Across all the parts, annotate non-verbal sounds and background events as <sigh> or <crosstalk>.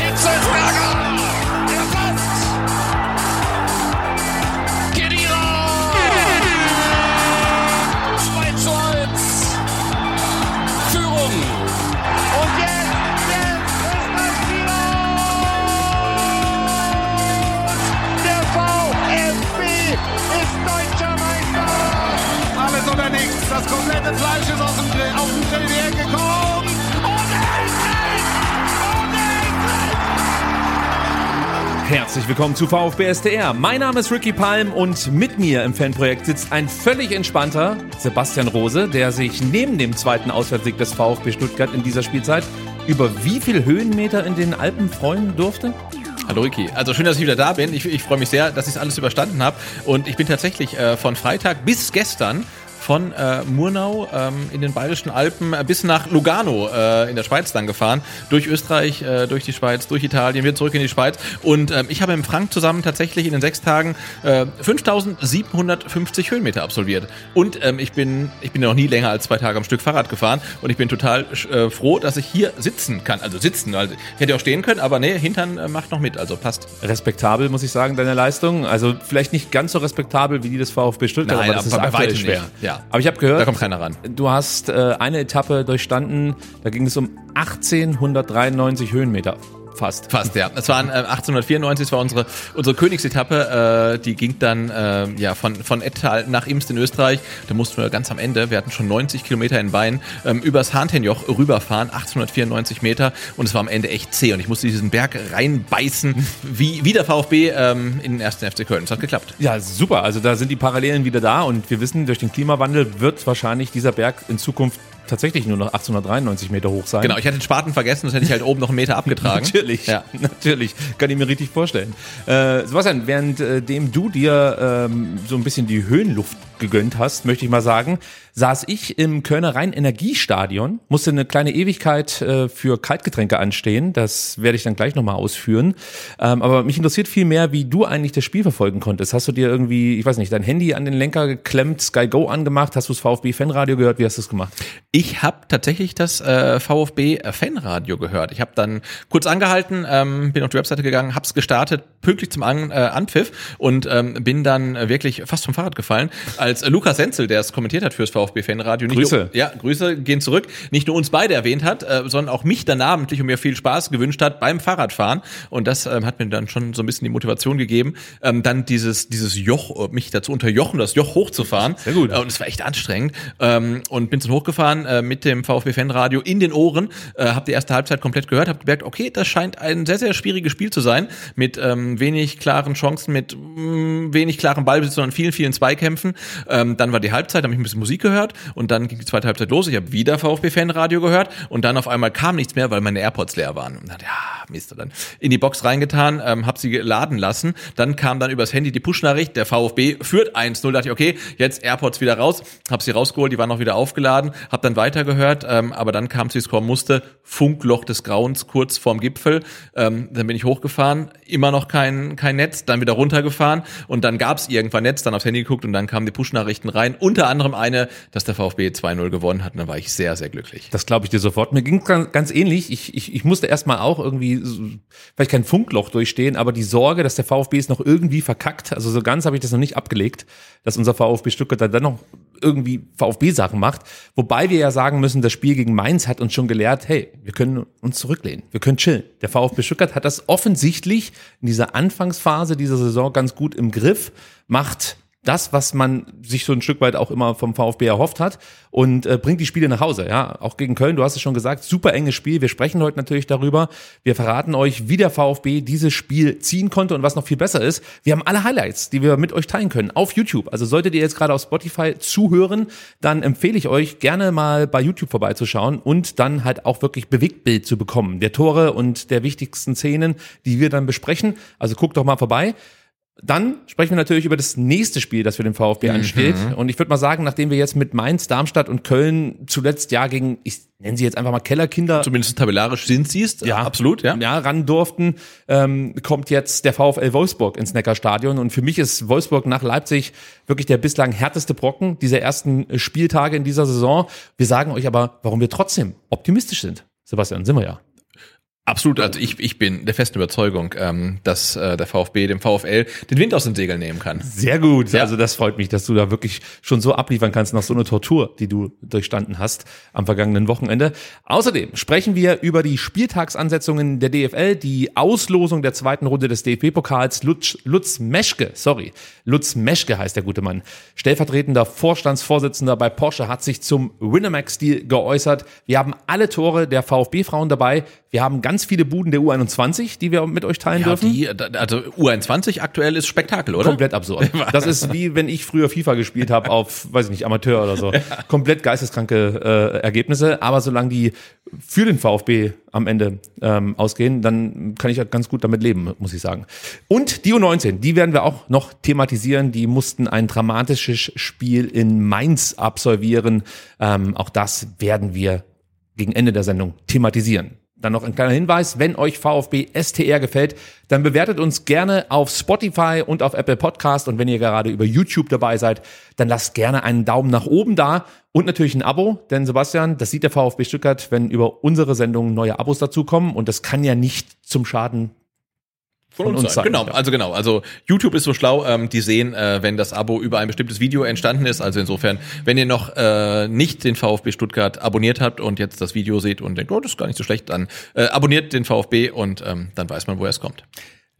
Hitzelsberger! Der passt! Kedira! 2 zu 1! Führung! Und jetzt, jetzt ist das! Der VfB ist deutscher Meister! Alles oder. Das komplette Fleisch ist aus dem Grill, auf den Grill hergekommen. Herzlich willkommen zu VfB SDR. Mein Name ist Ricky Palm und mit mir im Fanprojekt sitzt ein völlig entspannter Sebastian Rose, der sich neben dem zweiten Auswärtssieg des VfB Stuttgart in dieser Spielzeit über wie viel Höhenmeter in den Alpen freuen durfte? Hallo Ricky, also schön, dass ich wieder da bin. Ich, ich freue mich sehr, dass ich alles überstanden habe. Und ich bin tatsächlich äh, von Freitag bis gestern von äh, Murnau ähm, in den Bayerischen Alpen äh, bis nach Lugano äh, in der Schweiz dann gefahren. Durch Österreich, äh, durch die Schweiz, durch Italien, wieder zurück in die Schweiz. Und ähm, ich habe im Frank zusammen tatsächlich in den sechs Tagen äh, 5750 Höhenmeter absolviert. Und ähm, ich bin ich bin ja noch nie länger als zwei Tage am Stück Fahrrad gefahren. Und ich bin total äh, froh, dass ich hier sitzen kann. Also sitzen, also ich hätte auch stehen können, aber nee, Hintern äh, macht noch mit, also passt. Respektabel, muss ich sagen, deine Leistung. Also vielleicht nicht ganz so respektabel wie die des VfB Stuttgart, Nein, aber das ist aber bei aktuell schwer. nicht. Ja. Aber ich habe gehört, Da kommt keiner ran. du hast äh, eine Etappe durchstanden, da ging es um 1893 Höhenmeter. Fast. Fast, ja. Es waren äh, 1894, das war unsere, unsere Königsetappe, äh, die ging dann äh, ja, von, von Ettal nach Imst in Österreich. Da mussten wir ganz am Ende, wir hatten schon 90 Kilometer in Beinen, ähm, übers Hahntenjoch rüberfahren, 1894 Meter und es war am Ende echt zäh und ich musste diesen Berg reinbeißen, <laughs> wie, wie der VfB ähm, in den ersten FC Köln. Es hat geklappt. Ja, super. Also da sind die Parallelen wieder da und wir wissen, durch den Klimawandel wird wahrscheinlich dieser Berg in Zukunft tatsächlich nur noch 893 Meter hoch sein. Genau, ich hatte den Spaten vergessen, das hätte ich halt oben noch einen Meter abgetragen. <laughs> Natürlich, Ja. natürlich. Kann ich mir richtig vorstellen. Äh, Sebastian, während äh, dem du dir ähm, so ein bisschen die Höhenluft gegönnt hast, möchte ich mal sagen, saß ich im Kölner Rhein-Energiestadion, musste eine kleine Ewigkeit äh, für Kaltgetränke anstehen. Das werde ich dann gleich nochmal ausführen. Ähm, aber mich interessiert viel mehr, wie du eigentlich das Spiel verfolgen konntest. Hast du dir irgendwie, ich weiß nicht, dein Handy an den Lenker geklemmt, Sky Go angemacht? Hast du das VfB-Fanradio gehört? Wie hast du es gemacht? Ich habe tatsächlich das äh, VfB Fanradio gehört. Ich habe dann kurz angehalten, ähm, bin auf die Webseite gegangen, hab's gestartet, pünktlich zum An äh, Anpfiff und ähm, bin dann wirklich fast vom Fahrrad gefallen, als Lukas Senzel, der es kommentiert hat fürs VfB Fanradio, nicht Grüße. Nur, ja, Grüße gehen zurück, nicht nur uns beide erwähnt hat, äh, sondern auch mich dann namentlich und mir viel Spaß gewünscht hat beim Fahrradfahren und das ähm, hat mir dann schon so ein bisschen die Motivation gegeben, ähm, dann dieses dieses Joch, äh, mich dazu unterjochen, das Joch hochzufahren. Sehr gut. Äh, und es war echt anstrengend ähm, und bin dann hochgefahren äh, mit dem VfB Fanradio in den Ohren, äh, habe die erste Halbzeit komplett gehört, habe gemerkt, okay, das scheint ein sehr sehr schwieriges Spiel zu sein mit ähm, wenig klaren Chancen, mit mh, wenig klaren Ballbesitz, sondern vielen vielen Zweikämpfen. Ähm, dann war die Halbzeit, habe ich ein bisschen Musik gehört und dann ging die zweite Halbzeit los. Ich habe wieder VfB Fanradio gehört und dann auf einmal kam nichts mehr, weil meine AirPods leer waren. Und dann, ja, Mist, und dann in die Box reingetan, ähm, habe sie laden lassen. Dann kam dann übers Handy die Push-Nachricht, der VfB führt 1-0. Dachte ich, okay, jetzt AirPods wieder raus, habe sie rausgeholt, die waren noch wieder aufgeladen, habe dann weitergehört, ähm, aber dann kam sie, kommen musste, Funkloch des Grauens kurz vorm Gipfel. Ähm, dann bin ich hochgefahren, immer noch kein, kein Netz, dann wieder runtergefahren und dann gab's irgendwann Netz, dann aufs Handy geguckt und dann kamen die Push-Nachrichten rein. Unter anderem eine, dass der VfB 2-0 gewonnen hat und dann war ich sehr, sehr glücklich. Das glaube ich dir sofort. Mir ging ganz, ganz ähnlich. Ich, ich, ich musste erstmal auch irgendwie, vielleicht kein Funkloch durchstehen, aber die Sorge, dass der VfB es noch irgendwie verkackt, also so ganz habe ich das noch nicht abgelegt, dass unser VfB Stuttgart da dann noch irgendwie VfB-Sachen macht. Wobei wir ja sagen müssen, das Spiel gegen Mainz hat uns schon gelehrt, hey, wir können uns zurücklehnen, wir können chillen. Der VfB Stuttgart hat das offensichtlich in dieser Anfangsphase dieser Saison ganz gut im Griff, macht das, was man sich so ein Stück weit auch immer vom VfB erhofft hat und äh, bringt die Spiele nach Hause. Ja, auch gegen Köln, du hast es schon gesagt, super enges Spiel. Wir sprechen heute natürlich darüber. Wir verraten euch, wie der VfB dieses Spiel ziehen konnte und was noch viel besser ist. Wir haben alle Highlights, die wir mit euch teilen können auf YouTube. Also solltet ihr jetzt gerade auf Spotify zuhören, dann empfehle ich euch gerne mal bei YouTube vorbeizuschauen und dann halt auch wirklich Bewegtbild zu bekommen, der Tore und der wichtigsten Szenen, die wir dann besprechen. Also guckt doch mal vorbei. Dann sprechen wir natürlich über das nächste Spiel, das für den VfB Mhm. ansteht. Und ich würde mal sagen, nachdem wir jetzt mit Mainz, Darmstadt und Köln zuletzt ja gegen, ich nenne sie jetzt einfach mal Kellerkinder, Zumindest tabellarisch sind sie es. ja, absolut, ja. ja, ran durften, ähm, kommt jetzt der VfL Wolfsburg ins Neckarstadion. Und für mich ist Wolfsburg nach Leipzig wirklich der bislang härteste Brocken dieser ersten Spieltage in dieser Saison. Wir sagen euch aber, warum wir trotzdem optimistisch sind. Sebastian, sind wir ja. Absolut, also ich, ich bin der festen Überzeugung, ähm, dass äh, der VfB dem VfL den Wind aus den Segeln nehmen kann. Sehr gut. Ja. Also das freut mich, dass du da wirklich schon so abliefern kannst nach so einer Tortur, die du durchstanden hast am vergangenen Wochenende. Außerdem sprechen wir über die Spieltagsansetzungen der DFL, die Auslosung der zweiten Runde des DFB-Pokals. Lutz, Lutz Meschke, sorry, Lutz Meschke heißt der gute Mann. Stellvertretender Vorstandsvorsitzender bei Porsche hat sich zum Winamax-Deal geäußert. Wir haben alle Tore der VfB-Frauen dabei. Wir haben ganz viele Buden der U21, die wir mit euch teilen Ja, dürfen. die, also U21 aktuell ist Spektakel, oder? Komplett absurd. <laughs> Das ist wie wenn ich früher FIFA gespielt habe auf, weiß ich nicht, Amateur oder so. <laughs> Komplett geisteskranke äh, Ergebnisse. Aber solange die für den VfB am Ende ähm, ausgehen, dann kann ich ja ganz gut damit leben, muss ich sagen. Und die U19, die werden wir auch noch thematisieren. Die mussten ein dramatisches Spiel in Mainz absolvieren. Ähm, auch das werden wir gegen Ende der Sendung thematisieren. Dann noch ein kleiner Hinweis, wenn euch VfB STR gefällt, dann bewertet uns gerne auf Spotify und auf Apple Podcast. Und wenn ihr gerade über YouTube dabei seid, dann lasst gerne einen Daumen nach oben da und natürlich ein Abo, denn Sebastian, das sieht der VfB Stuttgart, wenn über unsere Sendung neue Abos dazukommen. Und das kann ja nicht zum Schaden Von, Von uns, uns sein. Genau, ja. also genau. Also YouTube ist so schlau, ähm, die sehen, äh, wenn das Abo über ein bestimmtes Video entstanden ist. Also insofern, wenn ihr noch äh, nicht den VfB Stuttgart abonniert habt und jetzt das Video seht und denkt, oh, das ist gar nicht so schlecht, dann äh, abonniert den VfB und ähm, dann weiß man, woher es kommt.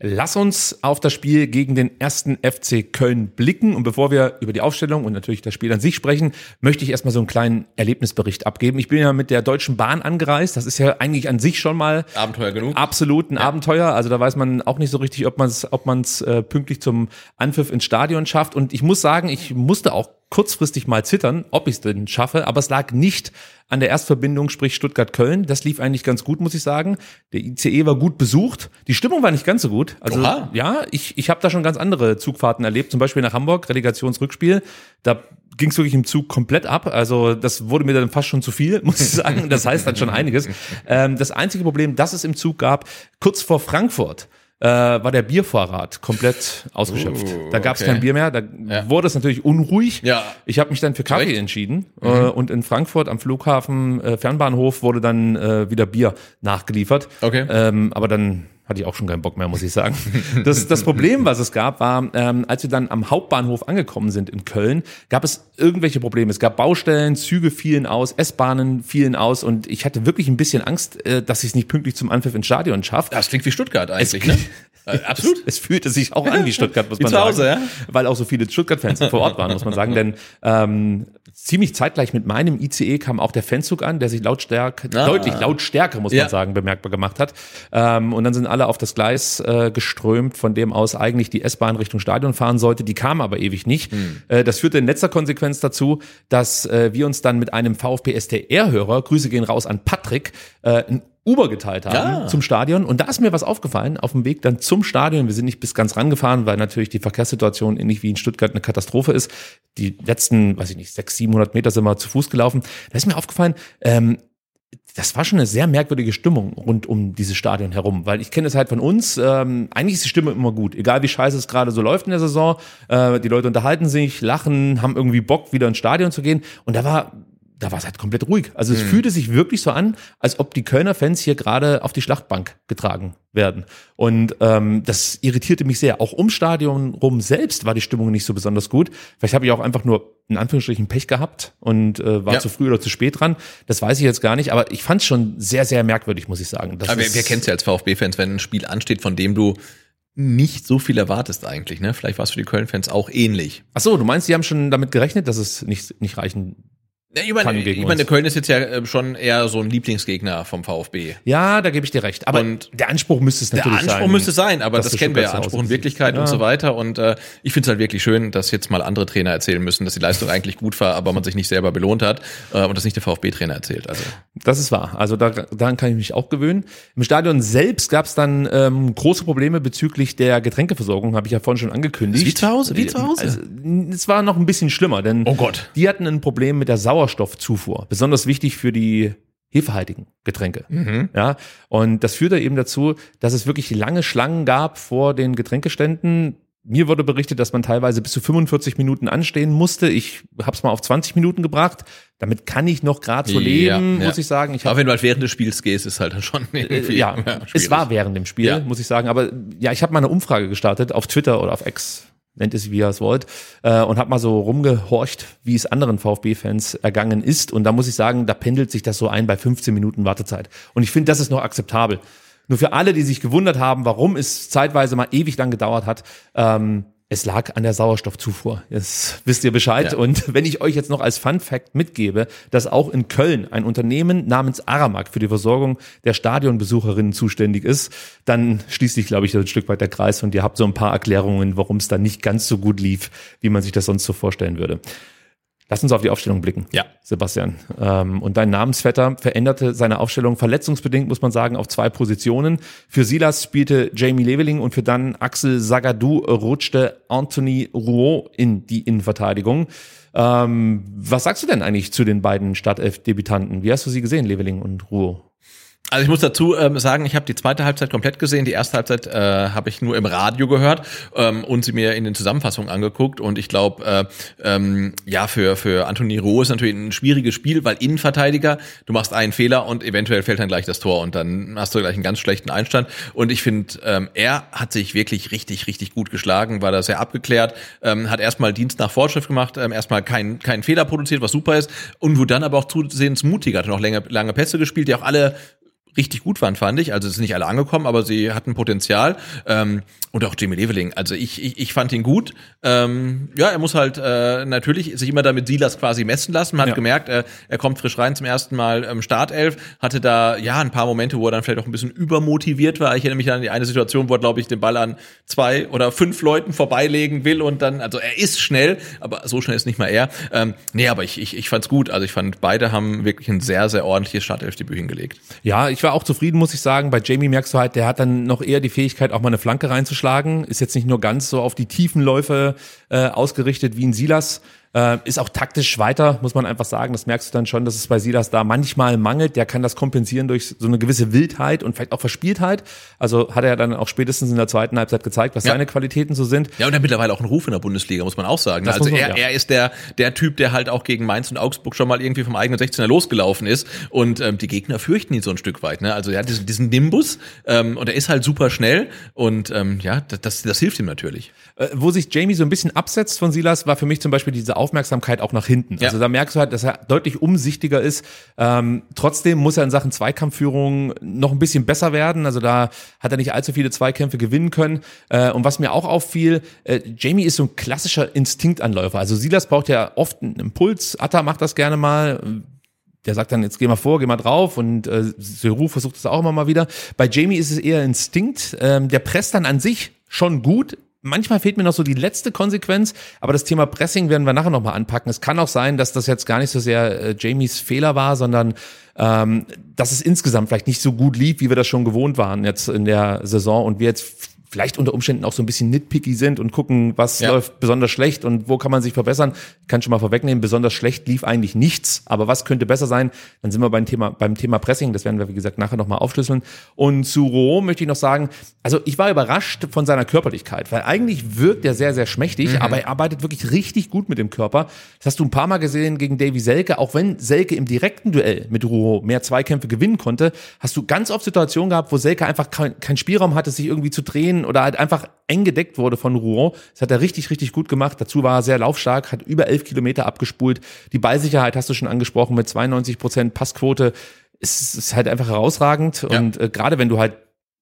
Lass uns auf das Spiel gegen den ersten FC Köln blicken. Und bevor wir über die Aufstellung und natürlich das Spiel an sich sprechen, möchte ich erstmal so einen kleinen Erlebnisbericht abgeben. Ich bin ja mit der Deutschen Bahn angereist. Das ist ja eigentlich an sich schon mal Abenteuer genug. absolut ein Abenteuer. Also da weiß man auch nicht so richtig, ob man es ob man's, äh, pünktlich zum Anpfiff ins Stadion schafft. Und ich muss sagen, ich musste auch kurzfristig mal zittern, ob ich es denn schaffe. Aber es lag nicht an der Erstverbindung, sprich Stuttgart-Köln. Das lief eigentlich ganz gut, muss ich sagen. Der ICE war gut besucht. Die Stimmung war nicht ganz so gut. Also Oha. ja, ich, ich habe da schon ganz andere Zugfahrten erlebt. Zum Beispiel nach Hamburg, Relegationsrückspiel. Da ging es wirklich im Zug komplett ab. Also das wurde mir dann fast schon zu viel, <laughs> muss ich sagen. Das heißt dann schon einiges. <laughs> Ähm, das einzige Problem, das es im Zug gab, kurz vor Frankfurt, äh, war der Biervorrat komplett ausgeschöpft. Uh, da gab es okay. kein Bier mehr. Da Ja. wurde es natürlich unruhig. Ja. Ich habe mich dann für Kaffee Recht. entschieden. Äh, und in Frankfurt am Flughafen äh, Fernbahnhof wurde dann äh, wieder Bier nachgeliefert. Okay. Ähm, aber dann hatte ich auch schon keinen Bock mehr, muss ich sagen. Das, das Problem, was es gab, war, ähm, als wir dann am Hauptbahnhof angekommen sind in Köln, gab es irgendwelche Probleme. Es gab Baustellen, Züge fielen aus, S-Bahnen fielen aus und ich hatte wirklich ein bisschen Angst, äh, dass ich es nicht pünktlich zum Anpfiff ins Stadion schaffe. Das klingt wie Stuttgart eigentlich, Es- ne? Äh, absolut. <laughs> Es, es fühlte sich auch an wie Stuttgart, muss man zu sagen. Hause, ja? Weil auch so viele Stuttgart-Fans vor Ort waren, muss man sagen. Denn ähm, ziemlich zeitgleich mit meinem ICE kam auch der Fanzug an, der sich lautstärk, Ah. deutlich lautstärker, muss Ja. man sagen, bemerkbar gemacht hat. Ähm, und dann sind alle auf das Gleis äh, geströmt, von dem aus eigentlich die S-Bahn Richtung Stadion fahren sollte. Die kam aber ewig nicht. Hm. Äh, das führte in letzter Konsequenz dazu, dass äh, wir uns dann mit einem VfB STR-Hörer, Grüße gehen raus an Patrick, äh, ein Uber geteilt haben Ja. zum Stadion. Und da ist mir was aufgefallen auf dem Weg dann zum Stadion. Wir sind nicht bis ganz rangefahren, weil natürlich die Verkehrssituation ähnlich wie in Stuttgart eine Katastrophe ist. Die letzten, weiß ich nicht, 600, 700 Meter sind wir zu Fuß gelaufen. Da ist mir aufgefallen, ähm, das war schon eine sehr merkwürdige Stimmung rund um dieses Stadion herum, weil ich kenne es halt von uns. Ähm, eigentlich ist die Stimme immer gut, egal wie scheiße es gerade so läuft in der Saison. Äh, die Leute unterhalten sich, lachen, haben irgendwie Bock, wieder ins Stadion zu gehen. Und da war da war es halt komplett ruhig. Also es fühlte sich wirklich so an, als ob die Kölner Fans hier gerade auf die Schlachtbank getragen werden. Und ähm, das irritierte mich sehr. Auch ums Stadion rum selbst war die Stimmung nicht so besonders gut. Vielleicht habe ich auch einfach nur in Anführungsstrichen Pech gehabt und äh, war Ja. zu früh oder zu spät dran. Das weiß ich jetzt gar nicht, aber ich fand es schon sehr, sehr merkwürdig, muss ich sagen. Das Aber wer, kennt's ja als VfB-Fans, wenn ein Spiel ansteht, von dem du nicht so viel erwartest eigentlich. Ne? Vielleicht war es für die Köln-Fans auch ähnlich. Ach so, du meinst, die haben schon damit gerechnet, dass es nicht, nicht reichen ich meine, ich meine. Köln ist jetzt ja äh, schon eher so ein Lieblingsgegner vom VfB. Ja, da gebe ich dir recht. Aber Und der Anspruch müsste es Der natürlich Anspruch sein. müsste sein, aber das kennen wir ja, Anspruch und Wirklichkeit siehst. und Ja. so weiter. Und äh, ich finde es halt wirklich schön, dass jetzt mal andere Trainer erzählen müssen, dass die Leistung <laughs> eigentlich gut war, aber man sich nicht selber belohnt hat äh, und das nicht der VfB-Trainer erzählt. Also Das ist wahr. Also da, daran kann ich mich auch gewöhnen. Im Stadion selbst gab es dann ähm, große Probleme bezüglich der Getränkeversorgung, habe ich ja vorhin schon angekündigt. Wie zu Hause, wie zu Hause. Also, es war noch ein bisschen schlimmer, denn Oh Gott. die hatten ein Problem mit der Sauerstoffzufuhr. Besonders wichtig für die hefehaltigen Getränke. Mhm. Ja, und das führte eben dazu, dass es wirklich lange Schlangen gab vor den Getränkeständen. Mir wurde berichtet, dass man teilweise bis zu 45 Minuten anstehen musste. Ich habe es mal auf 20 Minuten gebracht. Damit kann ich noch gerade so Ja, leben, ja. muss ich sagen. Ich aber wenn du halt während des Spiels gehst, ist halt dann schon äh, irgendwie ja, <laughs> schwierig. es war während dem Spiel, Ja. muss ich sagen. Aber ja, ich habe mal eine Umfrage gestartet auf Twitter oder auf X, nennt es wie ihr es wollt, äh, und habe mal so rumgehorcht, wie es anderen VfB-Fans ergangen ist. Und da muss ich sagen, da pendelt sich das so ein bei 15 Minuten Wartezeit. Und ich finde, das ist noch akzeptabel. Nur für alle, die sich gewundert haben, warum es zeitweise mal ewig lang gedauert hat, ähm, es lag an der Sauerstoffzufuhr. Jetzt wisst ihr Bescheid. Ja. Und wenn ich euch jetzt noch als Fun Fact mitgebe, dass auch in Köln ein Unternehmen namens Aramak für die Versorgung der Stadionbesucherinnen zuständig ist, dann schließt sich, glaube ich, ein Stück weit der Kreis und ihr habt so ein paar Erklärungen, warum es da nicht ganz so gut lief, wie man sich das sonst so vorstellen würde. Lass uns auf die Aufstellung blicken. Ja. Sebastian. Ähm, und dein Namensvetter veränderte seine Aufstellung verletzungsbedingt, muss man sagen, auf zwei Positionen. Für Silas spielte Jamie Leveling und für dann Axel Sagadou rutschte Anthony Rouault in die Innenverteidigung. Ähm, was sagst du denn eigentlich zu den beiden Startelf-Debütanten? Wie hast du sie gesehen, Leveling und Rouault? Also ich muss dazu ähm, sagen, ich habe die zweite Halbzeit komplett gesehen. Die erste Halbzeit äh, habe ich nur im Radio gehört ähm, und sie mir in den Zusammenfassungen angeguckt. Und ich glaube, äh, ähm, ja, für, für Anthony Roh ist natürlich ein schwieriges Spiel, weil Innenverteidiger, du machst einen Fehler und eventuell fällt dann gleich das Tor und dann hast du gleich einen ganz schlechten Einstand. Und ich finde, ähm, er hat sich wirklich richtig, richtig gut geschlagen, war da sehr abgeklärt, ähm, hat erstmal Dienst nach Vorschrift gemacht, ähm, erstmal keinen keinen Fehler produziert, was super ist, und wurde dann aber auch zusehends mutiger, hat noch lange, lange Pässe gespielt, die auch alle richtig gut waren, fand ich. Also es sind nicht alle angekommen, aber sie hatten Potenzial. Ähm, und auch Jimmy Leveling. Also ich, ich, ich fand ihn gut. Ähm, ja, er muss halt äh, natürlich sich immer damit Silas quasi messen lassen. Man hat Ja. gemerkt, äh, er kommt frisch rein zum ersten Mal ähm, Startelf, hatte da ja ein paar Momente, wo er dann vielleicht auch ein bisschen übermotiviert war. Ich erinnere mich an die eine Situation, wo er, glaube ich, den Ball an zwei oder fünf Leuten vorbeilegen will und dann, also er ist schnell, aber so schnell ist nicht mal er. Ähm, nee, aber ich, ich, ich fand's gut. Also ich fand, beide haben wirklich ein sehr, sehr ordentliches Startelfdebüt hingelegt. Ja, ich war auch zufrieden, muss ich sagen. Bei Jamie merkst du halt, der hat dann noch eher die Fähigkeit, auch mal eine Flanke reinzuschlagen. Ist jetzt nicht nur ganz so auf die tiefen Läufe äh, ausgerichtet wie ein Silas. Äh, ist auch taktisch weiter, muss man einfach sagen. Das merkst du dann schon, dass es bei Silas da manchmal mangelt. Der kann das kompensieren durch so eine gewisse Wildheit und vielleicht auch Verspieltheit. Also hat er dann auch spätestens in der zweiten Halbzeit gezeigt, was Ja. seine Qualitäten so sind. Ja, und er hat mittlerweile auch einen Ruf in der Bundesliga, muss man auch sagen. Das also man- er, ja. er ist der, der Typ, der halt auch gegen Mainz und Augsburg schon mal irgendwie vom eigenen 16er losgelaufen ist. Und ähm, die Gegner fürchten ihn so ein Stück weit. Ne? Also er hat diesen, diesen Nimbus ähm, und er ist halt super schnell. Und ähm, ja, das, das, das hilft ihm natürlich. Äh, wo sich Jamie so ein bisschen absetzt von Silas, war für mich zum Beispiel diese Aufmerksamkeit auch nach hinten. Ja. Also da merkst du halt, dass er deutlich umsichtiger ist. Ähm, trotzdem muss er in Sachen Zweikampfführung noch ein bisschen besser werden. Also da hat er nicht allzu viele Zweikämpfe gewinnen können. Äh, und was mir auch auffiel, äh, Jamie ist so ein klassischer Instinktanläufer. Also Silas braucht ja oft einen Impuls. Atta macht das gerne mal der sagt dann, jetzt geh mal vor, geh mal drauf und äh, Seru versucht es auch immer mal wieder. Bei Jamie ist es eher Instinkt. Ähm, der presst dann an sich schon gut. Manchmal fehlt mir noch so die letzte Konsequenz, aber das Thema Pressing werden wir nachher nochmal anpacken. Es kann auch sein, dass das jetzt gar nicht so sehr äh, Jamies Fehler war, sondern ähm, dass es insgesamt vielleicht nicht so gut lief, wie wir das schon gewohnt waren jetzt in der Saison und wir jetzt vielleicht unter Umständen auch so ein bisschen nitpicky sind und gucken, was Ja. läuft besonders schlecht und wo kann man sich verbessern. Ich kann schon mal vorwegnehmen, besonders schlecht lief eigentlich nichts, aber was könnte besser sein? Dann sind wir beim Thema, beim Thema Pressing, das werden wir, wie gesagt, nachher nochmal aufschlüsseln. Und zu Ro möchte ich noch sagen, also ich war überrascht von seiner Körperlichkeit, weil eigentlich wirkt er sehr, sehr schmächtig, aber er arbeitet wirklich richtig gut mit dem Körper. Das hast du ein paar Mal gesehen gegen Davy Selke, auch wenn Selke im direkten Duell mit Ro mehr Zweikämpfe gewinnen konnte, hast du ganz oft Situationen gehabt, wo Selke einfach keinen kein Spielraum hatte, sich irgendwie zu drehen oder halt einfach eng gedeckt wurde von Rouen. Das hat er richtig, richtig gut gemacht. Dazu war er sehr laufstark, hat über elf Kilometer abgespult. Die Ballsicherheit hast du schon angesprochen mit 92 Prozent Passquote. Es ist halt einfach herausragend. Ja. Und äh, gerade wenn du halt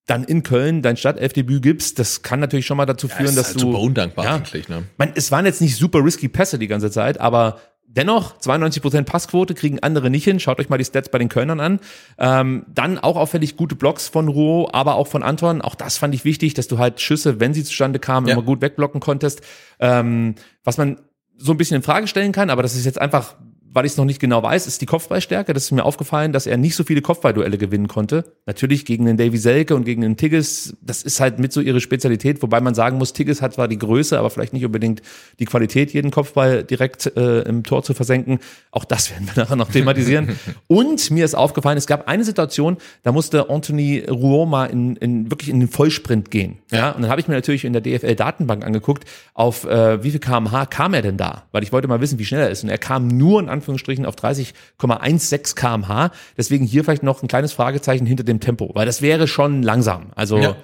dann in Köln dein Stadtelfdebüt gibst, das kann natürlich schon mal dazu führen, ist dass halt du super undankbar ja, eigentlich, ne? Man, es waren jetzt nicht super risky Pässe die ganze Zeit, aber dennoch 92% Passquote kriegen andere nicht hin. Schaut euch mal die Stats bei den Kölnern an. Ähm, dann auch auffällig gute Blocks von Rouault, aber auch von Anton. Auch das fand ich wichtig, dass du halt Schüsse, wenn sie zustande kamen, Ja. immer gut wegblocken konntest. Ähm, was man so ein bisschen in Frage stellen kann, aber das ist jetzt einfach, weil ich es noch nicht genau weiß, ist die Kopfballstärke. Das ist mir aufgefallen, dass er nicht so viele Kopfballduelle gewinnen konnte. Natürlich gegen den Davy Selke und gegen den Tigges. Das ist halt mit so ihre Spezialität, wobei man sagen muss, Tigges hat zwar die Größe, aber vielleicht nicht unbedingt die Qualität, jeden Kopfball direkt äh, im Tor zu versenken. Auch das werden wir <laughs> nachher noch thematisieren. und mir ist aufgefallen, es gab eine Situation, da musste Anthony mal in, in wirklich in den Vollsprint gehen. Ja, und dann habe ich mir natürlich in der DFL-Datenbank angeguckt, auf äh, wie viel kmh kam er denn da? Weil ich wollte mal wissen, wie schnell er ist. Und er kam nur in Anführungsstrichen auf 30,16 kmh. Deswegen hier vielleicht noch ein kleines Fragezeichen hinter dem Tempo, weil das wäre schon langsam. Also Ja.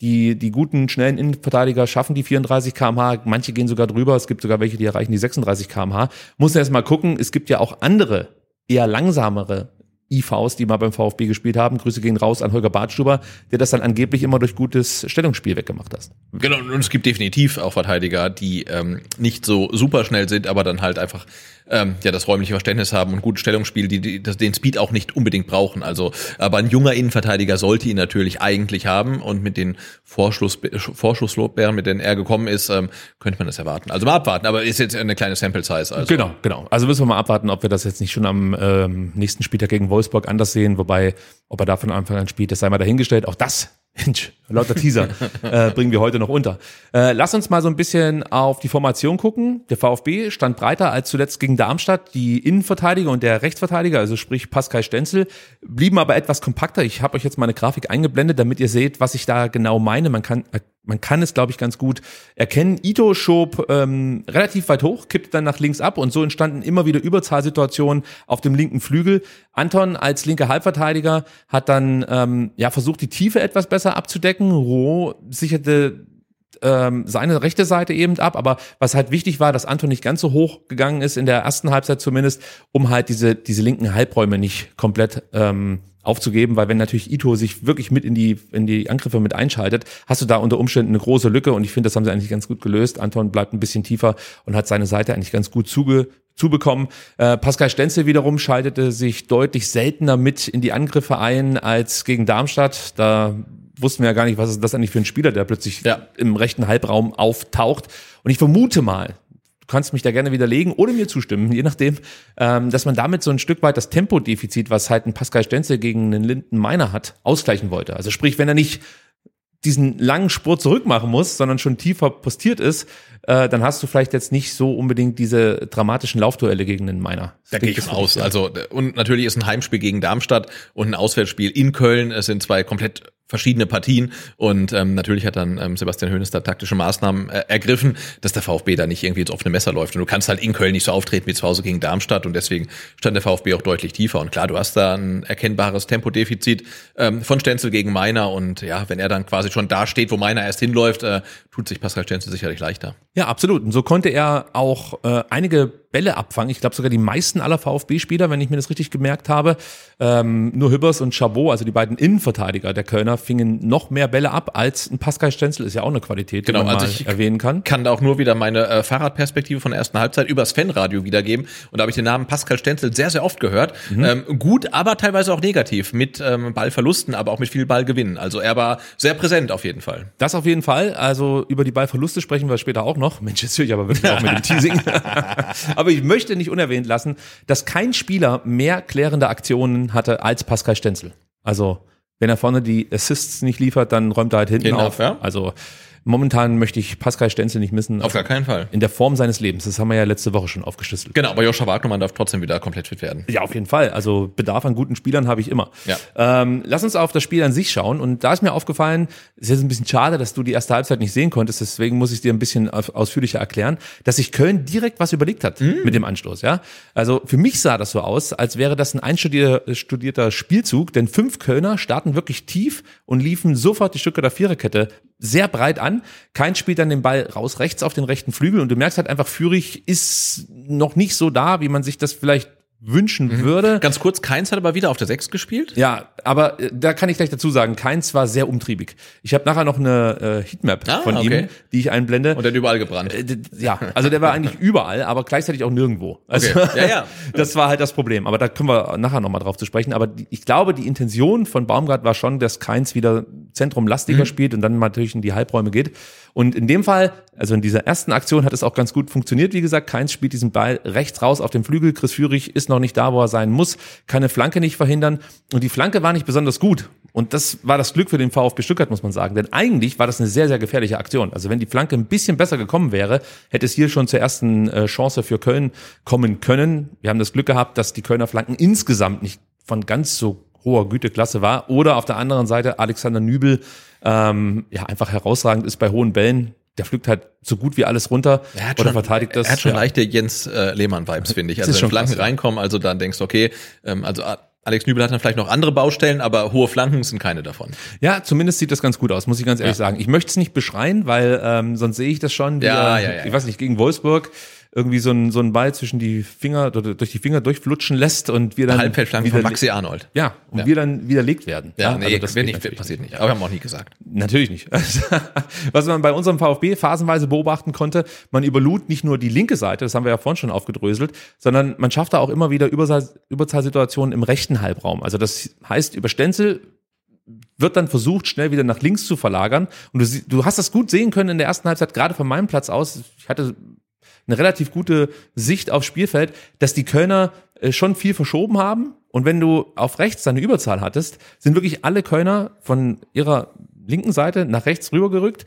die, die guten, schnellen Innenverteidiger schaffen die 34 kmh, manche gehen sogar drüber, es gibt sogar welche, die erreichen die 36 kmh. Muss erst mal gucken, es gibt ja auch andere, eher langsamere IVs, die mal beim VfB gespielt haben. Grüße gehen raus an Holger Bartstuber, der das dann angeblich immer durch gutes Stellungsspiel weggemacht hat. Genau, und es gibt definitiv auch Verteidiger, die ähm, nicht so super schnell sind, aber dann halt einfach ähm, ja das räumliche Verständnis haben und gutes Stellungsspiel, die, die das, den Speed auch nicht unbedingt brauchen. Also, aber ein junger Innenverteidiger sollte ihn natürlich eigentlich haben und mit den Vorschuss, Vorschusslorbeeren, mit denen er gekommen ist, ähm, könnte man das erwarten. Also mal abwarten, aber ist jetzt eine kleine Sample Size. Also. Genau, genau. Also müssen wir mal abwarten, ob wir das jetzt nicht schon am ähm, nächsten Spieltag gegen Wolfsburg anders sehen, wobei, ob er da von Anfang an spielt, das sei mal dahingestellt. Auch das, Mensch, lauter Teaser, <laughs> äh, bringen wir heute noch unter. Äh, lass uns mal so ein bisschen auf die Formation gucken. Der VfB stand breiter als zuletzt gegen Darmstadt. Die Innenverteidiger und der Rechtsverteidiger, also sprich Pascal Stenzel, blieben aber etwas kompakter. Ich habe euch jetzt mal eine Grafik eingeblendet, damit ihr seht, was ich da genau meine. Man kann man kann es, glaube ich, ganz gut erkennen. Ito schob ähm, relativ weit hoch, kippte dann nach links ab und so entstanden immer wieder Überzahlsituationen auf dem linken Flügel. Anton als linker Halbverteidiger hat dann ähm, ja versucht, die Tiefe etwas besser abzudecken. Roh sicherte ähm, seine rechte Seite eben ab, aber was halt wichtig war, dass Anton nicht ganz so hoch gegangen ist in der ersten Halbzeit zumindest, um halt diese diese linken Halbräume nicht komplett ähm, aufzugeben, weil wenn natürlich Ito sich wirklich mit in die in die Angriffe mit einschaltet, hast du da unter Umständen eine große Lücke und ich finde, das haben sie eigentlich ganz gut gelöst. Anton bleibt ein bisschen tiefer und hat seine Seite eigentlich ganz gut zuge zubekommen. Äh, Pascal Stenzel wiederum schaltete sich deutlich seltener mit in die Angriffe ein als gegen Darmstadt. Da wussten wir ja gar nicht, was ist das eigentlich für ein Spieler, der plötzlich Ja. im rechten Halbraum auftaucht. Und ich vermute mal, kannst mich da gerne widerlegen oder mir zustimmen, je nachdem, ähm, dass man damit so ein Stück weit das Tempodefizit, was halt ein Pascal Stenzel gegen einen Linden Meiner hat, ausgleichen wollte. Also sprich, wenn er nicht diesen langen Spurt zurück machen muss, sondern schon tiefer postiert ist, äh, dann hast du vielleicht jetzt nicht so unbedingt diese dramatischen Laufduelle gegen den Meiner. Da gehe ich von aus. Also und natürlich ist ein Heimspiel gegen Darmstadt und ein Auswärtsspiel in Köln. Es sind zwei komplett verschiedene Partien und ähm, natürlich hat dann ähm, Sebastian Hoeneß da taktische Maßnahmen äh, ergriffen, dass der VfB da nicht irgendwie ins offene Messer läuft. Und du kannst halt in Köln nicht so auftreten wie zu Hause gegen Darmstadt und deswegen stand der VfB auch deutlich tiefer. Und klar, du hast da ein erkennbares Tempodefizit ähm, von Stenzel gegen Meiner und ja, wenn er dann quasi schon da steht, wo Meiner erst hinläuft, äh, tut sich Pascal Stenzel sicherlich leichter. Ja, absolut. Und so konnte er auch äh, einige Bälle abfangen. Ich glaube sogar die meisten aller VfB-Spieler, wenn ich mir das richtig gemerkt habe. Ähm, nur Hübbers und Chabot, also die beiden Innenverteidiger der Kölner, fingen noch mehr Bälle ab als ein Pascal Stenzel. Ist ja auch eine Qualität, Genau, die man also mal ich- erwähnen kann. kann da auch nur wieder meine äh, Fahrradperspektive von der ersten Halbzeit übers Fanradio wiedergeben. Und da habe ich den Namen Pascal Stenzel sehr, sehr oft gehört. Ähm, gut, aber teilweise auch negativ. Mit ähm, Ballverlusten, aber auch mit viel Ballgewinnen. Also er war sehr präsent auf jeden Fall. Das auf jeden Fall. Also über die Ballverluste sprechen wir später auch noch. Mensch, jetzt höre ich aber wirklich auch mit dem Teasing. <laughs> aber ich möchte nicht unerwähnt lassen, dass kein Spieler mehr klärende Aktionen hatte als Pascal Stenzel. Also wenn er vorne die Assists nicht liefert, dann räumt er halt hinten auf. auf, ja. Also momentan möchte ich Pascal Stenzel nicht missen. Auf gar keinen Fall. In der Form seines Lebens. Das haben wir ja letzte Woche schon aufgeschlüsselt. Genau, aber Joscha Wagnermann darf trotzdem wieder komplett fit werden. Ja, auf jeden Fall. Also Bedarf an guten Spielern habe ich immer. Ja. Ähm, lass uns auf das Spiel an sich schauen. Und da ist mir aufgefallen, es ist jetzt ein bisschen schade, dass du die erste Halbzeit nicht sehen konntest. Deswegen muss ich dir ein bisschen ausführlicher erklären, dass sich Köln direkt was überlegt hat mit dem Anstoß. Ja, also für mich sah das so aus, als wäre das ein einstudierter studierter Spielzug. Denn fünf Kölner starten wirklich tief und liefen sofort die Stücke der Viererkette sehr breit an. Kein spielt dann den Ball raus rechts auf den rechten Flügel und du merkst halt einfach, Fürich ist noch nicht so da, wie man sich das vielleicht wünschen würde. Ganz kurz, Keins hat aber wieder auf der 6 gespielt. Ja, aber äh, da kann ich gleich dazu sagen, Keins war sehr umtriebig. Ich habe nachher noch eine äh, Heatmap Ah, von okay. ihm, die ich einblende. Und der hat überall gebrannt. Äh, ja, also der war eigentlich überall, aber gleichzeitig auch nirgendwo. Also, Okay. Ja, ja. <laughs> Das war halt das Problem. Aber da können wir nachher nochmal drauf zu sprechen. Aber die, ich glaube, die Intention von Baumgart war schon, dass Keins wieder zentrumlastiger spielt und dann natürlich in die Halbräume geht. Und in dem Fall, also in dieser ersten Aktion hat es auch ganz gut funktioniert. Wie gesagt, Keins spielt diesen Ball rechts raus auf dem Flügel. Chris Führig ist noch nicht da, wo er sein muss, kann eine Flanke nicht verhindern. Und die Flanke war nicht besonders gut. Und das war das Glück für den VfB Stuttgart, muss man sagen. Denn eigentlich war das eine sehr, sehr gefährliche Aktion. Also wenn die Flanke ein bisschen besser gekommen wäre, hätte es hier schon zur ersten äh, Chance für Köln kommen können. Wir haben das Glück gehabt, dass die Kölner Flanken insgesamt nicht von ganz so hoher Güteklasse war. Oder auf der anderen Seite Alexander Nübel, ähm, ja, einfach herausragend ist bei hohen Bällen. Der pflügt halt so gut wie alles runter oder verteidigt das. Er hat schon ja. leichte Jens äh, Lehmann-Vibes, finde ich. Also wenn schon Flanken krass, reinkommen, also dann denkst du, okay, ähm, also Alex Nübel hat dann vielleicht noch andere Baustellen, aber hohe Flanken sind keine davon. Ja, zumindest sieht das ganz gut aus, muss ich ganz ehrlich Ja. sagen. Ich möchte es nicht beschreien, weil ähm, sonst sehe ich das schon. Wie Ja, ja, ja, ich weiß nicht, gegen Wolfsburg irgendwie so ein so ein Ball zwischen die Finger durch die Finger durchflutschen lässt und wir dann Halbfeldflanken von Maxi Arnold. Ja, und Ja. wir dann widerlegt werden. Ja, nee, also das nicht, passiert nicht. Aber haben wir auch nie gesagt. Natürlich nicht. <laughs> Was man bei unserem VfB phasenweise beobachten konnte, man überlud nicht nur die linke Seite, das haben wir ja vorhin schon aufgedröselt, sondern man schafft da auch immer wieder Überzahl, Überzahlsituationen im rechten Halbraum. Also das heißt, über Stenzel wird dann versucht, schnell wieder nach links zu verlagern. Und du, du hast das gut sehen können in der ersten Halbzeit, gerade von meinem Platz aus. Ich hatte eine relativ gute Sicht aufs Spielfeld, dass die Kölner äh, schon viel verschoben haben. Und wenn du auf rechts deine Überzahl hattest, sind wirklich alle Kölner von ihrer linken Seite nach rechts rübergerückt,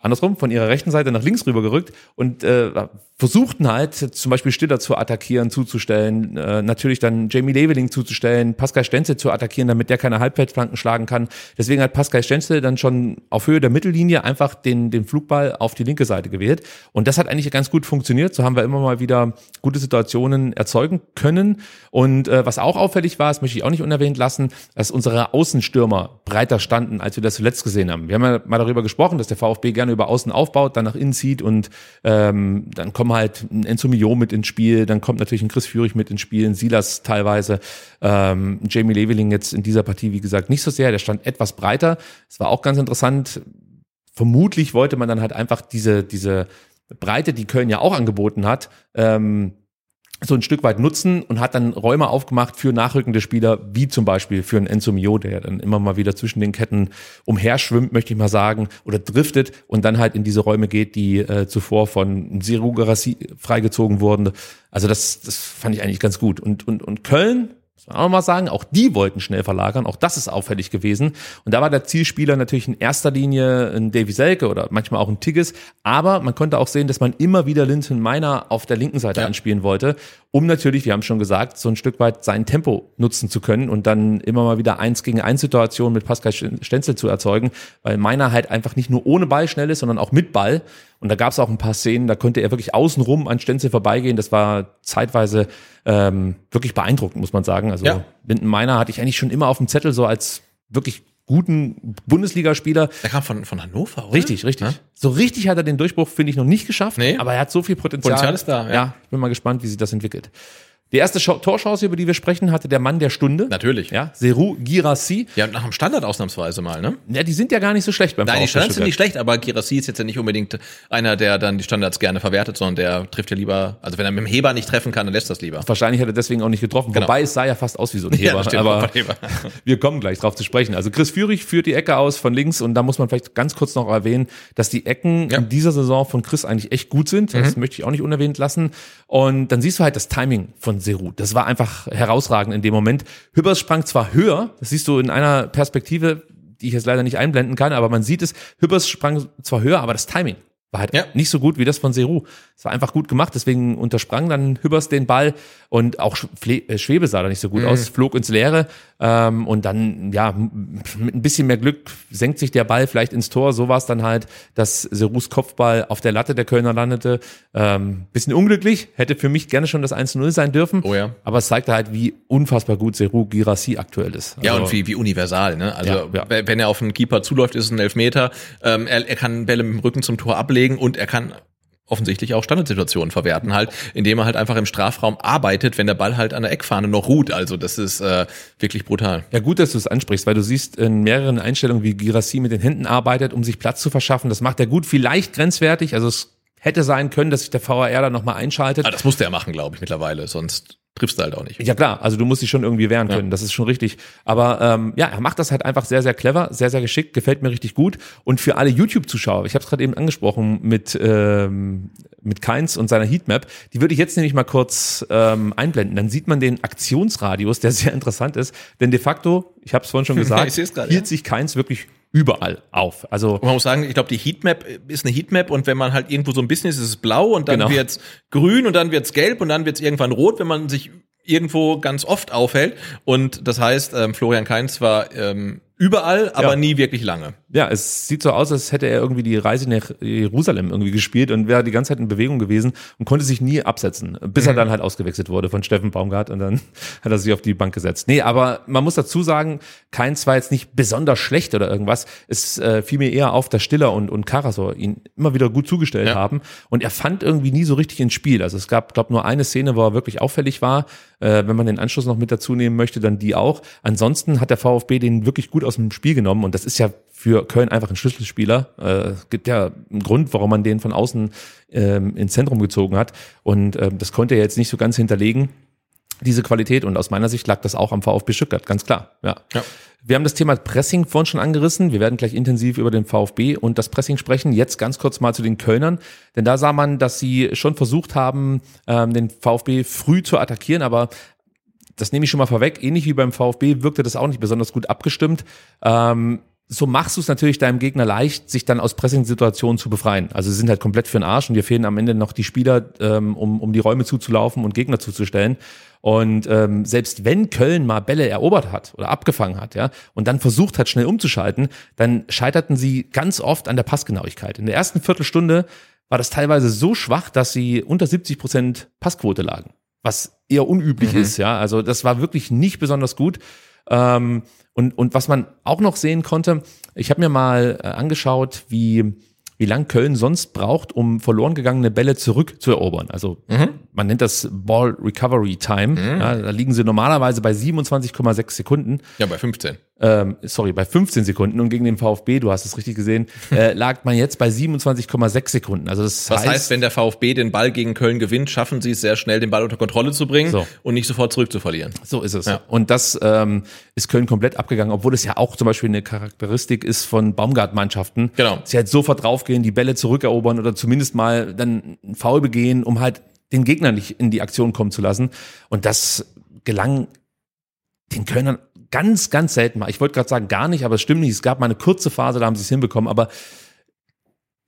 andersrum, von ihrer rechten Seite nach links rübergerückt und äh, versuchten halt zum Beispiel Stiller zu attackieren, zuzustellen, äh, natürlich dann Jamie Leveling zuzustellen, Pascal Stenzel zu attackieren, damit der keine Halbfeldflanken schlagen kann. Deswegen hat Pascal Stenzel dann schon auf Höhe der Mittellinie einfach den, den Flugball auf die linke Seite gewählt. Und das hat eigentlich ganz gut funktioniert. So haben wir immer mal wieder gute Situationen erzeugen können. Und äh, was auch auffällig war, das möchte ich auch nicht unerwähnt lassen, dass unsere Außenstürmer breiter standen, als wir das zuletzt gesehen haben. Wir haben ja mal darüber gesprochen, dass der VfB gerne über Außen aufbaut, dann nach innen zieht und ähm, dann kommen halt ein Enzo Mio mit ins Spiel, dann kommt natürlich ein Chris Führig mit ins Spiel, ein Silas teilweise, ähm, Jamie Leveling jetzt in dieser Partie, wie gesagt, nicht so sehr, der stand etwas breiter. Es war auch ganz interessant, vermutlich wollte man dann halt einfach diese, diese Breite, die Köln ja auch angeboten hat, ähm, so ein Stück weit nutzen und hat dann Räume aufgemacht für nachrückende Spieler, wie zum Beispiel für einen Enzo Mio, der dann immer mal wieder zwischen den Ketten umherschwimmt, möchte ich mal sagen, oder driftet und dann halt in diese Räume geht, die äh, zuvor von Seru Garassi freigezogen wurden. Also das, das fand ich eigentlich ganz gut. Und, und, und Köln, muss man auch mal sagen, auch die wollten schnell verlagern, auch das ist auffällig gewesen. Und da war der Zielspieler natürlich in erster Linie ein Davy Selke oder manchmal auch ein Tigges, aber man konnte auch sehen, dass man immer wieder Linton Meiner auf der linken Seite anspielen wollte, um natürlich, wir haben schon gesagt, so ein Stück weit sein Tempo nutzen zu können und dann immer mal wieder eins gegen eins Situationen mit Pascal Stenzel zu erzeugen, weil Meiner halt einfach nicht nur ohne Ball schnell ist, sondern auch mit Ball. Und da gab es auch ein paar Szenen, da konnte er wirklich außenrum an Stenzel vorbeigehen. Das war zeitweise ähm, wirklich beeindruckend, muss man sagen. Also Ja. Linden Meiner hatte ich eigentlich schon immer auf dem Zettel so als wirklich guten Bundesligaspieler. Der kam von, von Hannover, oder? Richtig, richtig. Ja? So richtig hat er den Durchbruch, finde ich, noch nicht geschafft. Nee. Aber er hat so viel Potenzial. Potenzial ist da, ja. Ja, ich bin mal gespannt, wie sich das entwickelt. Die erste Torchance, über die wir sprechen, hatte der Mann der Stunde. Natürlich. Ja, Seru Girassi. Ja, nach dem Standard ausnahmsweise mal, ne? Ja, die sind ja gar nicht so schlecht beim Nein, die VfB Standards sind nicht schlecht, aber Girassi ist jetzt ja nicht unbedingt einer, der dann die Standards gerne verwertet, sondern der trifft ja lieber, also wenn er mit dem Heber nicht treffen kann, dann lässt das lieber. Wahrscheinlich hat er deswegen auch nicht getroffen. Genau. Wobei es sah ja fast aus wie so ein <laughs> Heber. das stimmt, aber Heber. <laughs> wir kommen gleich drauf zu sprechen. Also Chris Führig führt die Ecke aus von links und da muss man vielleicht ganz kurz noch erwähnen, dass die Ecken Ja. Mhm. in dieser Saison von Chris eigentlich echt gut sind. Das möchte ich auch nicht unerwähnt lassen. Und dann siehst du halt das Timing von Seru. Das war einfach herausragend in dem Moment. Hübbers sprang zwar höher, das siehst du in einer Perspektive, die ich jetzt leider nicht einblenden kann, aber man sieht es, Hübbers sprang zwar höher, aber das Timing war halt Ja. nicht so gut wie das von Seru. Es war einfach gut gemacht, deswegen untersprang dann Hübbers den Ball und auch äh, Schwebe sah da nicht so gut aus, flog ins Leere ähm, und dann, ja, mit ein bisschen mehr Glück senkt sich der Ball vielleicht ins Tor. So war es dann halt, dass Serus Kopfball auf der Latte der Kölner landete. Ähm, bisschen unglücklich, hätte für mich gerne schon das 1-0 sein dürfen. Oh ja. Aber es zeigte halt, wie unfassbar gut Seru Girassi aktuell ist. Ja, Also- und wie, wie universal, ne? Also, Ja, ja. we- wenn er auf einen Keeper zuläuft, ist es ein Elfmeter. Ähm, er, er kann Bälle mit dem Rücken zum Tor ablegen und er kann offensichtlich auch Standardsituationen verwerten halt, indem er halt einfach im Strafraum arbeitet, wenn der Ball halt an der Eckfahne noch ruht. Also das ist äh, wirklich brutal. Ja, gut, dass du es ansprichst, weil du siehst in mehreren Einstellungen, wie Girassi mit den Händen arbeitet, um sich Platz zu verschaffen. Das macht er gut, vielleicht grenzwertig. Also es hätte sein können, dass sich der VAR da nochmal einschaltet. Aber das musste er machen, glaube ich, mittlerweile. Sonst triffst du halt auch nicht. Ja klar, also du musst dich schon irgendwie wehren können, Ja. das ist schon richtig. Aber ähm, ja, er macht das halt einfach sehr, sehr clever, sehr, sehr geschickt, gefällt mir richtig gut. Und für alle YouTube-Zuschauer, ich habe es gerade eben angesprochen mit, ähm, mit Keins und seiner Heatmap, die würde ich jetzt nämlich mal kurz ähm, einblenden. Dann sieht man den Aktionsradius, der <laughs> sehr interessant ist. Denn de facto, ich habe es vorhin schon <laughs> gesagt, grad, hielt ja. sich Keins wirklich überall auf. Also Und man muss sagen, ich glaube, die Heatmap ist eine Heatmap und wenn man halt irgendwo so ein bisschen ist, ist es blau und dann Genau. wird's grün und dann wird's gelb und dann wird's irgendwann rot, wenn man sich irgendwo ganz oft aufhält. Und das heißt, ähm, Florian Kainz war ähm, überall, aber Ja. nie wirklich lange. ja, es sieht so aus, als hätte er irgendwie die Reise nach Jerusalem irgendwie gespielt und wäre die ganze Zeit in Bewegung gewesen und konnte sich nie absetzen, bis er dann halt ausgewechselt wurde von Steffen Baumgart und dann <laughs> hat er sich auf die Bank gesetzt. Nee, aber man muss dazu sagen, Keins war jetzt nicht besonders schlecht oder irgendwas. Es äh, fiel mir eher auf, dass Stiller und, und Karasor ihn immer wieder gut zugestellt Ja. haben und er fand irgendwie nie so richtig ins Spiel. Also es gab, glaube nur eine Szene, wo er wirklich auffällig war. Äh, wenn man den Anschluss noch mit dazu nehmen möchte, dann die auch. Ansonsten hat der VfB den wirklich gut aus dem Spiel genommen und das ist ja für Köln einfach ein Schlüsselspieler. Äh, es gibt ja einen Grund, warum man den von außen ähm, ins Zentrum gezogen hat und ähm, das konnte er jetzt nicht so ganz hinterlegen diese Qualität und aus meiner Sicht lag das auch am VfB Stuttgart, ganz klar. Ja. Ja. Wir haben das Thema Pressing vorhin schon angerissen. Wir werden gleich intensiv über den VfB und das Pressing sprechen. Jetzt ganz kurz mal zu den Kölnern, denn da sah man, dass sie schon versucht haben, ähm, den VfB früh zu attackieren, aber das nehme ich schon mal vorweg. Ähnlich wie beim VfB wirkte das auch nicht besonders gut abgestimmt. Ähm, so machst du es natürlich deinem Gegner leicht, sich dann aus Pressing-Situationen zu befreien. Also sie sind halt komplett für den Arsch und dir fehlen am Ende noch die Spieler, ähm, um, um die Räume zuzulaufen und Gegner zuzustellen. Und ähm, selbst wenn Köln mal Bälle erobert hat oder abgefangen hat, ja, und dann versucht hat, schnell umzuschalten, dann scheiterten sie ganz oft an der Passgenauigkeit. In der ersten Viertelstunde war das teilweise so schwach, dass sie unter 70 Prozent Passquote lagen, was eher unüblich ist, ja. Also das war wirklich nicht besonders gut. Ähm, und, und was man auch noch sehen konnte, ich habe mir mal äh, angeschaut, wie, wie lang Köln sonst braucht, um verloren gegangene Bälle zurückzuerobern. Also man nennt das Ball Recovery Time. Ja, da liegen sie normalerweise bei 27,6 Sekunden. Ja, bei 15. Ähm, sorry, bei 15 Sekunden und gegen den VfB, du hast es richtig gesehen, <laughs> äh, lag man jetzt bei 27,6 Sekunden. Also das Das heißt, heißt, wenn der VfB den Ball gegen Köln gewinnt, schaffen sie es sehr schnell, den Ball unter Kontrolle zu bringen So. und nicht sofort zurückzuverlieren. So ist es. Ja. Und das ähm, ist Köln komplett abgegangen, obwohl es ja auch zum Beispiel eine Charakteristik ist von Baumgart-Mannschaften. Genau. Sie halt sofort draufgehen, die Bälle zurückerobern oder zumindest mal dann einen Foul begehen, um halt den Gegner nicht in die Aktion kommen zu lassen. Und das gelang den Kölnern ganz, ganz selten mal. Ich wollte gerade sagen, gar nicht, aber es stimmt nicht. Es gab mal eine kurze Phase, da haben sie es hinbekommen, aber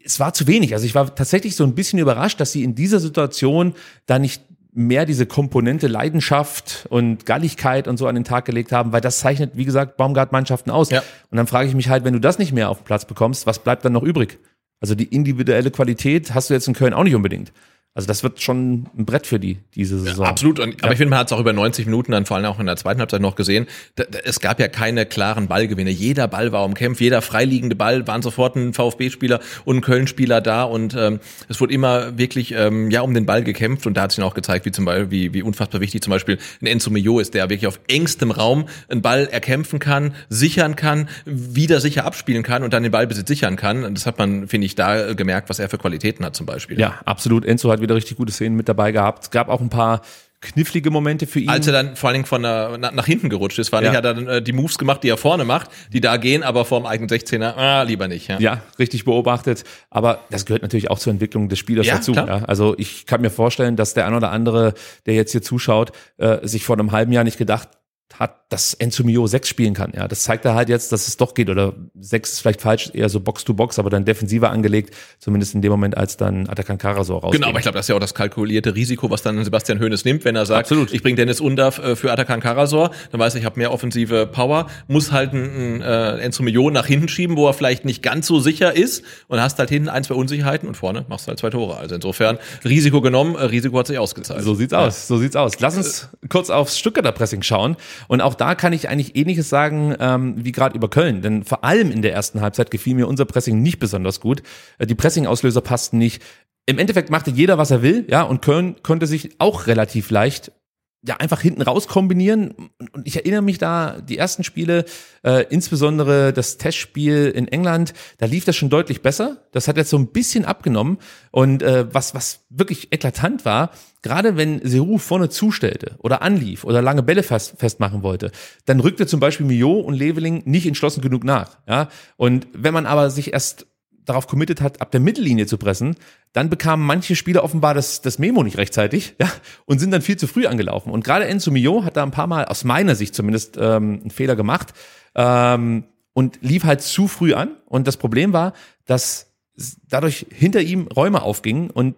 es war zu wenig. Also ich war tatsächlich so ein bisschen überrascht, dass sie in dieser Situation da nicht mehr diese Komponente Leidenschaft und Galligkeit und so an den Tag gelegt haben, weil das zeichnet, wie gesagt, Baumgart-Mannschaften aus. Ja. Und dann frage ich mich halt, wenn du das nicht mehr auf den Platz bekommst, was bleibt dann noch übrig? Also die individuelle Qualität hast du jetzt in Köln auch nicht unbedingt. Also das wird schon ein Brett für die diese Saison. Absolut. Und, aber ich finde, man hat es auch über 90 Minuten dann vor allem auch in der zweiten Halbzeit noch gesehen. Da, da, es gab ja keine klaren Ballgewinne. Jeder Ball war umkämpft, jeder freiliegende Ball waren sofort ein VfB-Spieler und ein Köln-Spieler da und ähm, es wurde immer wirklich ähm, ja um den Ball gekämpft und da hat sich auch gezeigt, wie zum Beispiel wie, wie unfassbar wichtig zum Beispiel ein Enzo Mio ist, der wirklich auf engstem Raum einen Ball erkämpfen kann, sichern kann, wieder sicher abspielen kann und dann den Ballbesitz sichern kann. Und das hat man, finde ich, da gemerkt, was er für Qualitäten hat zum Beispiel. Ja, absolut. Enzo hat wieder richtig gute Szenen mit dabei gehabt. Es gab auch ein paar knifflige Momente für ihn. Als er dann vor allen Dingen von der, nach, nach hinten gerutscht ist, fand Ja. hat er dann äh, die Moves gemacht, die er vorne macht, die da gehen, aber vor dem eigenen 16er, ah, lieber nicht. Ja. Ja, richtig beobachtet. Aber das gehört natürlich auch zur Entwicklung des Spielers Ja, dazu. klar. Ja. Also ich kann mir vorstellen, dass der ein oder andere, der jetzt hier zuschaut, äh, sich vor einem halben Jahr nicht gedacht hat, dass Enzo Mio sechs spielen kann. Ja, das zeigt er halt jetzt, dass es doch geht. Oder sechs ist vielleicht falsch, eher so Box-to-Box, aber dann defensiver angelegt, zumindest in dem Moment, als dann Atakan Karasor rausgeht. Genau, aber ich glaube, das ist ja auch das kalkulierte Risiko, was dann Sebastian Hoeneß nimmt, wenn er sagt, Absolut. ich bringe Dennis Undav äh, für Atakan Karasor, dann weiß ich, ich habe mehr offensive Power, muss halt ein, ein äh, Enzo Millon nach hinten schieben, wo er vielleicht nicht ganz so sicher ist und hast halt hinten ein, zwei Unsicherheiten und vorne machst du halt zwei Tore. Also insofern Risiko genommen, äh, Risiko hat sich ausgezahlt. So sieht's aus, so sieht's aus. Lass uns kurz aufs Stuttgarter Pressing schauen. Und auch da kann ich eigentlich ähnliches sagen, ähm, wie gerade über Köln. Denn vor allem in der ersten Halbzeit gefiel mir unser Pressing nicht besonders gut. Äh, Die Pressing-Auslöser passten nicht. im Endeffekt machte jeder, was er will, ja, und Köln konnte sich auch relativ leicht ja einfach hinten raus kombinieren. Und ich erinnere mich da, die ersten Spiele, äh, insbesondere das Testspiel in England, da lief das schon deutlich besser. Das hat jetzt so ein bisschen abgenommen. Und äh, was, was wirklich eklatant war, gerade wenn Seru vorne zustellte oder anlief oder lange Bälle fest, festmachen wollte, dann rückte zum Beispiel Mio und Leveling nicht entschlossen genug nach. Ja? Und wenn man aber sich erst darauf committed hat, ab der Mittellinie zu pressen, dann bekamen manche Spieler offenbar das, das Memo nicht rechtzeitig <laughs> ja, und sind dann viel zu früh angelaufen. Und gerade Enzo Mio hat da ein paar Mal, aus meiner Sicht zumindest, ähm, einen Fehler gemacht ähm, und lief halt zu früh an. Und das Problem war, dass dadurch hinter ihm Räume aufgingen und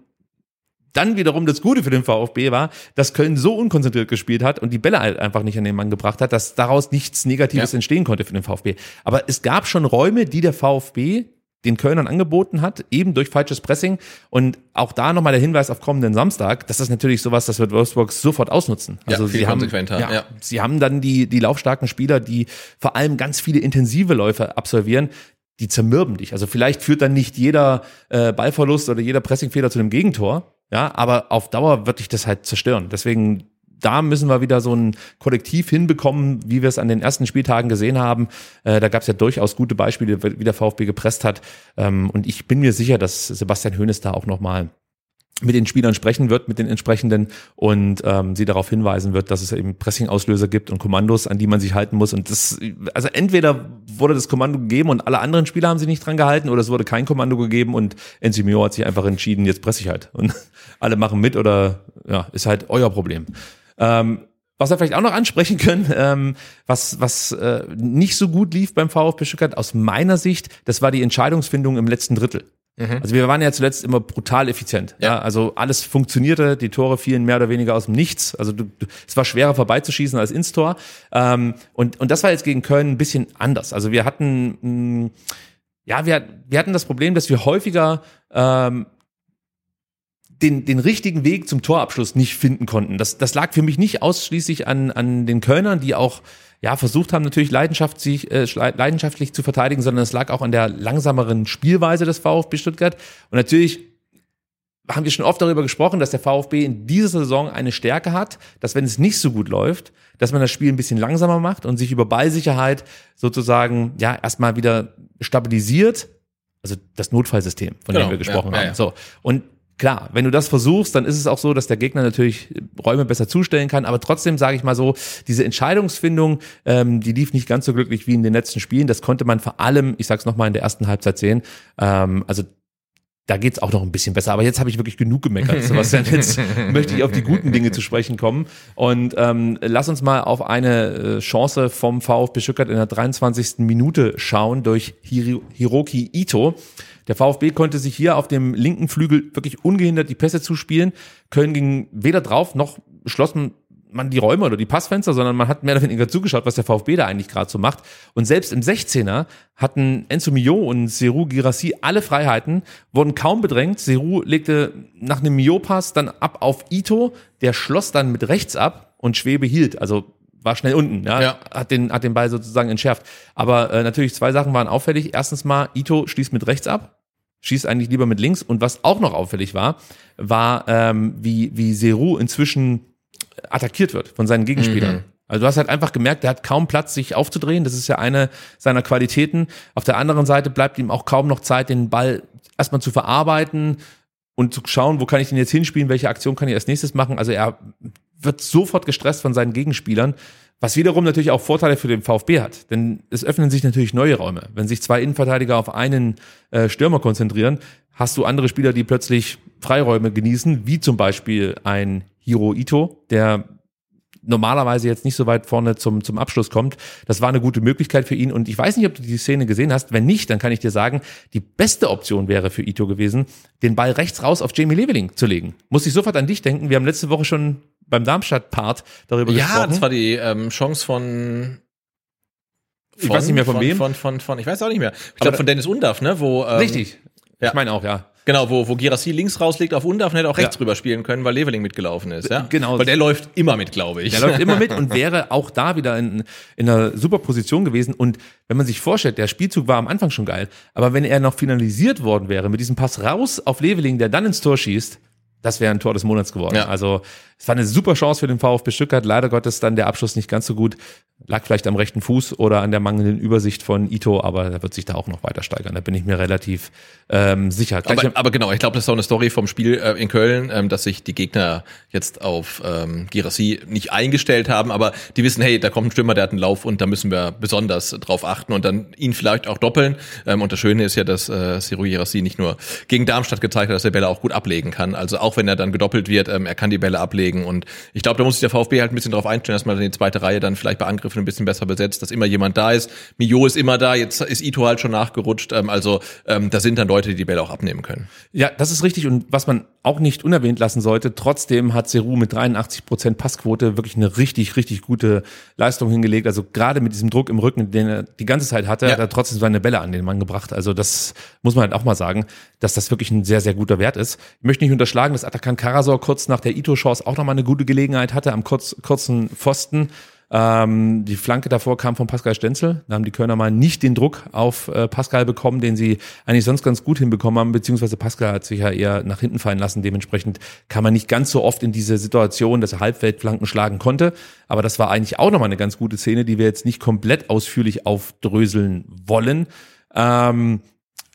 dann wiederum das Gute für den VfB war, dass Köln so unkonzentriert gespielt hat und die Bälle halt einfach nicht an den Mann gebracht hat, dass daraus nichts Negatives ja. entstehen konnte für den VfB. Aber es gab schon Räume, die der VfB den Kölnern angeboten hat, eben durch falsches Pressing. Und auch da nochmal der Hinweis auf kommenden Samstag, das ist natürlich sowas, das wird Wolfsburg sofort ausnutzen. Also ja, sie haben, ja, ja. sie haben dann die, die laufstarken Spieler, die vor allem ganz viele intensive Läufe absolvieren, die zermürben dich. Also vielleicht führt dann nicht jeder äh, Ballverlust oder jeder Pressingfehler zu einem Gegentor, ja, aber auf Dauer wird dich das halt zerstören. Deswegen da müssen wir wieder so ein Kollektiv hinbekommen, wie wir es an den ersten Spieltagen gesehen haben. Äh, da gab es ja durchaus gute Beispiele, wie der VfB gepresst hat. Ähm, und ich bin mir sicher, dass Sebastian Hoeneß da auch nochmal mit den Spielern sprechen wird, mit den entsprechenden und ähm, sie darauf hinweisen wird, dass es eben Pressing-Auslöser gibt und Kommandos, an die man sich halten muss. Und das, also entweder wurde das Kommando gegeben und alle anderen Spieler haben sich nicht dran gehalten, oder es wurde kein Kommando gegeben und Enzimio hat sich einfach entschieden, jetzt presse ich halt. Und <laughs> alle machen mit oder ja, ist halt euer Problem. Ähm, was wir vielleicht auch noch ansprechen können, ähm, was, was äh, nicht so gut lief beim VfB Stuttgart aus meiner Sicht, das war die Entscheidungsfindung im letzten Drittel. Mhm. Also wir waren ja zuletzt immer brutal effizient. Ja. ja. also alles funktionierte, die Tore fielen mehr oder weniger aus dem Nichts. Also du, du, es war schwerer vorbeizuschießen als ins Tor. Ähm, und, und das war jetzt gegen Köln ein bisschen anders. Also wir hatten mh, ja, wir, wir hatten das Problem, dass wir häufiger ähm, den, den richtigen Weg zum Torabschluss nicht finden konnten. Das, das lag für mich nicht ausschließlich an, an den Kölnern, die auch ja, versucht haben, natürlich leidenschaftlich, äh, leidenschaftlich zu verteidigen, sondern es lag auch an der langsameren Spielweise des VfB Stuttgart. Und natürlich haben wir schon oft darüber gesprochen, dass der VfB in dieser Saison eine Stärke hat, dass wenn es nicht so gut läuft, dass man das Spiel ein bisschen langsamer macht und sich über Ballsicherheit sozusagen ja erstmal wieder stabilisiert. Also das Notfallsystem, von genau, dem wir gesprochen ja, haben. Ja, ja. So. Und klar, wenn du das versuchst, dann ist es auch so, dass der Gegner natürlich Räume besser zustellen kann. Aber trotzdem sage ich mal so, diese Entscheidungsfindung, ähm, die lief nicht ganz so glücklich wie in den letzten Spielen. Das konnte man vor allem, ich sag's nochmal, in der ersten Halbzeit sehen. Ähm, also da geht's auch noch ein bisschen besser. Aber jetzt habe ich wirklich genug gemeckert, <laughs> Sebastian. Jetzt möchte ich auf die guten Dinge zu sprechen kommen. Und ähm, lass uns mal auf eine äh, Chance vom VfB Stuttgart in der 23. Minute schauen durch Hiro Hiroki Ito. Der VfB konnte sich hier auf dem linken Flügel wirklich ungehindert die Pässe zuspielen. Köln ging weder drauf, noch schlossen man die Räume oder die Passfenster, sondern man hat mehr oder weniger zugeschaut, was der VfB da eigentlich gerade so macht. Und selbst im 16er hatten Enzo Mio und Seru Girassi alle Freiheiten, wurden kaum bedrängt. Seru legte nach einem Mio-Pass dann ab auf Ito, der schloss dann mit rechts ab und Schwebe hielt. Also war schnell unten, ja, ja. hat den hat den Ball sozusagen entschärft. Aber äh, natürlich zwei Sachen waren auffällig. Erstens mal Ito schließt mit rechts ab, schießt eigentlich lieber mit links. Und was auch noch auffällig war, war ähm, wie wie Seru inzwischen attackiert wird von seinen Gegenspielern. Mhm. Also du hast halt einfach gemerkt, er hat kaum Platz, sich aufzudrehen. Das ist ja eine seiner Qualitäten. Auf der anderen Seite bleibt ihm auch kaum noch Zeit, den Ball erstmal zu verarbeiten und zu schauen, wo kann ich den jetzt hinspielen, welche Aktion kann ich als nächstes machen. Also er wird sofort gestresst von seinen Gegenspielern, was wiederum natürlich auch Vorteile für den VfB hat. Denn es öffnen sich natürlich neue Räume. Wenn sich zwei Innenverteidiger auf einen äh, Stürmer konzentrieren, hast du andere Spieler, die plötzlich Freiräume genießen, wie zum Beispiel ein Hiro Ito, der normalerweise jetzt nicht so weit vorne zum, zum Abschluss kommt. Das war eine gute Möglichkeit für ihn. Und ich weiß nicht, ob du die Szene gesehen hast. Wenn nicht, dann kann ich dir sagen, die beste Option wäre für Ito gewesen, den Ball rechts raus auf Jamie Leveling zu legen. Muss ich sofort an dich denken. Wir haben letzte Woche schon beim Darmstadt-Part darüber ja, gesprochen. Ja, das war die ähm, Chance von ich weiß nicht mehr von, von wem. Von, von, von, ich weiß auch nicht mehr. Ich glaube von Dennis Undaff, ne? Wo, ähm, richtig. Ja. Ich meine auch, ja. Genau, wo, wo Girassi links rauslegt auf Undarf und hätte auch rechts Ja. rüber spielen können, weil Leveling mitgelaufen ist. Ja? Genau. Weil der läuft immer mit, glaube ich. Der läuft immer mit und <laughs> wäre auch da wieder in, in einer super Position gewesen. Und wenn man sich vorstellt, der Spielzug war am Anfang schon geil, aber wenn er noch finalisiert worden wäre mit diesem Pass raus auf Leveling, der dann ins Tor schießt, das wäre ein Tor des Monats geworden. Ja. Also es war eine super Chance für den VfB Stuttgart. Leider Gottes dann der Abschluss nicht ganz so gut. Lag vielleicht am rechten Fuß oder an der mangelnden Übersicht von Ito, aber er wird sich da auch noch weiter steigern. Da bin ich mir relativ ähm, sicher. Gleich Aber, aber genau, ich glaube, das ist auch eine Story vom Spiel äh, in Köln, ähm, dass sich die Gegner jetzt auf ähm, Girassi nicht eingestellt haben, aber die wissen, hey, da kommt ein Stürmer, der hat einen Lauf und da müssen wir besonders drauf achten und dann ihn vielleicht auch doppeln. Ähm, und das Schöne ist ja, dass äh, Siru Girassi nicht nur gegen Darmstadt gezeigt hat, dass er Bälle auch gut ablegen kann. Also auch wenn er dann gedoppelt wird, ähm, er kann die Bälle ablegen und ich glaube, da muss sich der VfB halt ein bisschen drauf einstellen, dass man die zweite Reihe dann vielleicht bei Angriffen ein bisschen besser besetzt, dass immer jemand da ist. Mio ist immer da, jetzt ist Ito halt schon nachgerutscht. Ähm, also ähm, da sind dann Leute, die die Bälle auch abnehmen können. Ja, das ist richtig. Und was man auch nicht unerwähnt lassen sollte, trotzdem hat Seru mit 83 Prozent Passquote wirklich eine richtig, richtig gute Leistung hingelegt. Also gerade mit diesem Druck im Rücken, den er die ganze Zeit hatte, Ja. hat er trotzdem seine Bälle an den Mann gebracht. Also das muss man halt auch mal sagen, dass das wirklich ein sehr, sehr guter Wert ist. Ich möchte nicht unterschlagen, dass Atakan Karasor kurz nach der Ito-Chance auch nochmal eine gute Gelegenheit hatte am kurz, kurzen Pfosten. Ähm, die Flanke davor kam von Pascal Stenzel. Da haben die Kölner mal nicht den Druck auf äh, Pascal bekommen, den sie eigentlich sonst ganz gut hinbekommen haben, beziehungsweise Pascal hat sich ja eher nach hinten fallen lassen. Dementsprechend kam man nicht ganz so oft in diese Situation, dass er Halbfeldflanken schlagen konnte. Aber das war eigentlich auch nochmal eine ganz gute Szene, die wir jetzt nicht komplett ausführlich aufdröseln wollen. Ähm,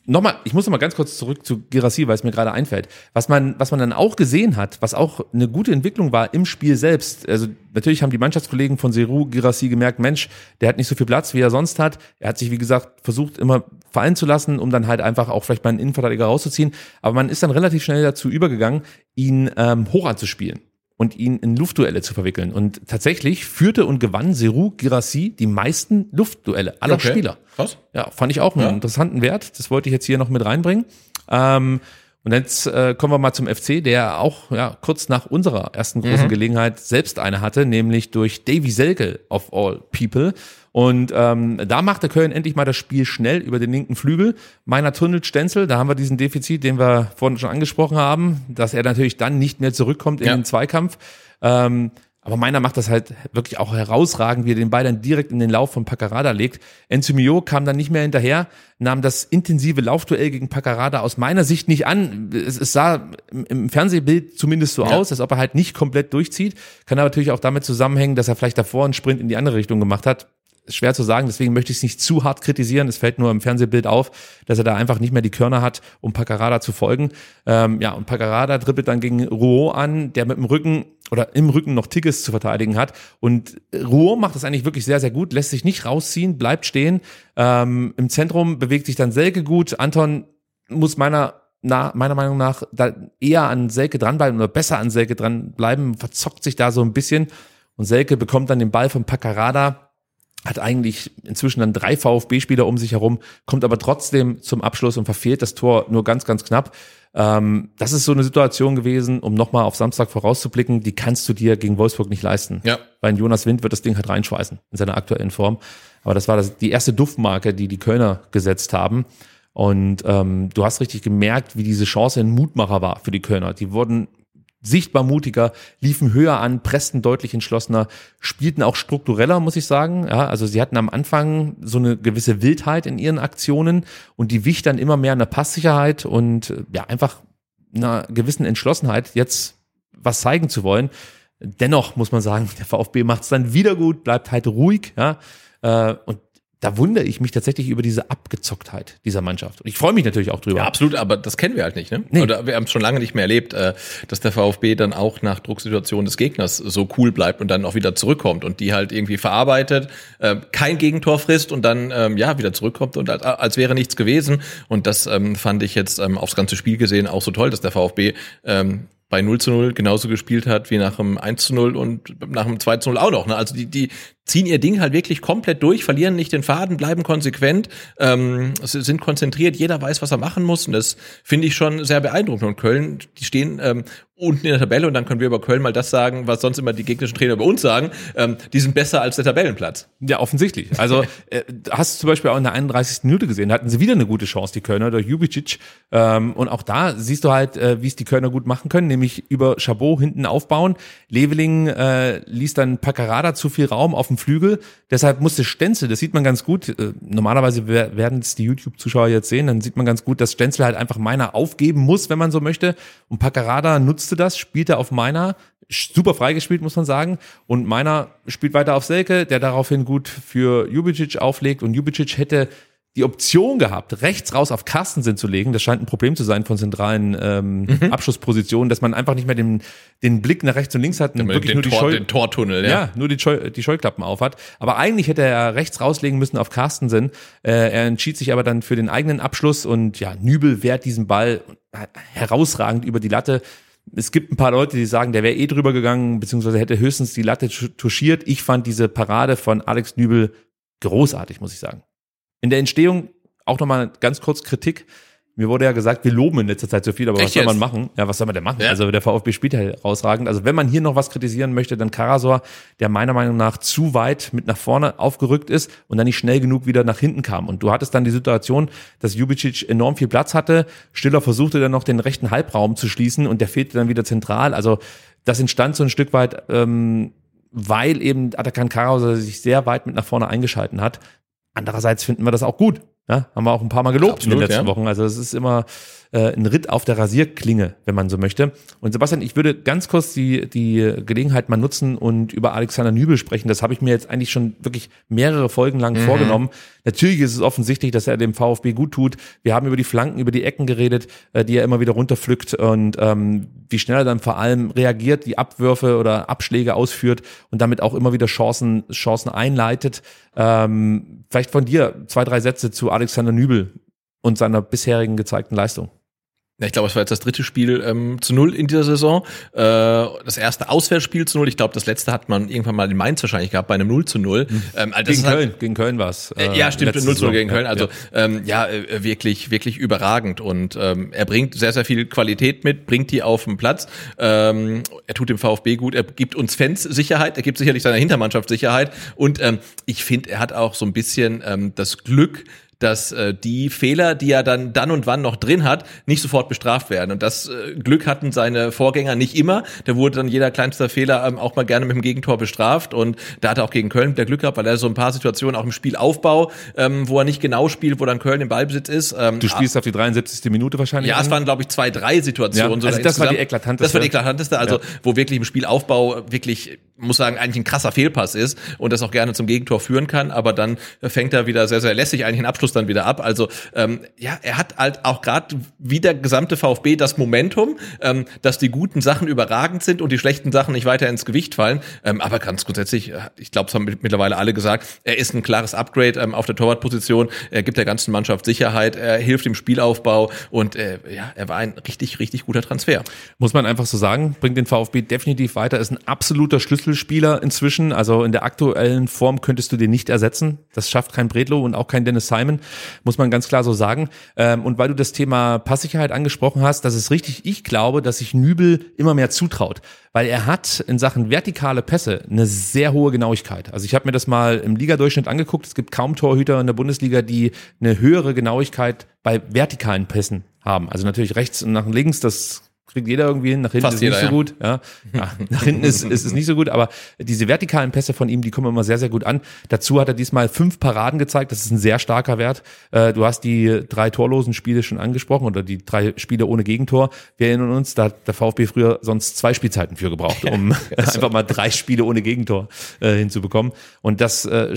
Nochmal, ich muss noch mal ganz kurz zurück zu Girassi, weil es mir gerade einfällt. Was man, was man dann auch gesehen hat, was auch eine gute Entwicklung war im Spiel selbst. Also natürlich haben die Mannschaftskollegen von Seru Girassi gemerkt, Mensch, der hat nicht so viel Platz, wie er sonst hat. Er hat sich, wie gesagt, versucht immer fallen zu lassen, um dann halt einfach auch vielleicht mal einen Innenverteidiger rauszuziehen. Aber man ist dann relativ schnell dazu übergegangen, ihn ähm, hoch anzuspielen und ihn in Luftduelle zu verwickeln. Und tatsächlich führte und gewann Seru Girassi die meisten Luftduelle aller Okay. Spieler. Krass. Ja, fand ich auch einen Ja. interessanten Wert. Das wollte ich jetzt hier noch mit reinbringen. Ähm, und jetzt äh, kommen wir mal zum FC, der auch ja, kurz nach unserer ersten großen Mhm. Gelegenheit selbst eine hatte, nämlich durch Davy Selke of all people. Und ähm, da machte Köln endlich mal das Spiel schnell über den linken Flügel. Meiner tunnelt Stenzel, da haben wir diesen Defizit, den wir vorhin schon angesprochen haben, dass er natürlich dann nicht mehr zurückkommt in Ja. den Zweikampf. Ähm, aber meiner macht das halt wirklich auch herausragend, wie er den Ball dann direkt in den Lauf von Paccarada legt. Enzymio kam dann nicht mehr hinterher, nahm das intensive Laufduell gegen Paccarada aus meiner Sicht nicht an. Es, es sah im, im Fernsehbild zumindest so Ja. aus, als ob er halt nicht komplett durchzieht. Kann aber natürlich auch damit zusammenhängen, dass er vielleicht davor einen Sprint in die andere Richtung gemacht hat. Schwer zu sagen, deswegen möchte ich es nicht zu hart kritisieren. Es fällt nur im Fernsehbild auf, dass er da einfach nicht mehr die Körner hat, um Paccarada zu folgen. Ähm, ja, und Paccarada dribbelt dann gegen Rouault an, der mit dem Rücken oder im Rücken noch Tickets zu verteidigen hat. Und Rouault macht das eigentlich wirklich sehr, sehr gut, lässt sich nicht rausziehen, bleibt stehen. Ähm, Im Zentrum bewegt sich dann Selke gut. Anton muss meiner na, meiner Meinung nach da eher an Selke dranbleiben oder besser an Selke dranbleiben, verzockt sich da so ein bisschen. Und Selke bekommt dann den Ball von Paccarada, hat eigentlich inzwischen dann drei VfB-Spieler um sich herum, kommt aber trotzdem zum Abschluss und verfehlt das Tor nur ganz, ganz knapp. Ähm, das ist so eine Situation gewesen, um nochmal auf Samstag vorauszublicken, die kannst du dir gegen Wolfsburg nicht leisten. Ja. Weil Jonas Wind wird das Ding halt reinschweißen in seiner aktuellen Form. Aber das war das, die erste Duftmarke, die die Kölner gesetzt haben. Und ähm, du hast richtig gemerkt, wie diese Chance ein Mutmacher war für die Kölner. Die wurden sichtbar mutiger, liefen höher an, pressten deutlich entschlossener, spielten auch struktureller, muss ich sagen. Ja, also sie hatten am Anfang so eine gewisse Wildheit in ihren Aktionen und die wich dann immer mehr einer Passsicherheit und äh, ja, einfach einer gewissen Entschlossenheit, jetzt was zeigen zu wollen. Dennoch muss man sagen, <laughs> der VfB macht es dann wieder gut, bleibt halt ruhig, ja. Äh, und da wundere ich mich tatsächlich über diese Abgezocktheit dieser Mannschaft. Und ich freue mich natürlich auch drüber. Ja, absolut, aber das kennen wir halt nicht, ne? Nee. Oder wir haben es schon lange nicht mehr erlebt, äh, dass der VfB dann auch nach Drucksituationen des Gegners so cool bleibt und dann auch wieder zurückkommt und die halt irgendwie verarbeitet, äh, kein Gegentor frisst und dann ähm, ja wieder zurückkommt und als, wäre nichts gewesen. Und das ähm, fand ich jetzt ähm, aufs ganze Spiel gesehen auch so toll, dass der VfB bei 0 zu 0 genauso gespielt hat wie nach dem 1 zu 0 und nach dem 2 zu 0 auch noch. Ne? Also die, die, ziehen ihr Ding halt wirklich komplett durch, verlieren nicht den Faden, bleiben konsequent, ähm, sind konzentriert, jeder weiß, was er machen muss. Und das finde ich schon sehr beeindruckend. Und Köln, die stehen ähm, unten in der Tabelle und dann können wir über Köln mal das sagen, was sonst immer die gegnerischen Trainer über uns sagen. Ähm, die sind besser als der Tabellenplatz. Ja, offensichtlich. Also <laughs> äh, hast du zum Beispiel auch in der 31. Minute gesehen, da hatten sie wieder eine gute Chance, die Kölner, durch Jubicic. Ähm, und auch da siehst du halt, äh, wie es die Kölner gut machen können, nämlich über Chabot hinten aufbauen. Leveling äh, ließ dann Paccarada zu viel Raum auf dem Flügel. Deshalb musste Stenzel, das sieht man ganz gut, äh, normalerweise werden es die YouTube-Zuschauer jetzt sehen, dann sieht man ganz gut, dass Stenzel halt einfach meiner aufgeben muss, wenn man so möchte. Und Paccarada nutzte das, spielte auf meiner, super freigespielt, muss man sagen. Und meiner spielt weiter auf Selke, der daraufhin gut für Jubicic auflegt. Und Jubicic hätte die Option gehabt, rechts raus auf Carstensen zu legen. Das scheint ein Problem zu sein von zentralen ähm, mhm. Abschlusspositionen, dass man einfach nicht mehr den, den Blick nach rechts und links hat und wirklich den, nur die Tor, Scheu den Tortunnel, ja. ja nur die, Scheu die Scheuklappen auf hat. Aber eigentlich hätte er rechts rauslegen müssen auf Carstensen. Äh, er entschied sich aber dann für den eigenen Abschluss und ja, Nübel wehrt diesen Ball herausragend über die Latte. Es gibt ein paar Leute, die sagen, der wäre eh drüber gegangen, beziehungsweise hätte höchstens die Latte touchiert. Ich fand diese Parade von Alex Nübel großartig, muss ich sagen. In der Entstehung auch nochmal ganz kurz Kritik. Mir wurde ja gesagt, wir loben in letzter Zeit so viel, aber Echt was soll man jetzt? machen? Ja, was soll man denn machen? Ja. Also der VfB spielt ja herausragend. Also wenn man hier noch was kritisieren möchte, dann Karasor, der meiner Meinung nach zu weit mit nach vorne aufgerückt ist und dann nicht schnell genug wieder nach hinten kam. Und du hattest dann die Situation, dass Jubicic enorm viel Platz hatte. Stiller versuchte dann noch den rechten Halbraum zu schließen und der fehlte dann wieder zentral. Also das entstand so ein Stück weit, ähm, weil eben Atakan Karasor sich sehr weit mit nach vorne eingeschalten hat. Andererseits finden wir das auch gut. Ja, haben wir auch ein paar Mal gelobt in Absolut, den letzten ja. Wochen. Also es ist immer äh, ein Ritt auf der Rasierklinge, wenn man so möchte. Und Sebastian, ich würde ganz kurz die, die Gelegenheit mal nutzen und über Alexander Nübel sprechen. Das habe ich mir jetzt eigentlich schon wirklich mehrere Folgen lang vorgenommen. Natürlich ist es offensichtlich, dass er dem VfB gut tut. Wir haben über die Flanken, über die Ecken geredet, äh, die er immer wieder runterpflückt und ähm, wie schnell er dann vor allem reagiert, die Abwürfe oder Abschläge ausführt und damit auch immer wieder Chancen, Chancen einleitet. Ähm, vielleicht von dir zwei, drei Sätze zu Alexander Nübel und seiner bisherigen gezeigten Leistung. Ja, Ich glaube, es war jetzt das dritte Spiel ähm, zu null in dieser Saison. Äh, das erste Auswärtsspiel zu null. Ich glaube, das letzte hat man irgendwann mal in Mainz wahrscheinlich gehabt, bei einem 0 zu 0. Ähm, also Gegen ist halt- Köln, gegen Köln war es. Äh, ja, stimmt, 0 zu 0 gegen Köln. Also ähm, ja, äh, wirklich, wirklich überragend. Und ähm, er bringt sehr, sehr viel Qualität mit, bringt die auf den Platz. Ähm, er tut dem VfB gut, er gibt uns Fans Sicherheit, er gibt sicherlich seiner Hintermannschaft Sicherheit. Und ähm, ich finde, er hat auch so ein bisschen ähm, das Glück, dass äh, die Fehler, die er dann dann und wann noch drin hat, nicht sofort bestraft werden. Und das äh, Glück hatten seine Vorgänger nicht immer. Da wurde dann jeder kleinste Fehler ähm, auch mal gerne mit dem Gegentor bestraft. Und da hat er auch gegen Köln wieder Glück gehabt, weil er so ein paar Situationen auch im Spielaufbau, ähm, wo er nicht genau spielt, wo dann Köln im Ballbesitz ist. Ähm, Du spielst auf die 73. Minute wahrscheinlich. ja, es an. waren, glaube ich, zwei, drei Situationen. Ja, also das war die eklatanteste. Das war die eklatanteste, also Ja. wo wirklich im Spielaufbau wirklich, muss sagen, eigentlich ein krasser Fehlpass ist und das auch gerne zum Gegentor führen kann, aber dann fängt er wieder sehr, sehr lässig eigentlich den Abschluss dann wieder ab. Also ähm, ja, er hat halt auch gerade wie der gesamte VfB das Momentum, ähm, dass die guten Sachen überragend sind und die schlechten Sachen nicht weiter ins Gewicht fallen. Ähm, aber ganz grundsätzlich, äh, ich glaube, es haben mit- mittlerweile alle gesagt, er ist ein klares Upgrade ähm, auf der Torwartposition. Er gibt der ganzen Mannschaft Sicherheit, er hilft im Spielaufbau und äh, ja, er war ein richtig, richtig guter Transfer. Muss man einfach so sagen, bringt den VfB definitiv weiter, ist ein absoluter Schlüsselspieler inzwischen. Also in der aktuellen Form könntest du den nicht ersetzen. Das schafft kein Bredlo und auch kein Dennis Simon, muss man ganz klar so sagen. Ähm, Und weil du das Thema Passsicherheit angesprochen hast, das ist richtig. Ich glaube, dass sich Nübel immer mehr zutraut, weil er hat in Sachen vertikale Pässe eine sehr hohe Genauigkeit. Also ich habe mir das mal im Ligadurchschnitt angeguckt. Es gibt kaum Torhüter in der Bundesliga, die eine höhere Genauigkeit bei vertikalen Pässen haben. Also natürlich rechts und nach links, das kriegt jeder irgendwie hin, nach hinten Fast ist jeder, nicht so ja. gut. Ja. ja, <laughs> nach hinten ist, ist es nicht so gut, aber diese vertikalen Pässe von ihm, die kommen immer sehr, sehr gut an. Dazu hat er diesmal fünf Paraden gezeigt, das ist ein sehr starker Wert. Äh, Du hast die drei torlosen Spiele schon angesprochen oder die drei Spiele ohne Gegentor. Wir erinnern uns, da hat der VfB früher sonst zwei Spielzeiten für gebraucht, um <laughs> <laughs> einfach mal drei Spiele ohne Gegentor äh, hinzubekommen. Und das äh,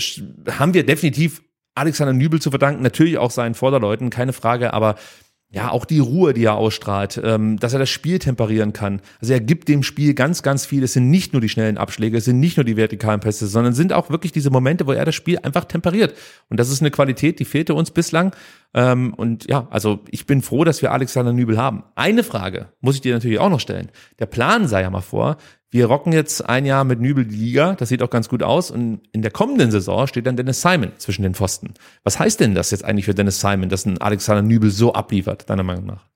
haben wir definitiv Alexander Nübel zu verdanken, natürlich auch seinen Vorderleuten, keine Frage, aber ja, auch die Ruhe, die er ausstrahlt, ähm, dass er das Spiel temperieren kann. Also er gibt dem Spiel ganz, ganz viel. Es sind nicht nur die schnellen Abschläge, es sind nicht nur die vertikalen Pässe, sondern sind auch wirklich diese Momente, wo er das Spiel einfach temperiert. Und das ist eine Qualität, die fehlte uns bislang. Ähm, und ja, also ich bin froh, dass wir Alexander Nübel haben. Eine Frage muss ich dir natürlich auch noch stellen. Der Plan sah ja mal vor, wir rocken jetzt ein Jahr mit Nübel die Liga, das sieht auch ganz gut aus und in der kommenden Saison steht dann Dennis Simon zwischen den Pfosten. Was heißt denn das jetzt eigentlich für Dennis Simon, dass ein Alexander Nübel so abliefert, deiner Meinung nach?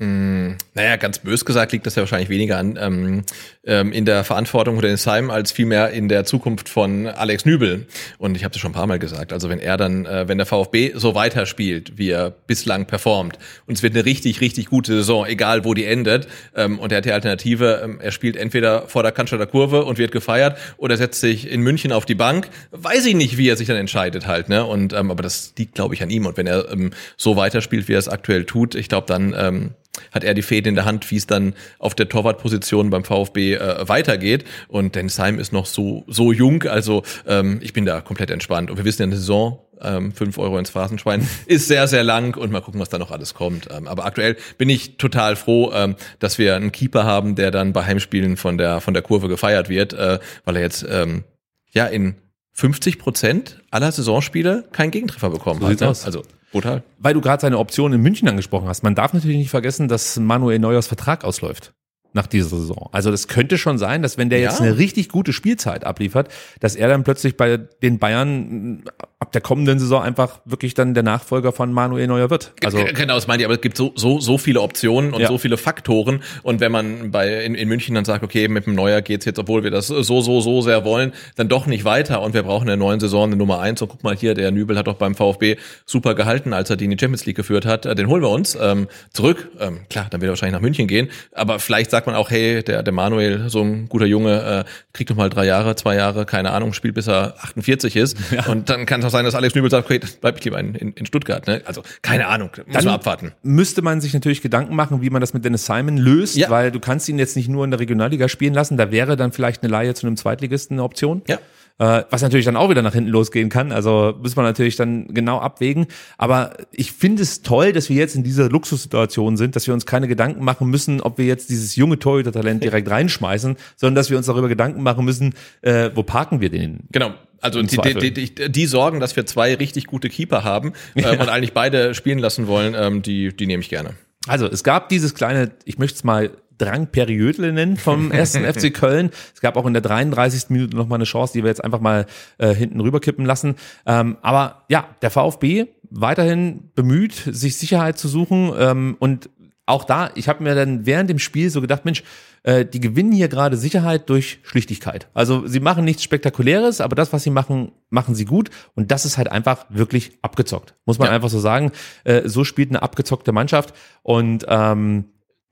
Mm, naja, ganz bös gesagt liegt das ja wahrscheinlich weniger an ähm, ähm, in der Verantwortung von Dennis Heim als vielmehr in der Zukunft von Alex Nübel. Und ich habe das schon ein paar Mal gesagt. Also wenn er dann, äh, wenn der VfB so weiterspielt, wie er bislang performt, und es wird eine richtig, richtig gute Saison, egal wo die endet, ähm, und er hat die Alternative, ähm, er spielt entweder vor der Cannstatter Kurve und wird gefeiert, oder setzt sich in München auf die Bank. Weiß ich nicht, wie er sich dann entscheidet halt. Ne? Und ähm, aber das liegt, glaube ich, an ihm. Und wenn er ähm, so weiterspielt, wie er es aktuell tut, ich glaube, dann ähm, hat er die Fäden in der Hand, wie es dann auf der Torwartposition beim VfB äh, weitergeht. Und Dennis Heim ist noch so, so jung, also ähm, ich bin da komplett entspannt. Und wir wissen ja, eine Saison, ähm, 5 Euro ins Phrasenschwein, <laughs> ist sehr, sehr lang und mal gucken, was da noch alles kommt. Ähm, aber aktuell bin ich total froh, ähm, dass wir einen Keeper haben, der dann bei Heimspielen von der, von der Kurve gefeiert wird, äh, weil er jetzt ähm, ja in 50 Prozent aller Saisonspiele keinen Gegentreffer bekommen So hat. Ne? Also brutal. Weil du gerade seine Option in München angesprochen hast. Man darf natürlich nicht vergessen, dass Manuel Neuers Vertrag ausläuft nach dieser Saison. Also das könnte schon sein, dass wenn der jetzt Ja. eine richtig gute Spielzeit abliefert, dass er dann plötzlich bei den Bayern ab der kommenden Saison einfach wirklich dann der Nachfolger von Manuel Neuer wird. Also genau, das meine ich, aber es gibt so, so, so viele Optionen und Ja. so viele Faktoren. Und wenn man bei in, in München dann sagt, okay, mit dem Neuer geht's jetzt, obwohl wir das so, so, so sehr wollen, dann doch nicht weiter und wir brauchen in der neuen Saison eine Nummer eins. Und guck mal hier, der Nübel hat doch beim VfB super gehalten, als er die in die Champions League geführt hat. Äh, Den holen wir uns ähm, zurück. Ähm, klar, dann wird er wahrscheinlich nach München gehen. Aber vielleicht sagt man auch, hey, der, der Manuel, so ein guter Junge, äh, kriegt doch mal drei Jahre, zwei Jahre, keine Ahnung, spielt bis er 48 ist. <laughs> Und dann kann auch sein, dass Alex Nübel sagt, okay, bleib ich lieber in, in, in Stuttgart. Ne? Also keine Ahnung, muss man abwarten. müsste man sich natürlich Gedanken machen, wie man das mit Dennis Simon löst, Ja. weil du kannst ihn jetzt nicht nur in der Regionalliga spielen lassen. Da wäre dann vielleicht eine Leihe zu einem Zweitligisten eine Option. Ja. Äh, was natürlich dann auch wieder nach hinten losgehen kann. Also muss man natürlich dann genau abwägen. Aber ich finde es toll, dass wir jetzt in dieser Luxussituation sind, dass wir uns keine Gedanken machen müssen, ob wir jetzt dieses junge Torhüter-Talent direkt <laughs> reinschmeißen, sondern dass wir uns darüber Gedanken machen müssen, äh, wo parken wir den? Genau. Also die, die, die, die, sorgen, dass wir zwei richtig gute Keeper haben <laughs> ähm, und eigentlich beide spielen lassen wollen, ähm, die, die nehme ich gerne. Also es gab dieses kleine, ich möchte es mal Drang-Periödle nennen vom <laughs> ersten FC Köln. Es gab auch in der 33. Minute noch mal eine Chance, die wir jetzt einfach mal äh, hinten rüberkippen lassen. Ähm, aber ja, der VfB weiterhin bemüht, sich Sicherheit zu suchen ähm, und auch da, ich habe mir dann während dem Spiel so gedacht, Mensch, äh, die gewinnen hier gerade Sicherheit durch Schlichtigkeit. Also sie machen nichts Spektakuläres, aber das, was sie machen, machen sie gut. Und das ist halt einfach wirklich abgezockt. Muss man Ja. einfach so sagen. Äh, so spielt eine abgezockte Mannschaft. Und ähm,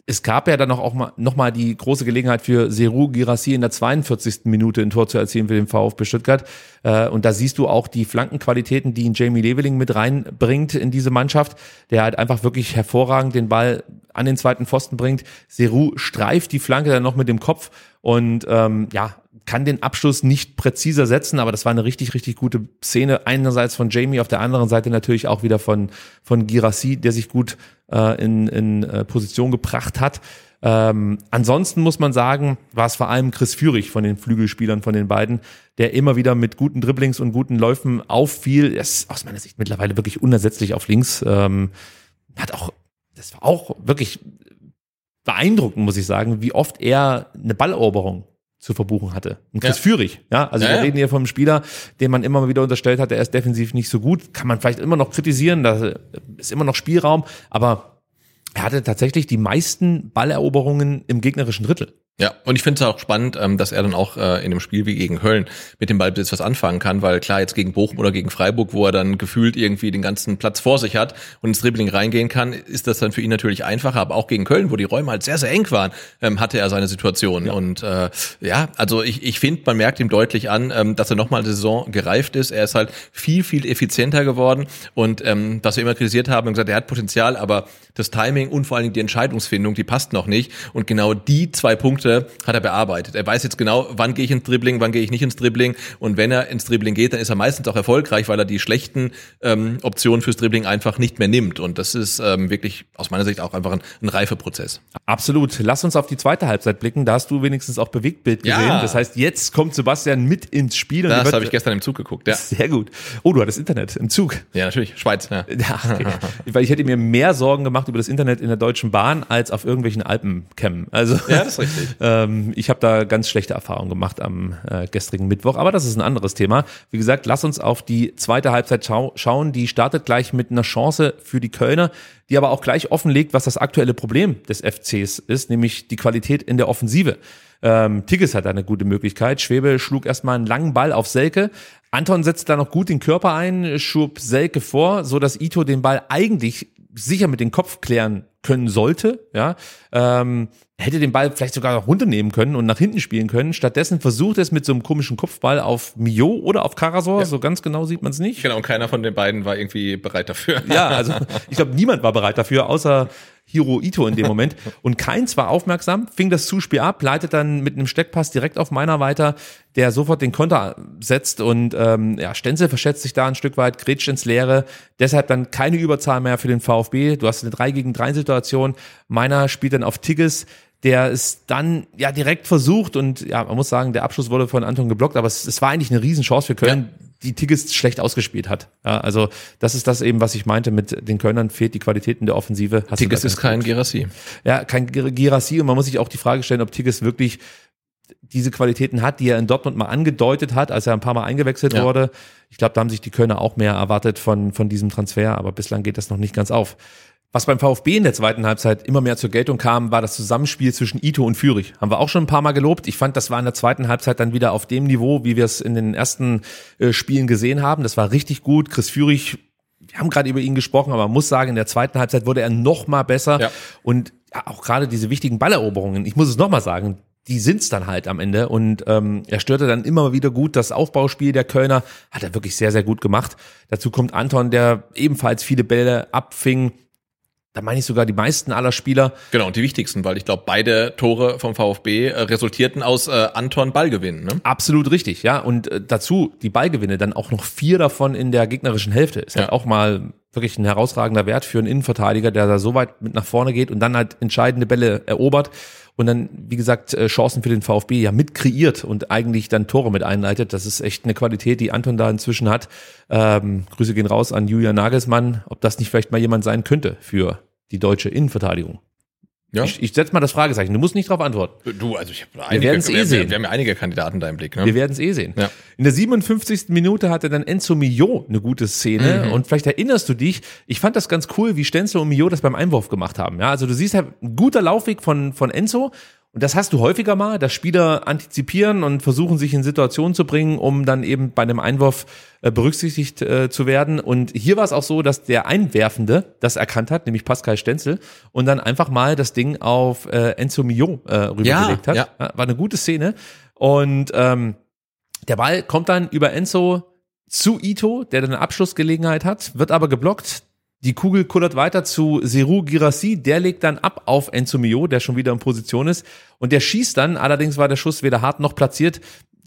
es gab ja dann auch, mal, noch mal die große Gelegenheit für Seru Girassi in der 42. Minute ein Tor zu erzielen für den VfB Stuttgart. Äh, und da siehst du auch die Flankenqualitäten, die ihn Jamie Leveling mit reinbringt in diese Mannschaft, der halt einfach wirklich hervorragend den Ball an den zweiten Pfosten bringt. Seru streift die Flanke dann noch mit dem Kopf und ähm, ja, kann den Abschluss nicht präziser setzen, aber das war eine richtig, richtig gute Szene. Einerseits von Jamie, auf der anderen Seite natürlich auch wieder von, von Girassi, der sich gut äh, in, in äh, Position gebracht hat. Ähm, ansonsten muss man sagen, war es vor allem Chris Führig von den Flügelspielern von den beiden, der immer wieder mit guten Dribblings und guten Läufen auffiel. Er ist aus meiner Sicht mittlerweile wirklich unersetzlich auf links. Ähm, hat auch, das war auch wirklich beeindruckend, muss ich sagen, wie oft er eine Balleroberung zu verbuchen hatte. Und Chris Ja. Führig, ja, also Ja, wir reden hier vom Spieler, den man immer mal wieder unterstellt hat, der ist defensiv nicht so gut, kann man vielleicht immer noch kritisieren, da ist immer noch Spielraum, aber er hatte tatsächlich die meisten Balleroberungen im gegnerischen Drittel. Ja, und ich finde es auch spannend, ähm, dass er dann auch äh, in einem Spiel wie gegen Köln mit dem Ballbesitz was anfangen kann, weil klar, jetzt gegen Bochum oder gegen Freiburg, wo er dann gefühlt irgendwie den ganzen Platz vor sich hat und ins Dribbling reingehen kann, ist das dann für ihn natürlich einfacher. Aber auch gegen Köln, wo die Räume halt sehr, sehr eng waren, ähm, hatte er seine Situation. Und äh, ja, also ich, ich finde, man merkt ihm deutlich an, ähm, dass er nochmal eine Saison gereift ist. Er ist halt viel, viel effizienter geworden. Und ähm, was wir immer kritisiert haben, haben gesagt, er hat Potenzial, aber das Timing und vor allen Dingen die Entscheidungsfindung, die passt noch nicht. Und genau die zwei Punkte hat er bearbeitet. Er weiß jetzt genau, wann gehe ich ins Dribbling, wann gehe ich nicht ins Dribbling. Und wenn er ins Dribbling geht, dann ist er meistens auch erfolgreich, weil er die schlechten ähm, Optionen fürs Dribbling einfach nicht mehr nimmt. Und das ist ähm, wirklich aus meiner Sicht auch einfach ein, ein Reifeprozess. Absolut. Lass uns auf die zweite Halbzeit blicken. Da hast du wenigstens auch Bewegtbild Ja. gesehen. Das heißt, jetzt kommt Sebastian mit ins Spiel. und Das habe ich gestern im Zug geguckt. Ja, <laughs> Sehr gut. Oh, du hattest Internet im Zug. ja natürlich. Schweiz. Ja. <laughs> Ja, okay. Weil ich hätte mir mehr Sorgen gemacht über das Internet in der Deutschen Bahn als auf irgendwelchen Alpenkämmen. Also Ja, das ist richtig. <laughs> Ähm, ich habe da ganz schlechte Erfahrungen gemacht am äh, gestrigen Mittwoch, aber das ist ein anderes Thema. Wie gesagt, lass uns auf die zweite Halbzeit schau schauen. Die startet gleich mit einer Chance für die Kölner, die aber auch gleich offenlegt, was das aktuelle Problem des FCs ist, nämlich die Qualität in der Offensive. Ähm, Tigges hat eine gute Möglichkeit. Schwebe schlug erstmal einen langen Ball auf Selke. Anton setzt da noch gut den Körper ein, schob Selke vor, so dass Ito den Ball eigentlich sicher mit dem Kopf klären können sollte, ja, ähm, hätte den Ball vielleicht sogar noch runternehmen können und nach hinten spielen können. Stattdessen versucht er es mit so einem komischen Kopfball auf Mio oder auf Karasor, ja. so ganz genau sieht man es nicht. Genau, und keiner von den beiden war irgendwie bereit dafür. Ja, also ich glaube, niemand war bereit dafür, außer Hiro Ito in dem Moment. <laughs> Und Keins war aufmerksam, fing das Zuspiel ab, leitet dann mit einem Steckpass direkt auf meiner weiter, der sofort den Konter setzt und ähm, ja, Stenzel verschätzt sich da ein Stück weit, grätscht ins Leere. Deshalb dann keine Überzahl mehr für den VfB. Du hast eine 3 gegen 3 Situation. Meiner spielt dann auf Tigges, der ist dann ja direkt versucht und ja, man muss sagen, der Abschluss wurde von Anton geblockt, aber es, es war eigentlich eine Riesenchance für Köln. Ja die Tigges schlecht ausgespielt hat. Ja, also das ist das eben, was ich meinte mit den Kölnern fehlt die Qualität in der Offensive. Hast Tigges ist kein Girassi. Ja, kein Girassi und man muss sich auch die Frage stellen, ob Tigges wirklich diese Qualitäten hat, die er in Dortmund mal angedeutet hat, als er ein paar Mal eingewechselt ja. wurde. Ich glaube, da haben sich die Kölner auch mehr erwartet von, von diesem Transfer, aber bislang geht das noch nicht ganz auf. Was beim VfB in der zweiten Halbzeit immer mehr zur Geltung kam, war das Zusammenspiel zwischen Ito und Fürich. Haben wir auch schon ein paar Mal gelobt. Ich fand, das war in der zweiten Halbzeit dann wieder auf dem Niveau, wie wir es in den ersten äh, Spielen gesehen haben. Das war richtig gut. Chris Fürich, wir haben gerade über ihn gesprochen, aber man muss sagen, in der zweiten Halbzeit wurde er noch mal besser. Ja. Und ja, auch gerade diese wichtigen Balleroberungen, ich muss es noch mal sagen, die sind's dann halt am Ende. Und ähm, er störte dann immer wieder gut. Das Aufbauspiel der Kölner hat er wirklich sehr, sehr gut gemacht. Dazu kommt Anton, der ebenfalls viele Bälle abfing da meine ich sogar die meisten aller Spieler. Genau, und die wichtigsten, weil ich glaube, beide Tore vom VfB äh, resultierten aus äh, Anton Ballgewinnen. Ne? Absolut richtig, ja. Und äh, dazu die Ballgewinne, dann auch noch vier davon in der gegnerischen Hälfte. Ist ja. halt auch mal wirklich ein herausragender Wert für einen Innenverteidiger, der da so weit mit nach vorne geht und dann halt entscheidende Bälle erobert und dann, wie gesagt, äh, Chancen für den VfB ja mit kreiert und eigentlich dann Tore mit einleitet. Das ist echt eine Qualität, die Anton da inzwischen hat. Ähm, Grüße gehen raus an Julian Nagelsmann, ob das nicht vielleicht mal jemand sein könnte für die deutsche Innenverteidigung. Ja? Ich, ich setze mal das Fragezeichen. Du musst nicht darauf antworten. Du, also ich habe einige, wir werden es eh sehen. Wir, wir, haben ja einige Kandidaten da im Blick. Ne? Wir werden es eh sehen. Ja. In der 57. Minute hatte dann Enzo Mio eine gute Szene mhm. und vielleicht erinnerst du dich. Ich fand das ganz cool, wie Stenzel und Mio das beim Einwurf gemacht haben. Ja, also du siehst halt ein guter Laufweg von von Enzo und das hast du häufiger mal, dass Spieler antizipieren und versuchen, sich in Situationen zu bringen, um dann eben bei einem Einwurf äh, berücksichtigt äh, zu werden. Und hier war es auch so, dass der Einwerfende das erkannt hat, nämlich Pascal Stenzel, und dann einfach mal das Ding auf äh, Enzo Mio äh, rübergelegt ja, hat. Ja. War eine gute Szene. Und ähm, der Ball kommt dann über Enzo zu Ito, der dann eine Abschlussgelegenheit hat, wird aber geblockt. Die Kugel kullert weiter zu Seru Girassi, der legt dann ab auf Enzo Mio, der schon wieder in Position ist. Und der schießt dann, allerdings war der Schuss weder hart noch platziert,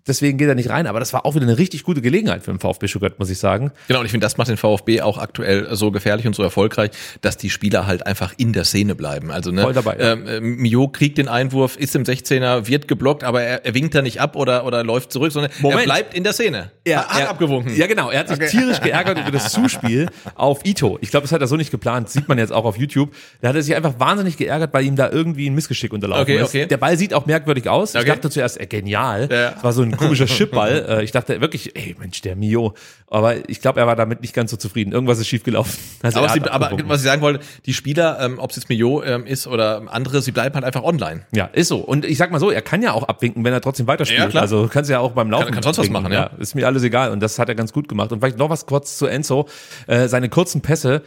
deswegen geht er nicht rein. Aber das war auch wieder eine richtig gute Gelegenheit für den VfB Stuttgart, muss ich sagen. Genau, und ich finde, das macht den VfB auch aktuell so gefährlich und so erfolgreich, dass die Spieler halt einfach in der Szene bleiben. Also ne, Voll dabei, ja. ähm, Mio kriegt den Einwurf, ist im 16er, wird geblockt, aber er, er winkt da nicht ab oder, oder läuft zurück, sondern Moment. er bleibt in der Szene. Er hat er, abgewunken. Ja, genau. Er hat sich okay. tierisch <laughs> geärgert über das Zuspiel auf Ito. Ich glaube, das hat er so nicht geplant. Sieht man jetzt auch auf YouTube. Da hat er sich einfach wahnsinnig geärgert, weil ihm da irgendwie ein Missgeschick unterlaufen okay, ist. Okay. Der Ball sieht auch merkwürdig aus. Okay. Ich dachte zuerst, äh, genial. Ja. Das war so ein komischer Chipball. <laughs> Äh, ich dachte wirklich, ey Mensch, der Mio. Aber ich glaube, er war damit nicht ganz so zufrieden. Irgendwas ist schiefgelaufen. <laughs> Also aber, sie, aber was ich sagen wollte, die Spieler, ähm, ob es jetzt Mio ähm, ist oder andere, sie bleiben halt einfach online. Ja, ist so. Und ich sag mal so, er kann ja auch abwinken, wenn er trotzdem weiterspielt. Ja, klar. Also kannst ja auch beim Laufen. Kann, kann sonst was machen, ja. ja. Ist mir alles egal. Und das hat er ganz gut gemacht. Und vielleicht noch was kurz zu Enzo. Äh, seine kurzen Pässe,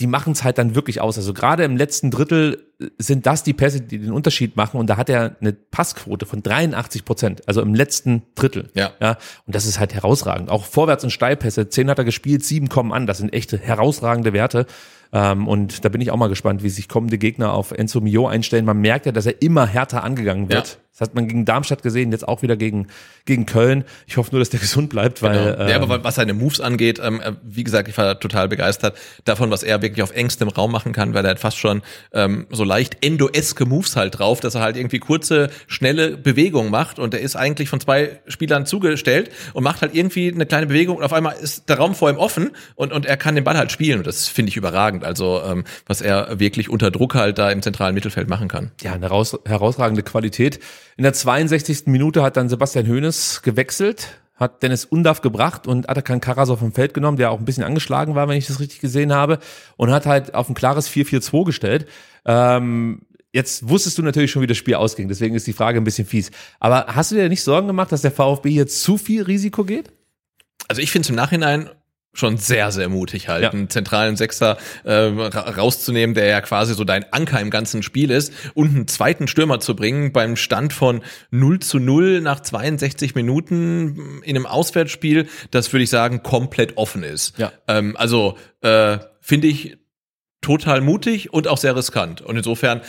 die machen es halt dann wirklich aus. Also gerade im letzten Drittel sind das die Pässe, die den Unterschied machen. Und da hat er eine Passquote von 83 Prozent, also im letzten Drittel. Ja. ja. Und das ist halt herausragend. Auch Vorwärts- und Steilpässe, zehn hat er gespielt, sieben kommen an. Das sind echte herausragende Werte. Ähm, und da bin ich auch mal gespannt, wie sich kommende Gegner auf Enzo Mio einstellen. Man merkt ja, dass er immer härter angegangen wird. Ja. Das hat man gegen Darmstadt gesehen, jetzt auch wieder gegen, gegen Köln. Ich hoffe nur, dass der <laughs> gesund bleibt, weil. Genau. Ähm, ja, aber was seine Moves angeht, ähm, äh, wie gesagt, ich war total begeistert davon, was er wirklich auf engstem Raum machen kann, weil er hat fast schon ähm, so leicht endoeske Moves halt drauf, dass er halt irgendwie kurze, schnelle Bewegungen macht und er ist eigentlich von zwei Spielern zugestellt und macht halt irgendwie eine kleine Bewegung und auf einmal ist der Raum vor ihm offen und, und er kann den Ball halt spielen und das finde ich überragend. Also ähm, was er wirklich unter Druck halt da im zentralen Mittelfeld machen kann. Ja, eine heraus, herausragende Qualität. In der 62. Minute hat dann Sebastian Hoeneß gewechselt, hat Dennis Undaff gebracht und Atakan Karasov vom Feld genommen, der auch ein bisschen angeschlagen war, wenn ich das richtig gesehen habe, und hat halt auf ein klares 4-4-2 gestellt. Ähm, jetzt wusstest du natürlich schon, wie das Spiel ausging, deswegen ist die Frage ein bisschen fies. Aber hast du dir nicht Sorgen gemacht, dass der VfB jetzt zu viel Risiko geht? Also ich finde es im Nachhinein schon sehr, sehr mutig halt, Ja. einen zentralen Sechser äh, ra- rauszunehmen, der ja quasi so dein Anker im ganzen Spiel ist, und einen zweiten Stürmer zu bringen beim Stand von 0 zu 0 nach 62 Minuten in einem Auswärtsspiel, das würde ich sagen komplett offen ist. Ja. Ähm, also äh, finde ich total mutig und auch sehr riskant. Und insofern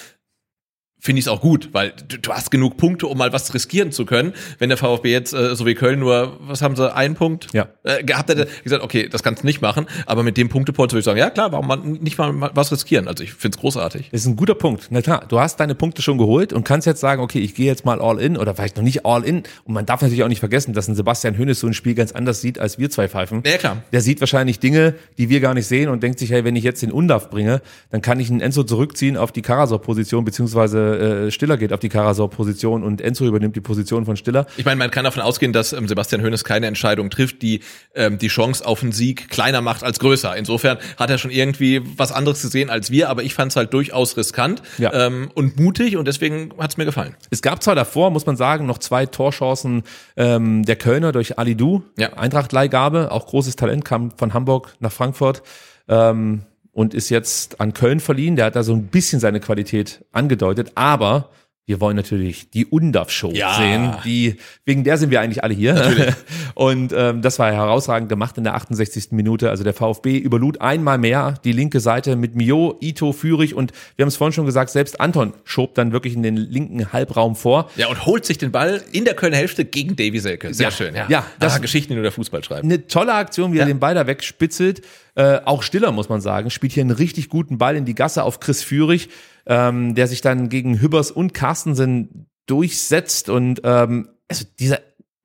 finde ich es auch gut, weil du, du hast genug Punkte, um mal was riskieren zu können. Wenn der VfB jetzt, äh, so wie Köln, nur, was haben sie, einen Punkt Ja. äh, gehabt hätte, gesagt, okay, das kannst du nicht machen, aber mit dem Punktepolster würde ich sagen, ja klar, warum man nicht mal mal was riskieren? Also ich finde es großartig. Das ist ein guter Punkt. Na klar, du hast deine Punkte schon geholt und kannst jetzt sagen, okay, ich gehe jetzt mal all in oder vielleicht noch nicht all in. Und man darf natürlich auch nicht vergessen, dass ein Sebastian Hönes so ein Spiel ganz anders sieht, als wir zwei Pfeifen. Ja, klar. Der sieht wahrscheinlich Dinge, die wir gar nicht sehen und denkt sich, hey, wenn ich jetzt den Undav bringe, dann kann ich einen Enzo zurückziehen auf die Karasor-Position, beziehungsweise äh, Stiller geht auf die Karasor-Position und Enzo übernimmt die Position von Stiller. Ich meine, man kann davon ausgehen, dass ähm, Sebastian Hoeneß keine Entscheidung trifft, die ähm, die Chance auf einen Sieg kleiner macht als größer. Insofern hat er schon irgendwie was anderes gesehen als wir, aber ich fand es halt durchaus riskant Ja. ähm, und mutig und deswegen hat es mir gefallen. Es gab zwar davor, muss man sagen, noch zwei Torchancen ähm, der Kölner durch Ali Du, Ja. Eintracht-Leihgabe, auch großes Talent, kam von Hamburg nach Frankfurt ähm, und ist jetzt an Köln verliehen. Der hat da so ein bisschen seine Qualität angedeutet, aber wir wollen natürlich die Undav-Show Ja. sehen. Die, wegen der sind wir eigentlich alle hier. <laughs> Und ähm, das war herausragend gemacht in der 68. Minute. Also der VfB überlud einmal mehr die linke Seite mit Mio, Ito, Führig und wir haben es vorhin schon gesagt, selbst Anton schob dann wirklich in den linken Halbraum vor. Ja, und holt sich den Ball in der Kölner Hälfte gegen Davy Selke. Sehr Ja. schön, ja. Ja, das- das Geschichten, die nur der Fußball schreibt. Eine tolle Aktion, wie er Ja. den Ball da wegspitzelt. Äh, auch Stiller, muss man sagen, spielt hier einen richtig guten Ball in die Gasse auf Chris Führig, ähm, der sich dann gegen Hübbers und Carstensen durchsetzt. Und ähm, also dieser,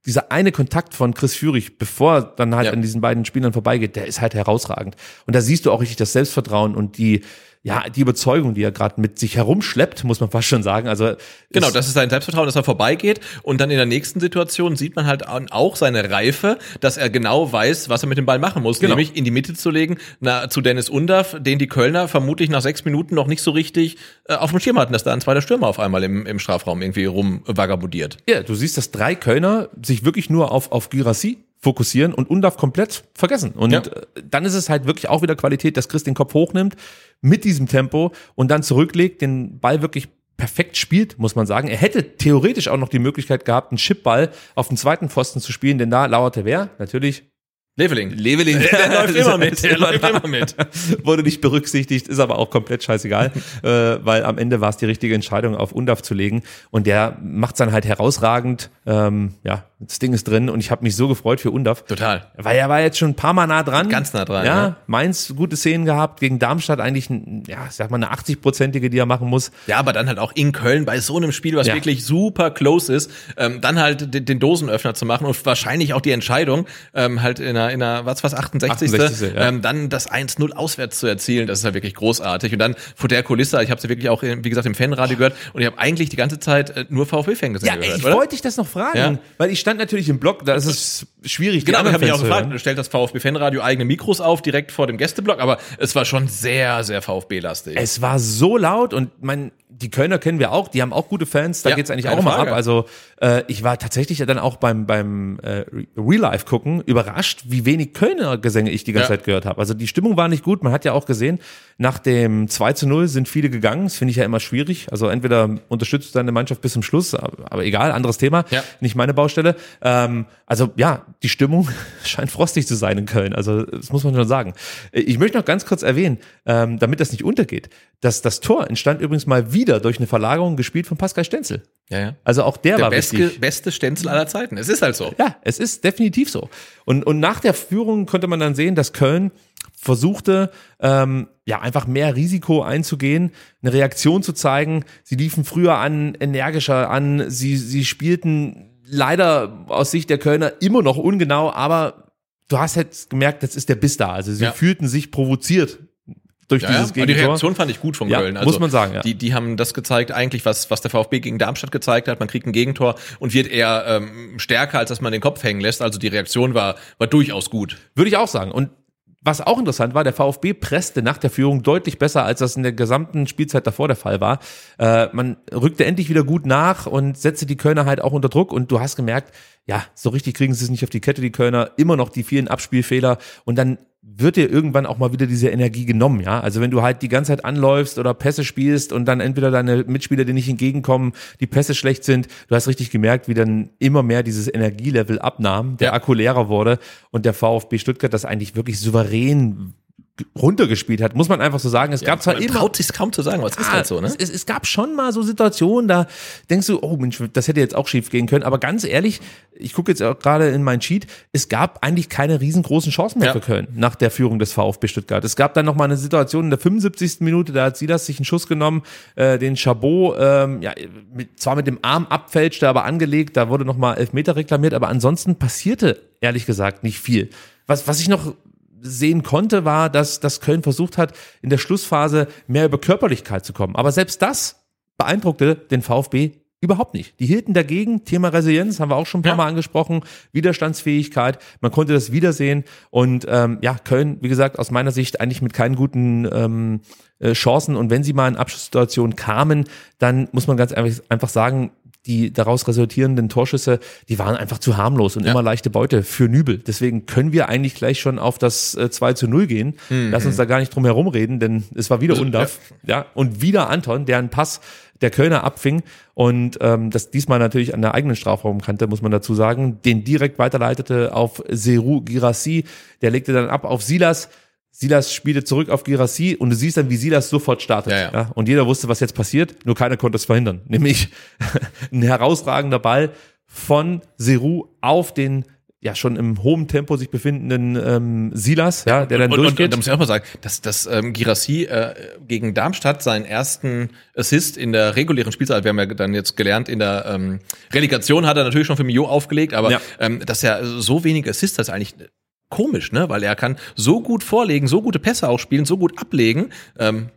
dieser eine Kontakt von Chris Führig, bevor er dann halt Ja. an diesen beiden Spielern vorbeigeht, der ist halt herausragend. Und da siehst du auch richtig das Selbstvertrauen und die, ja, die Überzeugung, die er gerade mit sich herumschleppt, muss man fast schon sagen. Also Genau, das ist sein Selbstvertrauen, dass er vorbeigeht. Und dann in der nächsten Situation sieht man halt auch seine Reife, dass er genau weiß, was er mit dem Ball machen muss. Genau. Nämlich in die Mitte zu legen, na, zu Dennis Undaff, den die Kölner vermutlich nach sechs Minuten noch nicht so richtig äh, auf dem Schirm hatten, dass da ein zweiter Stürmer auf einmal im, im Strafraum irgendwie rumvagabundiert. Ja, du siehst, dass drei Kölner sich wirklich nur auf, auf Gyrassi fokussieren und Undav komplett vergessen. Und Ja. äh, dann ist es halt wirklich auch wieder Qualität, dass Chris den Kopf hochnimmt mit diesem Tempo und dann zurücklegt, den Ball wirklich perfekt spielt, muss man sagen. Er hätte theoretisch auch noch die Möglichkeit gehabt, einen Chipball auf den zweiten Pfosten zu spielen, denn da lauerte wer? Natürlich Leveling. Leveling. Der, <laughs> der läuft immer mit. <laughs> Der läuft immer mit. <laughs> Wurde nicht berücksichtigt, ist aber auch komplett scheißegal, äh, weil am Ende war es die richtige Entscheidung, auf Undav zu legen. Und der macht's dann halt herausragend. Ähm, ja, das Ding ist drin und ich habe mich so gefreut für Undav. Total. Weil er war jetzt schon ein paar Mal nah dran. Ganz nah dran, Ja, ja. Mainz gute Szenen gehabt, gegen Darmstadt eigentlich, ja, ich sag mal eine 80-prozentige, die er machen muss. Ja, aber dann halt auch in Köln bei so einem Spiel, was Ja. wirklich super close ist, ähm, dann halt den, den Dosenöffner zu machen und wahrscheinlich auch die Entscheidung, ähm, halt in einer, in einer was was 68. 68., ja. ähm, dann das 1-0 auswärts zu erzielen, das ist halt wirklich großartig. Und dann vor der Kulisse, ich habe sie wirklich auch, wie gesagt, im Fanradio gehört und ich habe eigentlich die ganze Zeit äh, nur VfB-Fan gesehen Ja, gehört, ich oder? wollte dich das noch fragen, weil ich stand natürlich im Block, da ist schwierig. Genau, ich habe mich auch gefragt, hören. stellt das VfB-Fanradio eigene Mikros auf, direkt vor dem Gästeblock, aber es war schon sehr, sehr VfB-lastig. Es war so laut und man, die Kölner kennen wir auch, die haben auch gute Fans, da Ja, geht's eigentlich auch immer ab. Also äh, ich war tatsächlich dann auch beim beim äh, Real Life gucken überrascht, wie wenig Kölner Gesänge ich die ganze Ja. Zeit gehört habe. Also die Stimmung war nicht gut. Man hat ja auch gesehen, nach dem 2 zu 0 sind viele gegangen. Das finde ich ja immer schwierig. Also entweder unterstützt du deine Mannschaft bis zum Schluss, aber, aber egal, anderes Thema, Ja. nicht meine Baustelle. Ähm, also ja, die Stimmung <laughs> scheint frostig zu sein in Köln. Also das muss man schon sagen. Ich möchte noch ganz kurz erwähnen, ähm, damit das nicht untergeht, dass das Tor entstand übrigens mal wieder durch eine Verlagerung gespielt von Pascal Stenzel. Ja, ja. Also auch der, Der war beste, wichtig. beste Stenzel aller Zeiten. Es ist halt so. Ja, es ist definitiv so. Und, und nach der Führung konnte man dann sehen, dass Köln versuchte, ähm, ja, einfach mehr Risiko einzugehen, eine Reaktion zu zeigen. Sie liefen früher an, energischer an, sie, sie spielten leider aus Sicht der Kölner immer noch ungenau, aber du hast jetzt gemerkt, das ist der Biss da. Also sie Ja. fühlten sich provoziert durch Ja, dieses Aber die Gegentor. Reaktion fand ich gut von Ja, Köln. muss man sagen, ja. Die, die haben das gezeigt, eigentlich, was, was der VfB gegen Darmstadt gezeigt hat. Man kriegt ein Gegentor und wird eher ähm, stärker, als dass man den Kopf hängen lässt. Also die Reaktion war, war durchaus gut. Würde ich auch sagen. Und was auch interessant war, der VfB presste nach der Führung deutlich besser, als das in der gesamten Spielzeit davor der Fall war. Äh, man rückte endlich wieder gut nach und setzte die Kölner halt auch unter Druck. Und du hast gemerkt, ja, so richtig kriegen sie es nicht auf die Kette, die Kölner, immer noch die vielen Abspielfehler. Und dann wird dir irgendwann auch mal wieder diese Energie genommen, ja. Also wenn du halt die ganze Zeit anläufst oder Pässe spielst und dann entweder deine Mitspieler dir nicht entgegenkommen, die Pässe schlecht sind, du hast richtig gemerkt, wie dann immer mehr dieses Energielevel abnahm, der Ja. Akku leerer wurde und der VfB Stuttgart das eigentlich wirklich souverän runtergespielt hat, muss man einfach so sagen. Es gab zwar Man immer traut sich kaum zu sagen, aber es ist Ah, halt so, ne? Es, es, gab schon mal so Situationen, da denkst du, oh Mensch, das hätte jetzt auch schief gehen können. Aber ganz ehrlich, ich gucke jetzt auch gerade in mein Sheet, es gab eigentlich keine riesengroßen Chancen mehr Ja. für Köln nach der Führung des VfB Stuttgart. Es gab dann noch mal eine Situation in der 75. Minute, da hat Silas sich einen Schuss genommen, äh, den Chabot, ähm, ja, mit, zwar mit dem Arm abfälschte, aber angelegt, da wurde noch mal Elfmeter reklamiert, aber ansonsten passierte ehrlich gesagt nicht viel. Was, was ich noch sehen konnte, war, dass, dass Köln versucht hat, in der Schlussphase mehr über Körperlichkeit zu kommen. Aber selbst das beeindruckte den VfB überhaupt nicht. Die hielten dagegen, Thema Resilienz haben wir auch schon ein paar Ja. Mal angesprochen, Widerstandsfähigkeit, man konnte das wiedersehen und ähm, ja, Köln, wie gesagt, aus meiner Sicht eigentlich mit keinen guten ähm, äh, Chancen und wenn sie mal in Abschlusssituationen kamen, dann muss man ganz einfach, einfach sagen, die daraus resultierenden Torschüsse, die waren einfach zu harmlos und Ja. immer leichte Beute für Nübel. Deswegen können wir eigentlich gleich schon auf das äh, 2 zu 0 gehen. Lass uns da gar nicht drum herum reden, denn es war wieder Undav. Ja. und wieder Anton, der einen Pass der Kölner abfing und ähm, das diesmal natürlich an der eigenen Strafraumkante, muss man dazu sagen, den direkt weiterleitete auf Seru Girassi. Der legte dann ab auf Silas. Silas spielte zurück auf Girassi und du siehst dann, wie Silas sofort startet. Ja, ja. und jeder wusste, was jetzt passiert, nur keiner konnte es verhindern. <laughs> Nämlich ein herausragender Ball von Seru auf den ja schon im hohen Tempo sich befindenden ähm, Silas, ja, der dann und, und, durchgeht. und da muss ich auch mal sagen, dass, dass ähm, Girassi äh, gegen Darmstadt seinen ersten Assist in der regulären Spielzeit, wir haben ja dann jetzt gelernt, in der ähm, Relegation hat er natürlich schon für Mio aufgelegt, aber Ja. ähm, dass er so wenige Assists hat, ist eigentlich komisch, ne? Weil er kann so gut vorlegen, so gute Pässe auch spielen, so gut ablegen. Ähm,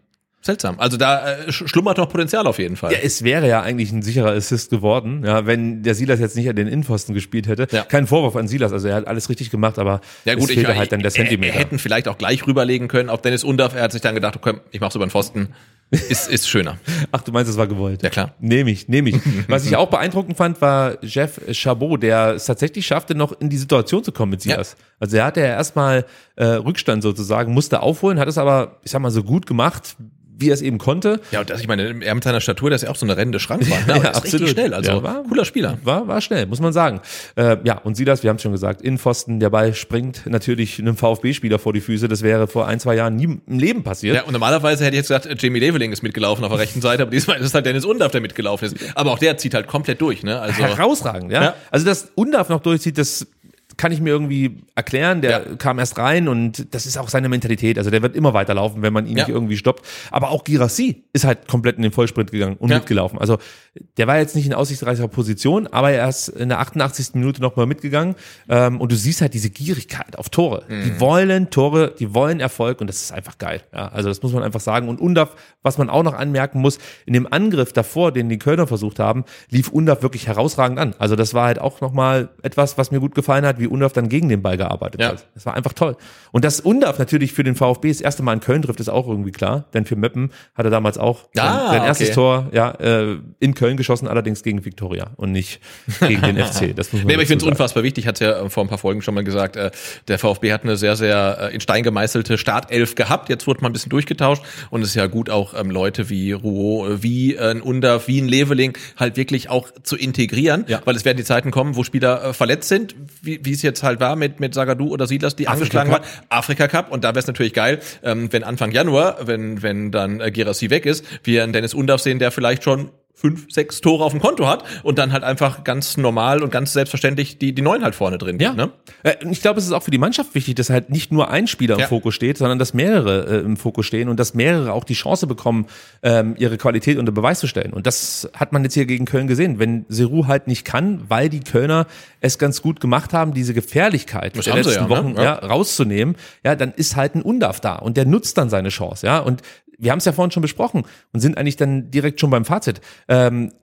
seltsam. Also da äh, sch- schlummert noch Potenzial auf jeden Fall. Ja, es wäre ja eigentlich ein sicherer Assist geworden, ja, wenn der Silas jetzt nicht an den Innenpfosten gespielt hätte. Ja. Kein Vorwurf an Silas, also er hat alles richtig gemacht, aber Ja gut, es fehlte ich, halt dann der er, er Zentimeter. hätten vielleicht auch gleich rüberlegen können auf Dennis Undaff. Er hat sich dann gedacht, okay, ich mach's über den Pfosten. Ist, ist schöner. <laughs> Ach, du meinst, es war gewollt? Ja, klar. Nehme ich, nehme ich. <laughs> Was ich auch beeindruckend fand, war Jeff Chabot, der es tatsächlich schaffte, noch in die Situation zu kommen mit Silas. Also er hatte ja erstmal äh, Rückstand sozusagen, musste aufholen, hat es aber, ich sag mal, so gut gemacht, wie er es eben konnte. Ja, und das, ich meine, er mit seiner Statur, der ist ja auch so eine rennende Schrankwand. Ne? <laughs> Ja, richtig schnell. Also Ja, war- cooler Spieler. War, war schnell, muss man sagen. Äh, ja, und Silas, wir haben es schon gesagt, Innenpfosten, der Ball springt natürlich einem VfB-Spieler vor die Füße. Das wäre vor ein, zwei Jahren nie im Leben passiert. Ja, und normalerweise hätte ich jetzt gesagt, Jamie Leveling ist mitgelaufen auf der rechten Seite, aber diesmal ist es halt Dennis Undaff, der mitgelaufen ist. Aber auch der zieht halt komplett durch, ne? Also Herausragend, ja? Ja. Also, dass Undav noch durchzieht, das kann ich mir irgendwie erklären. Der Ja. kam erst rein und das ist auch seine Mentalität. Also der wird immer weiterlaufen, wenn man ihn Ja. nicht irgendwie stoppt. Aber auch Girassi ist halt komplett in den Vollsprint gegangen und Ja. mitgelaufen. Also der war jetzt nicht in aussichtsreicher Position, aber er ist in der 88. Minute nochmal mitgegangen. Ähm, und du siehst halt diese Gierigkeit auf Tore. Mhm. Die wollen Tore, die wollen Erfolg und das ist einfach geil. Ja, also das muss man einfach sagen. Und Undav, was man auch noch anmerken muss, in dem Angriff davor, den die Kölner versucht haben, lief Undav wirklich herausragend an. Also das war halt auch nochmal etwas, was mir gut gefallen hat, wie Undav dann gegen den Ball gearbeitet Ja. hat. Das war einfach toll. Und dass Undav natürlich für den VfB das erste Mal in Köln trifft, ist auch irgendwie klar. Denn für Meppen hat er damals auch Ah, sein, sein erstes okay. Tor ja, äh, in Köln geschossen, allerdings gegen Viktoria und nicht gegen den <laughs> FC. Das muss man Nee, aber ich finde es unfassbar wichtig, ich hatte ja äh, vor ein paar Folgen schon mal gesagt, äh, der VfB hat eine sehr, sehr äh, in Stein gemeißelte Startelf gehabt, jetzt wurde mal ein bisschen durchgetauscht und es ist ja gut auch ähm, Leute wie Rouault, äh, wie äh, ein Undav, wie ein Leveling halt wirklich auch zu integrieren, Ja. weil es werden die Zeiten kommen, wo Spieler äh, verletzt sind, wie, wie es jetzt halt war mit, mit Sagadu oder Silas, die Afrika angeschlagen Cup. waren. Afrika Cup. Und da wäre es natürlich geil, ähm, wenn Anfang Januar, wenn, wenn dann äh, Gerassi weg ist, wir einen Dennis Undaff sehen, der vielleicht schon fünf, sechs Tore auf dem Konto hat und dann halt einfach ganz normal und ganz selbstverständlich die, die neun halt vorne drin Ja. ne? Äh, Ich glaube, es ist auch für die Mannschaft wichtig, dass halt nicht nur ein Spieler im Ja. Fokus steht, sondern dass mehrere äh, im Fokus stehen und dass mehrere auch die Chance bekommen, ähm, ihre Qualität unter Beweis zu stellen. Und das hat man jetzt hier gegen Köln gesehen. Wenn Seru halt nicht kann, weil die Kölner es ganz gut gemacht haben, diese Gefährlichkeit Das der letzten ja, ne? Wochen Ja. ja. rauszunehmen, ja, dann ist halt ein Undarf da und der nutzt dann seine Chance, ja. Und wir haben es ja vorhin schon besprochen und sind eigentlich dann direkt schon beim Fazit. Ähm,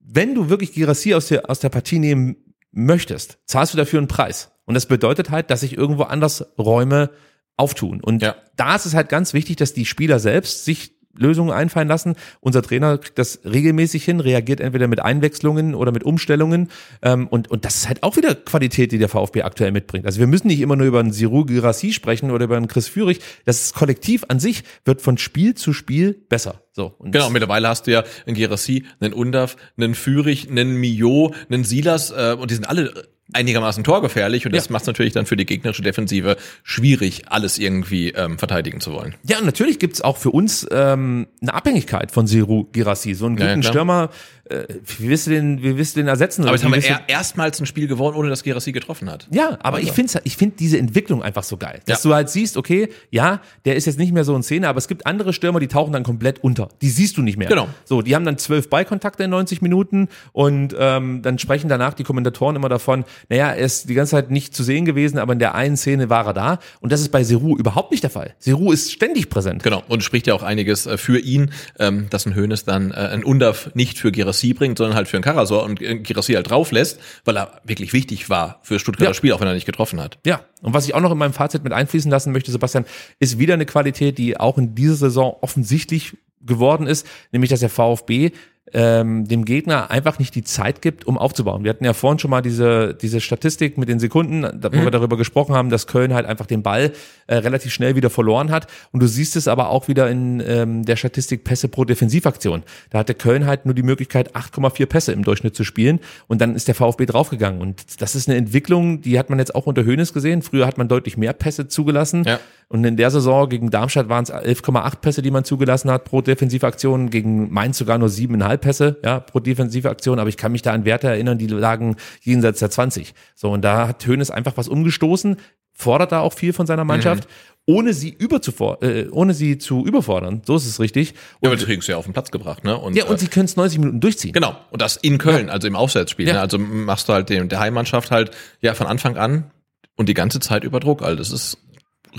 wenn du wirklich Girassi aus der, aus der Partie nehmen möchtest, zahlst du dafür einen Preis. Und das bedeutet halt, dass sich irgendwo anders Räume auftun. Und Ja. da ist es halt ganz wichtig, dass die Spieler selbst sich Lösungen einfallen lassen. Unser Trainer kriegt das regelmäßig hin, reagiert entweder mit Einwechslungen oder mit Umstellungen. Ähm, und, und das ist halt auch wieder Qualität, die der VfB aktuell mitbringt. Also wir müssen nicht immer nur über einen Siru Girassi sprechen oder über einen Chris Führig. Das Kollektiv an sich wird von Spiel zu Spiel besser. So. Genau, mittlerweile hast du ja einen Gerassi, einen Undav, einen Führig, einen Mio, einen Silas äh, und die sind alle einigermaßen torgefährlich und das Ja. macht es natürlich dann für die gegnerische Defensive schwierig, alles irgendwie ähm, verteidigen zu wollen. Ja, und natürlich gibt's auch für uns ähm, eine Abhängigkeit von Siru Girassi. So einen Ja, ja, guten klar. Stürmer, äh, wie willst du den, wie willst du den ersetzen? Aber jetzt haben wir er, erstmals ein Spiel gewonnen, ohne dass Gerassi getroffen hat. Ja, aber ich finde ich find diese Entwicklung einfach so geil. Dass Ja. du halt siehst, okay, ja, der ist jetzt nicht mehr so in Szene, aber es gibt andere Stürmer, die tauchen dann komplett unter. Die siehst du nicht mehr. Genau. So, die haben dann zwölf Ballkontakte in 90 Minuten und ähm, dann sprechen danach die Kommentatoren immer davon, naja, er ist die ganze Zeit nicht zu sehen gewesen, aber in der einen Szene war er da. Und das ist bei Seru überhaupt nicht der Fall. Seru ist ständig präsent. Genau, und spricht ja auch einiges äh, für ihn, ähm, dass ein Hönes dann äh, ein Undav nicht für Gerassi bringt, sondern halt für einen Karasor und äh, Gerassi halt drauf lässt, weil er wirklich wichtig war für Stuttgarter Ja. Spiel, auch wenn er nicht getroffen hat. Ja, und was ich auch noch in meinem Fazit mit einfließen lassen möchte, Sebastian, ist wieder eine Qualität, die auch in dieser Saison offensichtlich geworden ist, nämlich dass der VfB ähm, dem Gegner einfach nicht die Zeit gibt, um aufzubauen. Wir hatten ja vorhin schon mal diese, diese Statistik mit den Sekunden, da, wo wir darüber gesprochen haben, dass Köln halt einfach den Ball äh, relativ schnell wieder verloren hat. Und du siehst es aber auch wieder in ähm, der Statistik Pässe pro Defensivaktion. Da hatte Köln halt nur die Möglichkeit, 8,4 Pässe im Durchschnitt zu spielen. Und dann ist der VfB draufgegangen. Und das ist eine Entwicklung, die hat man jetzt auch unter Hönes gesehen. Früher hat man deutlich mehr Pässe zugelassen. Ja. Und in der Saison gegen Darmstadt waren es 11,8 Pässe, die man zugelassen hat pro Defensivaktion. Gegen Mainz sogar nur 7,5 Pässe ja, pro Defensivaktion. Aber ich kann mich da an Werte erinnern, die lagen jenseits der 20. So, und da hat Hönes einfach was umgestoßen, fordert da auch viel von seiner Mannschaft, ohne sie überzufor äh, ohne sie zu überfordern. So ist es richtig. Ja, Und, aber die kriegen es ja auf den Platz gebracht, ne? Und, ja, und äh, sie können es 90 Minuten durchziehen. Genau, und das in Köln, also im Auswärtsspiel. Ja. Ne? Also machst du halt dem, der Heimmannschaft halt ja von Anfang an und die ganze Zeit über Druck. Also das ist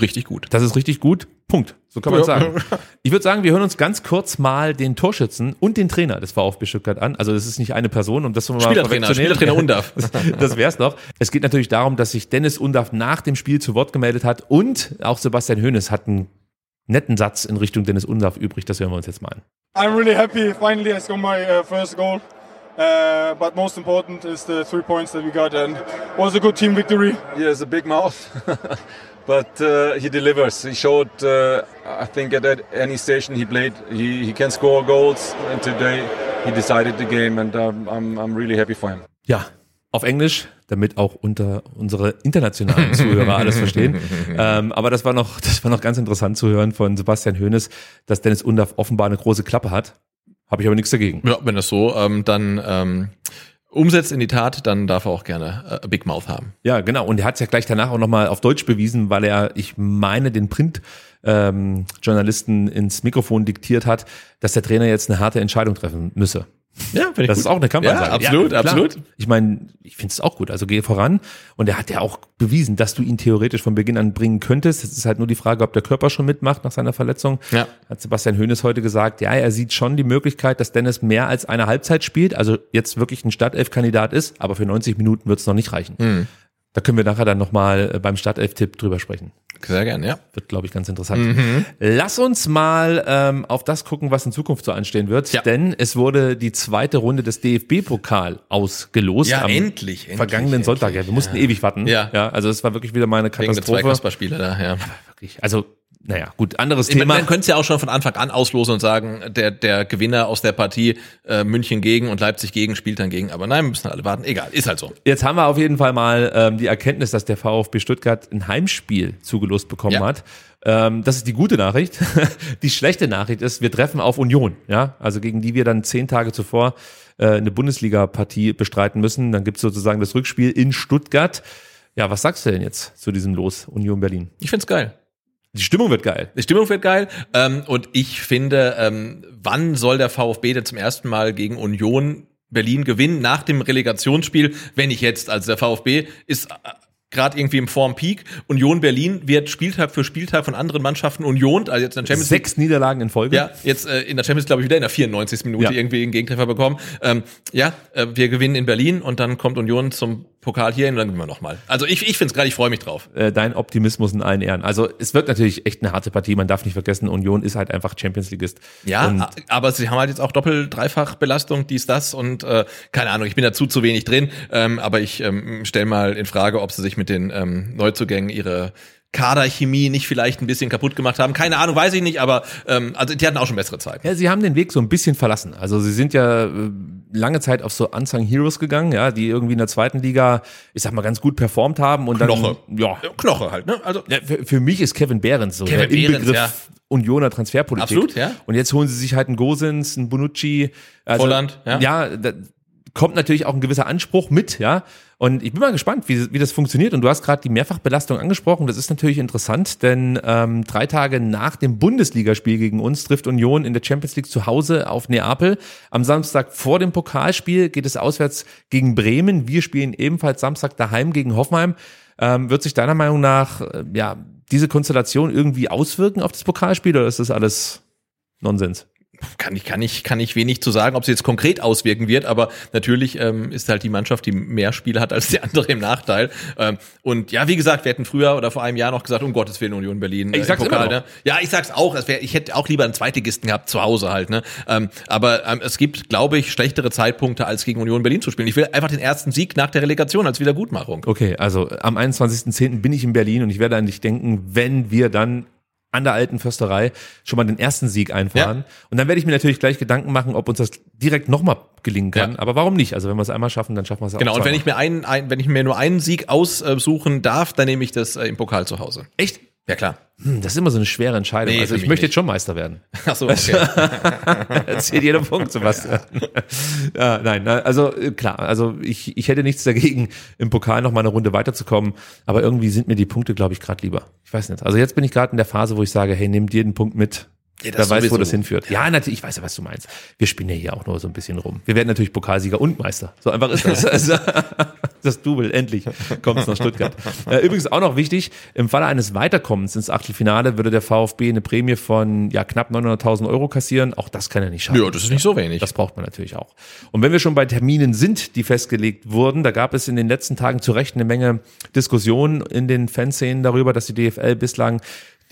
richtig gut. Das ist richtig gut. Punkt. So kann man Ja. sagen. Ich würde sagen, wir hören uns ganz kurz mal den Torschützen und den Trainer des VfB Stuttgart an. Also das ist nicht eine Person, um das mal Spielertrainer. Spielertrainer Undav. <laughs> Das wär's noch. Es geht natürlich darum, dass sich Dennis Undaff nach dem Spiel zu Wort gemeldet hat und auch Sebastian Hoeneß hat einen netten Satz in Richtung Dennis Undaff übrig. Das hören wir uns jetzt mal an. I'm really happy. Finally, I scored my uh, first goal. Uh, but most important is the three points that we got, and was a good team victory. He has a big mouth, <laughs> but uh, he delivers. He showed, uh, I think, at that- any station he played, he, he can score goals. And today he decided the game, and um, I'm, I'm really happy for him. Ja, auf Englisch, damit auch unter unsere internationalen Zuhörer alles verstehen. <laughs> Ähm, aber das war noch, das war noch ganz interessant zu hören von Sebastian Hoeneß, dass Dennis Undaff offenbar eine große Klappe hat. Habe ich aber nichts dagegen. Ja, wenn das so ähm, dann ähm, umsetzt in die Tat, dann darf er auch gerne äh, Big Mouth haben. Ja, genau. Und er hat es ja gleich danach auch nochmal auf Deutsch bewiesen, weil er, ich meine, den Print-Journalisten ähm, Journalisten ins Mikrofon diktiert hat, dass der Trainer jetzt eine harte Entscheidung treffen müsse. Ja, finde ich Das gut. ist auch eine Kampfansage. Ja, absolut, klar. absolut. Ich meine, ich finde es auch gut. Also geh voran. Und er hat ja auch bewiesen, dass du ihn theoretisch von Beginn an bringen könntest. Es ist halt nur die Frage, ob der Körper schon mitmacht nach seiner Verletzung. Ja. Hat Sebastian Hoeneß heute gesagt, ja, er sieht schon die Möglichkeit, dass Dennis mehr als eine Halbzeit spielt, also jetzt wirklich ein Startelf-Kandidat ist, aber für 90 Minuten wird es noch nicht reichen. Hm. Da können wir nachher dann nochmal beim Startelf-Tipp drüber sprechen. Sehr gern, ja. Wird, glaube ich, ganz interessant. Lass uns mal ähm, auf das gucken, was in Zukunft so anstehen wird. Ja. Denn es wurde die zweite Runde des DFB-Pokal ausgelost. Ja, am endlich, endlich, Vergangenen endlich, Sonntag. Ja, wir mussten ewig warten. Ja. ja. Also es war wirklich wieder mal eine Wegen der zwei Katastrophe. Da, ja. Wirklich. Also naja, gut, anderes Ich meine, Thema. man könnte es ja auch schon von Anfang an auslosen und sagen, der, der Gewinner aus der Partie äh, München gegen und Leipzig gegen spielt dann gegen. Aber nein, wir müssen alle warten. Egal, ist halt so. Jetzt haben wir auf jeden Fall mal ähm, die Erkenntnis, dass der VfB Stuttgart ein Heimspiel zugelost bekommen Ja. hat. Ähm, das ist die gute Nachricht. <laughs> die schlechte Nachricht ist, wir treffen auf Union, ja, also gegen die wir dann zehn Tage zuvor äh, eine Bundesliga-Partie bestreiten müssen. Dann gibt's sozusagen das Rückspiel in Stuttgart. Ja, was sagst du denn jetzt zu diesem Los Union Berlin? Ich find's geil. Die Stimmung wird geil. Die Stimmung wird geil. Ähm, und ich finde, ähm, wann soll der VfB denn zum ersten Mal gegen Union Berlin gewinnen nach dem Relegationsspiel, wenn nicht jetzt? Also der VfB ist äh, gerade irgendwie im Form Peak. Union Berlin wird Spieltag für Spieltag von anderen Mannschaften Union, also jetzt in der Champions League. Sechs Niederlagen in Folge. Ja, jetzt äh, in der Champions League, glaube ich, wieder in der 94. Minute Ja. irgendwie einen Gegentreffer bekommen. Ähm, ja, äh, wir gewinnen in Berlin und dann kommt Union zum Pokal hier hin und dann gewinnen wir nochmal. Also ich, ich finde es gerade, ich freue mich drauf. äh, dein Optimismus in allen Ehren. Also es wird natürlich echt eine harte Partie. Man darf nicht vergessen, Union ist halt einfach Champions Leagueist. Ja, Und aber sie haben halt jetzt auch doppelt, dreifach Belastung, dies, das und äh, keine Ahnung, ich bin dazu zu wenig drin, ähm, aber ich ähm, stelle mal in Frage, ob sie sich mit den ähm, Neuzugängen ihre Kaderchemie nicht vielleicht ein bisschen kaputt gemacht haben. Keine Ahnung, weiß ich nicht, aber ähm, also die hatten auch schon bessere Zeiten. ja, sie haben den Weg so ein bisschen verlassen. Also sie sind ja äh, lange Zeit auf so Unsung Heroes gegangen, ja, die irgendwie in der zweiten Liga, ich sag mal, ganz gut performt haben und Knoche. dann ja. Knoche halt, ne? Also ja für, für mich ist Kevin Behrens so Kevin der Behrens, Inbegriff ja. Unioner Transferpolitik. Absolut, ja. Und jetzt holen sie sich halt einen Gosens, einen Bonucci. Also, Volland, ja. Ja, da kommt natürlich auch ein gewisser Anspruch mit, ja. Und ich bin mal gespannt, wie, wie das funktioniert. Und du hast gerade die Mehrfachbelastung angesprochen. Das ist natürlich interessant, denn ähm, drei Tage nach dem Bundesligaspiel gegen uns trifft Union in der Champions League zu Hause auf Neapel. Am Samstag vor dem Pokalspiel geht es auswärts gegen Bremen. Wir spielen ebenfalls Samstag daheim gegen Hoffenheim. Ähm, wird sich deiner Meinung nach äh, ja diese Konstellation irgendwie auswirken auf das Pokalspiel oder ist das alles Nonsens? Kann ich, kann ich, kann ich wenig zu sagen, ob sie jetzt konkret auswirken wird, aber natürlich ähm, ist halt die Mannschaft, die mehr Spiele hat als die andere im Nachteil. Ähm, und ja, wie gesagt, wir hätten früher oder vor einem Jahr noch gesagt, um Gottes Willen Union Berlin. äh, Ich sag's im Pokal, ne? Ja, ich sag's auch. Es wär, ich hätte auch lieber einen Zweitligisten gehabt zu Hause halt. Ne? Ähm, aber ähm, es gibt, glaube ich, schlechtere Zeitpunkte, als gegen Union Berlin zu spielen. Ich will einfach den ersten Sieg nach der Relegation als Wiedergutmachung. Okay, also am 21.10. bin ich in Berlin und ich werde an dich denken, wenn wir dann an der alten Försterei schon mal den ersten Sieg einfahren. Und dann werde ich mir natürlich gleich Gedanken machen, ob uns das direkt nochmal gelingen kann. Ja. Aber warum nicht? Also wenn wir es einmal schaffen, dann schaffen wir es auch Genau, und wenn ich mir einen, ein, wenn ich mir nur einen Sieg aussuchen darf, dann nehme ich das äh, im Pokal zu Hause. Echt? Ja, klar. Hm, das ist immer so eine schwere Entscheidung. Nee, also ich möchte nicht. jetzt schon Meister werden. Ach so, okay. <laughs> Erzählt jeder Punkt, Sebastian. <laughs> Ja. nein, na, also äh, klar, also ich, ich hätte nichts dagegen, im Pokal noch mal eine Runde weiterzukommen, aber irgendwie sind mir die Punkte, glaube ich, gerade lieber. Ich weiß nicht. Also jetzt bin ich gerade in der Phase, wo ich sage, hey, nehmt jeden Punkt mit. Ja, Wer weiß, wo das hinführt. Ja, natürlich, ich weiß ja, was du meinst. Wir spielen ja hier auch nur so ein bisschen rum. Wir werden natürlich Pokalsieger und Meister. So einfach ist das. <laughs> Also, das Double, endlich kommt es nach Stuttgart. Äh, Übrigens auch noch wichtig, im Falle eines Weiterkommens ins Achtelfinale würde der VfB eine Prämie von ja knapp 900.000 Euro kassieren. Auch das kann er nicht schaffen. Ja, das ist nicht so wenig. Das braucht man natürlich auch. Und wenn wir schon bei Terminen sind, die festgelegt wurden, da gab es in den letzten Tagen zu Recht eine Menge Diskussionen in den Fanszenen darüber, dass die DFL bislang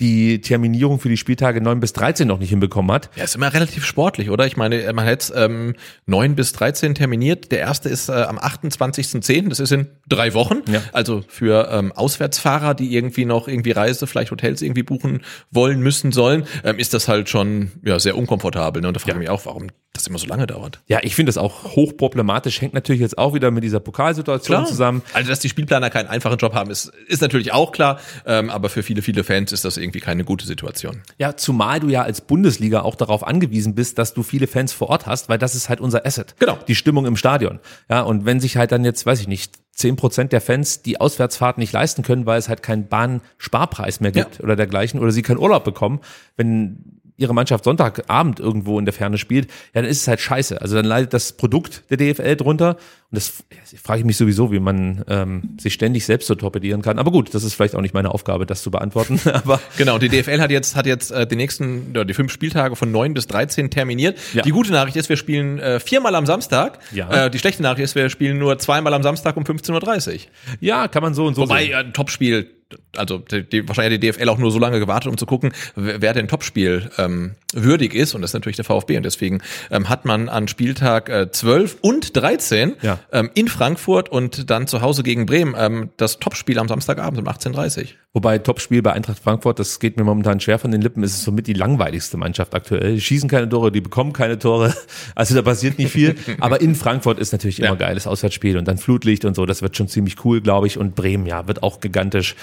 die Terminierung für die Spieltage 9 bis 13 noch nicht hinbekommen hat. Ja, ist immer relativ sportlich, oder? Ich meine, man hat ähm, 9 bis 13 terminiert. Der erste ist äh, am 28.10., das ist in drei Wochen. Ja. Also für ähm, Auswärtsfahrer, die irgendwie noch irgendwie Reise, vielleicht Hotels irgendwie buchen wollen, müssen, sollen, ähm, ist das halt schon ja, sehr unkomfortabel. Ne? Und da frage ich mich auch, warum das immer so lange dauert. Ja, ich finde das auch hochproblematisch. Hängt natürlich jetzt auch wieder mit dieser Pokalsituation zusammen. Also, dass die Spielplaner keinen einfachen Job haben, ist, ist natürlich auch klar. Ähm, aber für viele, viele Fans ist das irgendwie keine gute Situation. Ja, zumal du ja als Bundesliga auch darauf angewiesen bist, dass du viele Fans vor Ort hast, weil das ist halt unser Asset. Genau. Die Stimmung im Stadion. Ja, und wenn sich halt dann jetzt, weiß ich nicht, zehn Prozent der Fans die Auswärtsfahrt nicht leisten können, weil es halt keinen Bahnsparpreis mehr gibt oder dergleichen, oder sie keinen Urlaub bekommen, wenn ihre Mannschaft Sonntagabend irgendwo in der Ferne spielt, ja, dann ist es halt scheiße. Also dann leidet das Produkt der DFL drunter. Und das ja, frage ich mich sowieso, wie man ähm, sich ständig selbst so torpedieren kann. Aber gut, das ist vielleicht auch nicht meine Aufgabe, das zu beantworten. <laughs> Aber Genau, die DFL hat jetzt, hat jetzt äh, die nächsten, oder die fünf Spieltage von 9 bis 13 terminiert. Ja. Die gute Nachricht ist, wir spielen äh, viermal am Samstag. Ja. Äh, die schlechte Nachricht ist, wir spielen nur zweimal am Samstag um 15.30 Uhr. ja, kann man so und so Wobei, sehen. äh, ein Topspiel, also die, wahrscheinlich hat die DFL auch nur so lange gewartet, um zu gucken, wer, wer denn Topspiel ähm, würdig ist. Und das ist natürlich der VfB. Und deswegen ähm, hat man an Spieltag äh, 12 und 13 Ja. ähm, in Frankfurt und dann zu Hause gegen Bremen ähm, das Topspiel am Samstagabend um 18.30 Uhr. Wobei Topspiel bei Eintracht Frankfurt, das geht mir momentan schwer von den Lippen, ist es somit die langweiligste Mannschaft aktuell. Die schießen keine Tore, die bekommen keine Tore. <laughs> Also da passiert nicht viel. Aber in Frankfurt ist natürlich immer Ja. geiles Auswärtsspiel und dann Flutlicht und so. Das wird schon ziemlich cool, glaube ich. Und Bremen, ja, wird auch gigantisch.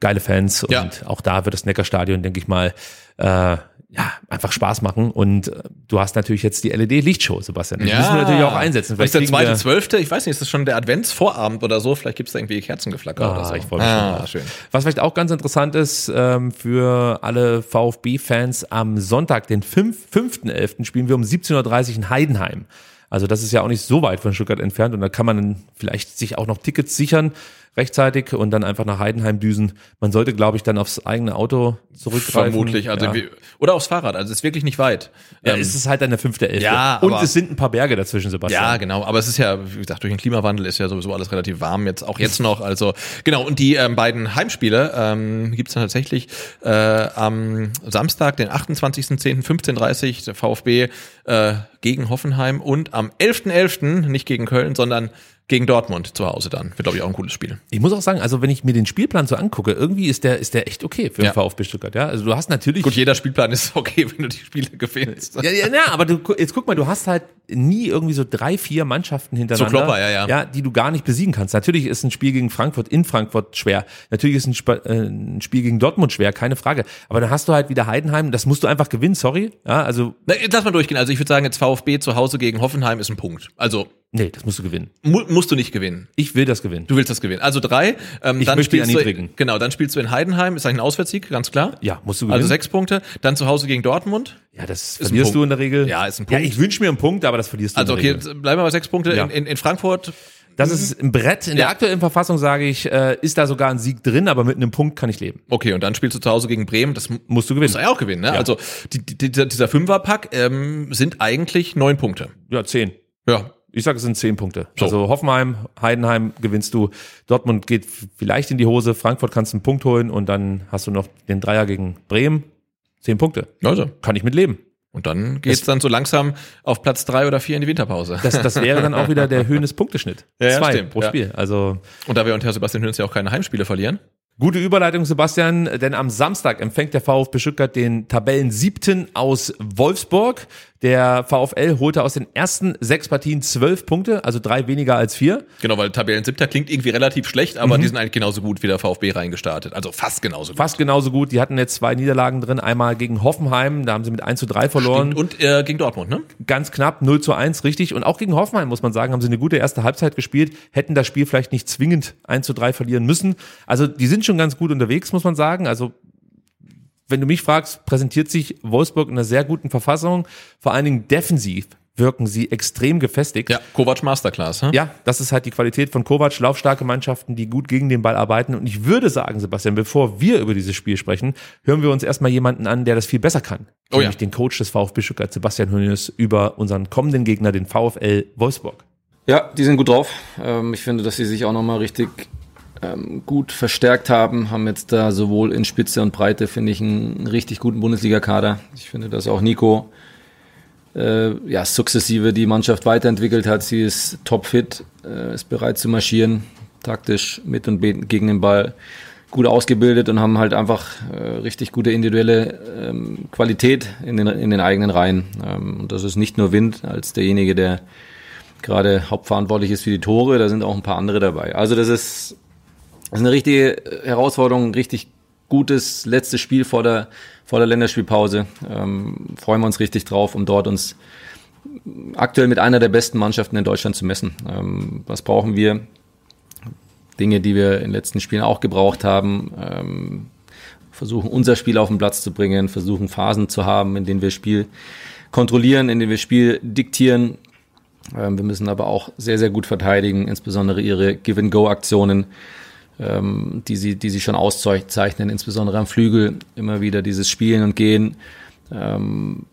Geile Fans Ja. und auch da wird das Neckarstadion, denke ich mal, äh, ja, einfach Spaß machen. Und äh, du hast natürlich jetzt die LED-Lichtshow, Sebastian. Die müssen wir natürlich auch einsetzen. Das ist der zweite, zwölfte. Ich weiß nicht, ist das schon der Adventsvorabend oder so? Vielleicht gibt es da irgendwie Kerzengeflacker oder Ah, so. ich freue mich schon ah, drauf. schön. Was vielleicht auch ganz interessant ist ähm, für alle VfB-Fans, am Sonntag, den 5 5.11. spielen wir um 17.30 Uhr in Heidenheim. Also das ist ja auch nicht so weit von Stuttgart entfernt und da kann man dann vielleicht sich auch noch Tickets sichern rechtzeitig und dann einfach nach Heidenheim düsen. Man sollte, glaube ich, dann aufs eigene Auto zurückgreifen. Vermutlich. Also ja. wie, oder aufs Fahrrad. Also es ist wirklich nicht weit. ja, Ähm, es ist halt dann der 5.11. Ja, und aber- es sind ein paar Berge dazwischen, Sebastian. Ja, genau. Aber es ist ja, wie gesagt, durch den Klimawandel ist ja sowieso alles relativ warm jetzt, auch jetzt noch. Also genau. Und die ähm, beiden Heimspiele ähm, gibt es dann tatsächlich äh, am Samstag, den 28.10. 15:30 der VfB äh, gegen Hoffenheim und am 11.11. nicht gegen Köln, sondern gegen Dortmund zu Hause dann. Wird glaube ich auch ein cooles Spiel. Ich muss auch sagen, also wenn ich mir den Spielplan so angucke, irgendwie ist der, ist der echt okay für den Ja. VfB Stuttgart. Ja, also du hast natürlich Gut, jeder Spielplan ist <laughs> okay, wenn du die Spiele gewinnst. Ja, ja, ja, aber du, jetzt guck mal, du hast halt nie irgendwie so drei, vier Mannschaften hintereinander, So Klopper, ja, ja. ja, die du gar nicht besiegen kannst. Natürlich ist ein Spiel gegen Frankfurt in Frankfurt schwer. Natürlich ist ein, Sp äh, ein Spiel gegen Dortmund schwer, keine Frage. Aber dann hast du halt wieder Heidenheim, das musst du einfach gewinnen, sorry. Ja, also, Na, jetzt lass mal durchgehen. Also ich würde sagen, jetzt VfB zu Hause gegen Hoffenheim ist ein Punkt. Also nee, das musst du gewinnen. mu musst du nicht gewinnen. Ich will das gewinnen. Du willst das gewinnen. Also drei. Ähm, Ich dann möchte spielst erniedrigen. Du, genau, dann spielst du in Heidenheim. Ist eigentlich ein Auswärtssieg, ganz klar. Ja, musst du gewinnen. Also sechs Punkte. Dann zu Hause gegen Dortmund. ja, das ein verlierst Punkt. du in der Regel. Ja, ist ein Ja, Punkt. ich wünsche mir einen Punkt, aber das verlierst du Also in okay, der Regel. jetzt bleiben wir bei sechs Punkte. Ja. In, in, in Frankfurt. Das ist ein Brett. In der Ja. aktuellen Verfassung sage ich, äh, ist da sogar ein Sieg drin, aber mit einem Punkt kann ich leben. Okay, und dann spielst du zu Hause gegen Bremen. Das Musst du gewinnen. musst du ja auch gewinnen. Ne? Ja. Also die, die, dieser, dieser Fünferpack ähm, sind eigentlich neun Punkte. Ja, zehn. Ja. Ich sage, es sind zehn Punkte. So. Also Hoffenheim, Heidenheim gewinnst du, Dortmund geht vielleicht in die Hose, Frankfurt kannst du einen Punkt holen und dann hast du noch den Dreier gegen Bremen. Zehn Punkte. Also. Kann ich mit leben. Und dann geht's dann so langsam auf Platz drei oder vier in die Winterpause. Das, das wäre dann auch wieder der <laughs> Höhnes Punkteschnitt. Ja, Zwei stimmt, pro ja. Spiel. Also Und da wir und Herr Sebastian Hönes ja auch keine Heimspiele verlieren. Gute Überleitung, Sebastian, denn am Samstag empfängt der VfB Stuttgart den Tabellen siebten aus Wolfsburg. Der VfL holte aus den ersten sechs Partien zwölf Punkte, also drei weniger als vier. Genau, weil Tabellen siebter klingt irgendwie relativ schlecht, aber die sind eigentlich genauso gut wie der VfB reingestartet. Also fast genauso gut. Fast genauso gut. Die hatten jetzt zwei Niederlagen drin. Einmal gegen Hoffenheim, da haben sie mit 1 zu 3 verloren. Und äh, gegen Dortmund, ne? Ganz knapp, 0 zu 1, richtig. Und auch gegen Hoffenheim, muss man sagen, haben sie eine gute erste Halbzeit gespielt, hätten das Spiel vielleicht nicht zwingend 1 zu 3 verlieren müssen. Also die sind schon ganz gut unterwegs, muss man sagen. Also wenn du mich fragst, präsentiert sich Wolfsburg in einer sehr guten Verfassung. Vor allen Dingen defensiv wirken sie extrem gefestigt. Ja, Kovac Masterclass, hm? Ja, das ist halt die Qualität von Kovac, laufstarke Mannschaften, die gut gegen den Ball arbeiten. Und ich würde sagen, Sebastian, bevor wir über dieses Spiel sprechen, hören wir uns erstmal jemanden an, der das viel besser kann. Oh ja. Nämlich den Coach des VfB Stuttgart, Sebastian Hönes, über unseren kommenden Gegner, den VfL Wolfsburg. Ja, die sind gut drauf. Ähm, ich finde, dass sie sich auch nochmal richtig ähm, gut verstärkt haben. Haben jetzt da sowohl in Spitze und Breite, finde ich, einen richtig guten Bundesliga-Kader. Ich finde, dass auch Nico äh, ja, sukzessive die Mannschaft weiterentwickelt hat. Sie ist topfit, äh, ist bereit zu marschieren, taktisch mit und gegen den Ball gut ausgebildet und haben halt einfach äh, richtig gute individuelle ähm, Qualität in den, in den eigenen Reihen. Ähm, und das ist nicht nur Wind als derjenige, der gerade hauptverantwortlich ist für die Tore, da sind auch ein paar andere dabei. Also das ist, das ist eine richtige Herausforderung, ein richtig gutes letztes Spiel vor der, vor der Länderspielpause. Ähm, freuen wir uns richtig drauf, um dort uns aktuell mit einer der besten Mannschaften in Deutschland zu messen. Ähm, was brauchen wir? Dinge, die wir in den letzten Spielen auch gebraucht haben. Ähm, versuchen unser Spiel auf den Platz zu bringen, versuchen Phasen zu haben, in denen wir Spiel kontrollieren, in denen wir Spiel diktieren. Ähm, wir müssen aber auch sehr, sehr gut verteidigen, insbesondere ihre Give-and-Go-Aktionen, ähm, die, sie, die sie schon auszeichnen, insbesondere am Flügel, immer wieder dieses Spielen und Gehen. Ähm,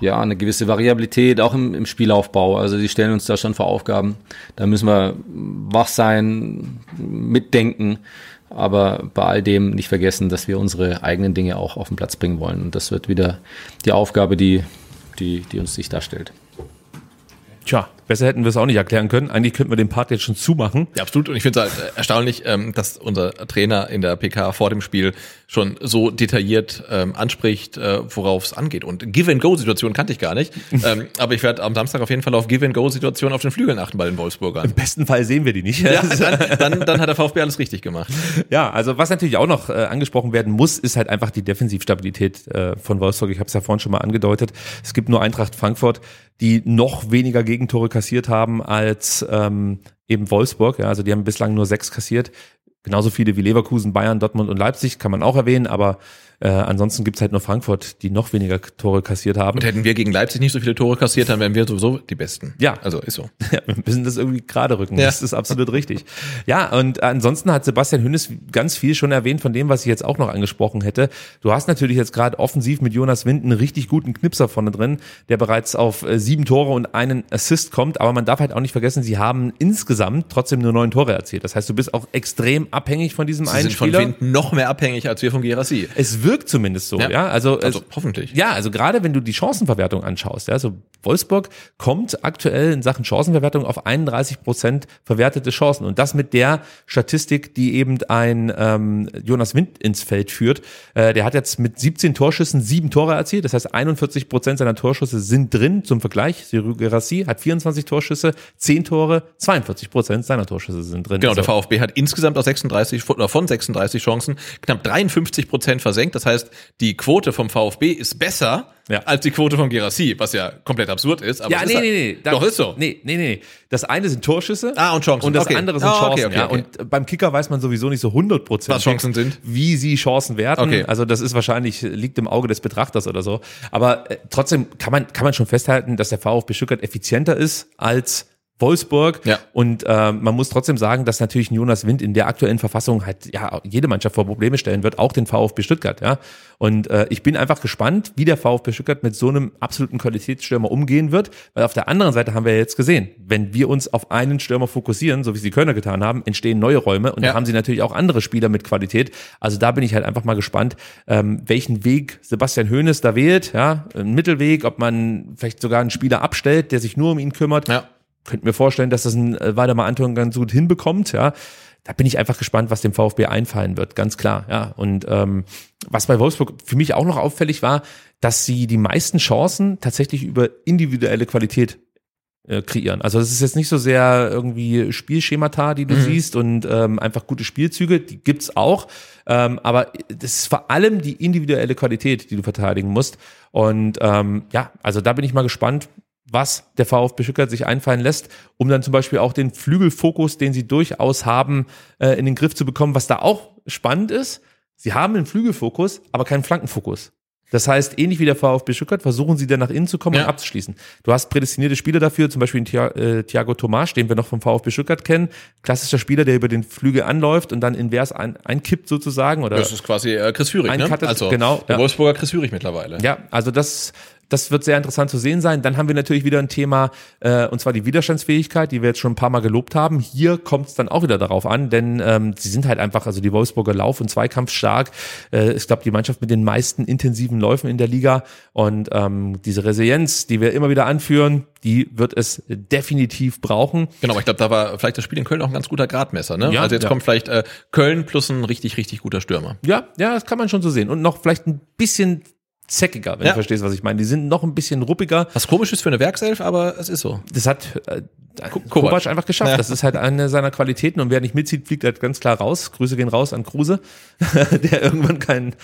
ja, eine gewisse Variabilität auch im, im Spielaufbau. Also sie stellen uns da schon vor Aufgaben. Da müssen wir wach sein, mitdenken, aber bei all dem nicht vergessen, dass wir unsere eigenen Dinge auch auf den Platz bringen wollen. Und das wird wieder die Aufgabe, die, die, die uns sich darstellt. Tja, Besser hätten wir es auch nicht erklären können. Eigentlich könnten wir den Part jetzt schon zumachen. Ja, absolut. Und ich finde es halt äh, erstaunlich, ähm, dass unser Trainer in der PK vor dem Spiel schon so detailliert ähm, anspricht, äh, worauf es angeht. Und Give-and-Go-Situation kannte ich gar nicht. <laughs> ähm, aber ich werde am Samstag auf jeden Fall auf Give-and-Go-Situation auf den Flügeln achten bei den Wolfsburgern. Im besten Fall sehen wir die nicht. Ja, <laughs> dann, dann, dann hat der VfB alles richtig gemacht. Ja, also was natürlich auch noch äh, angesprochen werden muss, ist halt einfach die Defensivstabilität äh, von Wolfsburg. Ich habe es ja vorhin schon mal angedeutet. Es gibt nur Eintracht Frankfurt, die noch weniger Gegentore kassiert haben als ähm, eben Wolfsburg. Ja, also die haben bislang nur sechs kassiert. Genauso viele wie Leverkusen, Bayern, Dortmund und Leipzig kann man auch erwähnen, aber äh, ansonsten gibt's halt nur Frankfurt, die noch weniger Tore kassiert haben. Und hätten wir gegen Leipzig nicht so viele Tore kassiert, dann wären wir sowieso die Besten. Ja. Also ist so. <laughs> Ja, wir müssen das irgendwie gerade rücken. Ja. Das ist absolut richtig. Ja, und ansonsten hat Sebastian Hünnes ganz viel schon erwähnt von dem, was ich jetzt auch noch angesprochen hätte. Du hast natürlich jetzt gerade offensiv mit Jonas Wind einen richtig guten Knipser vorne drin, der bereits auf äh, sieben Tore und einen Assist kommt. Aber man darf halt auch nicht vergessen, sie haben insgesamt trotzdem nur neun Tore erzielt. Das heißt, du bist auch extrem abhängig von diesem Sie einen sind von Spieler. Wind noch mehr abhängig als wir von Gerassi. Es wirkt zumindest so, ja. Ja. Also, Also es, hoffentlich. ja, also gerade wenn du die Chancenverwertung anschaust, ja, also Wolfsburg kommt aktuell in Sachen Chancenverwertung auf 31 Prozent verwertete Chancen und das mit der Statistik, die eben ein ähm, Jonas Wind ins Feld führt. Äh, der hat jetzt mit 17 Torschüssen sieben Tore erzielt, das heißt 41 Prozent seiner Torschüsse sind drin. Zum Vergleich, Cyril Gerassi hat 24 Torschüsse, 10 Tore, 42 Prozent seiner Torschüsse sind drin. Genau, der Also- VfB hat insgesamt aus 36 von- oder von 36 Chancen knapp 53 Prozent versenkt. Das heißt, die Quote vom VfB ist besser Ja. als die Quote vom Gerassi, was ja komplett absurd ist. Aber ja, nee, ist halt, nee, nee. Doch, ist so. Nee, nee, nee. Das eine sind Torschüsse. Ah, und Chancen. Und das Okay. andere sind Ah, Chancen. okay, okay, ja. Und beim Kicker weiß man sowieso nicht so 100 Prozent, Was Chancen sind. wie sie Chancen werten. Okay. Also das ist wahrscheinlich, liegt im Auge des Betrachters oder so. Aber äh, trotzdem kann man, kann man schon festhalten, dass der VfB Stuttgart effizienter ist als Wolfsburg. Ja. Und äh, man muss trotzdem sagen, dass natürlich ein Jonas Wind in der aktuellen Verfassung halt ja jede Mannschaft vor Probleme stellen wird, auch den VfB Stuttgart. Ja. Und äh, ich bin einfach gespannt, wie der VfB Stuttgart mit so einem absoluten Qualitätsstürmer umgehen wird, weil auf der anderen Seite haben wir ja jetzt gesehen, wenn wir uns auf einen Stürmer fokussieren, so wie sie Kölner getan haben, entstehen neue Räume und Ja. da haben sie natürlich auch andere Spieler mit Qualität. Also da bin ich halt einfach mal gespannt, ähm, welchen Weg Sebastian Hoeneß da wählt. Ja, einen Mittelweg, ob man vielleicht sogar einen Spieler abstellt, der sich nur um ihn kümmert Ja. Könnte mir vorstellen, dass das ein äh, Waldemar Anton ganz gut hinbekommt, ja. Da bin ich einfach gespannt, was dem VfB einfallen wird, ganz klar, ja. Und ähm, was bei Wolfsburg für mich auch noch auffällig war, dass sie die meisten Chancen tatsächlich über individuelle Qualität äh, kreieren. Also es ist jetzt nicht so sehr irgendwie Spielschemata, die du siehst und ähm, einfach gute Spielzüge, die gibt's auch, ähm, aber das ist vor allem die individuelle Qualität, die du verteidigen musst. Und ähm, ja, also da bin ich mal gespannt, was der VfB Stuttgart sich einfallen lässt, um dann zum Beispiel auch den Flügelfokus, den sie durchaus haben, äh, in den Griff zu bekommen. Was da auch spannend ist, sie haben einen Flügelfokus, aber keinen Flankenfokus. Das heißt, ähnlich wie der VfB Stuttgart versuchen sie dann nach innen zu kommen Ja. und abzuschließen. Du hast prädestinierte Spieler dafür, zum Beispiel äh, Thiago Tomas, den wir noch vom VfB Stuttgart kennen. Klassischer Spieler, der über den Flügel anläuft und dann invers ein, einkippt sozusagen. Oder Das ist quasi äh, Chris Führig, ne? Also genau, der ja. Wolfsburger Chris Führig mittlerweile. ja, also das, das wird sehr interessant zu sehen sein. Dann haben wir natürlich wieder ein Thema, äh, und zwar die Widerstandsfähigkeit, die wir jetzt schon ein paar Mal gelobt haben. Hier kommt es dann auch wieder darauf an, denn ähm, sie sind halt einfach, also die Wolfsburger Lauf- und Zweikampf stark. Äh, ich glaube, die Mannschaft mit den meisten intensiven Läufen in der Liga. Und ähm, diese Resilienz, die wir immer wieder anführen, die wird es definitiv brauchen. Genau, aber ich glaube, da war vielleicht das Spiel in Köln auch ein ganz guter Gradmesser. Ne? Ja, also jetzt ja. kommt vielleicht äh, Köln plus ein richtig, richtig guter Stürmer. Ja, ja, das kann man schon so sehen. Und noch vielleicht ein bisschen zeckiger, wenn Ja. du verstehst, was ich meine. Die sind noch ein bisschen ruppiger. Was komisch ist für eine Werkself, aber es ist so. das hat äh, Kovac. Kovac einfach geschafft. Ja. Das ist halt eine seiner Qualitäten und wer nicht mitzieht, fliegt halt ganz klar raus. Grüße gehen raus an Kruse, <laughs> der irgendwann keinen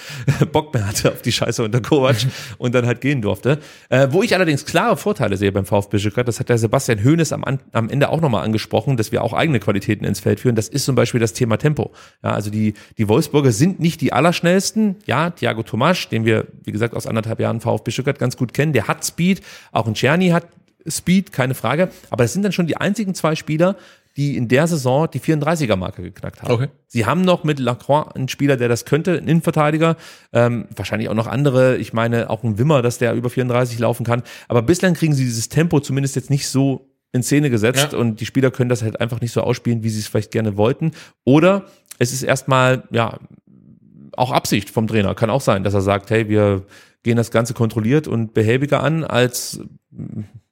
Bock mehr hatte auf die Scheiße unter Kovac <laughs> und dann halt gehen durfte. Äh, wo ich allerdings klare Vorteile sehe beim VfB Stuttgart, das hat der Sebastian Hoeneß am, am Ende auch nochmal angesprochen, dass wir auch eigene Qualitäten ins Feld führen. Das ist zum Beispiel das Thema Tempo. Ja, also die, die Wolfsburger sind nicht die allerschnellsten. Ja, Thiago Tomasch, den wir, wie gesagt, aus anderthalb Jahren VfB Stuttgart ganz gut kennen, der hat Speed. Auch ein Czerny hat Speed, keine Frage. Aber das sind dann schon die einzigen zwei Spieler, die in der Saison die 34er-Marke geknackt haben. Okay. Sie haben noch mit Lacroix einen Spieler, der das könnte, einen Innenverteidiger, ähm, wahrscheinlich auch noch andere. Ich meine, auch ein Wimmer, dass der über 34 laufen kann. Aber bislang kriegen sie dieses Tempo zumindest jetzt nicht so in Szene gesetzt Ja. und die Spieler können das halt einfach nicht so ausspielen, wie sie es vielleicht gerne wollten. Oder es ist erstmal, ja, auch Absicht vom Trainer. Kann auch sein, dass er sagt, hey, wir gehen das Ganze kontrolliert und behäbiger an, als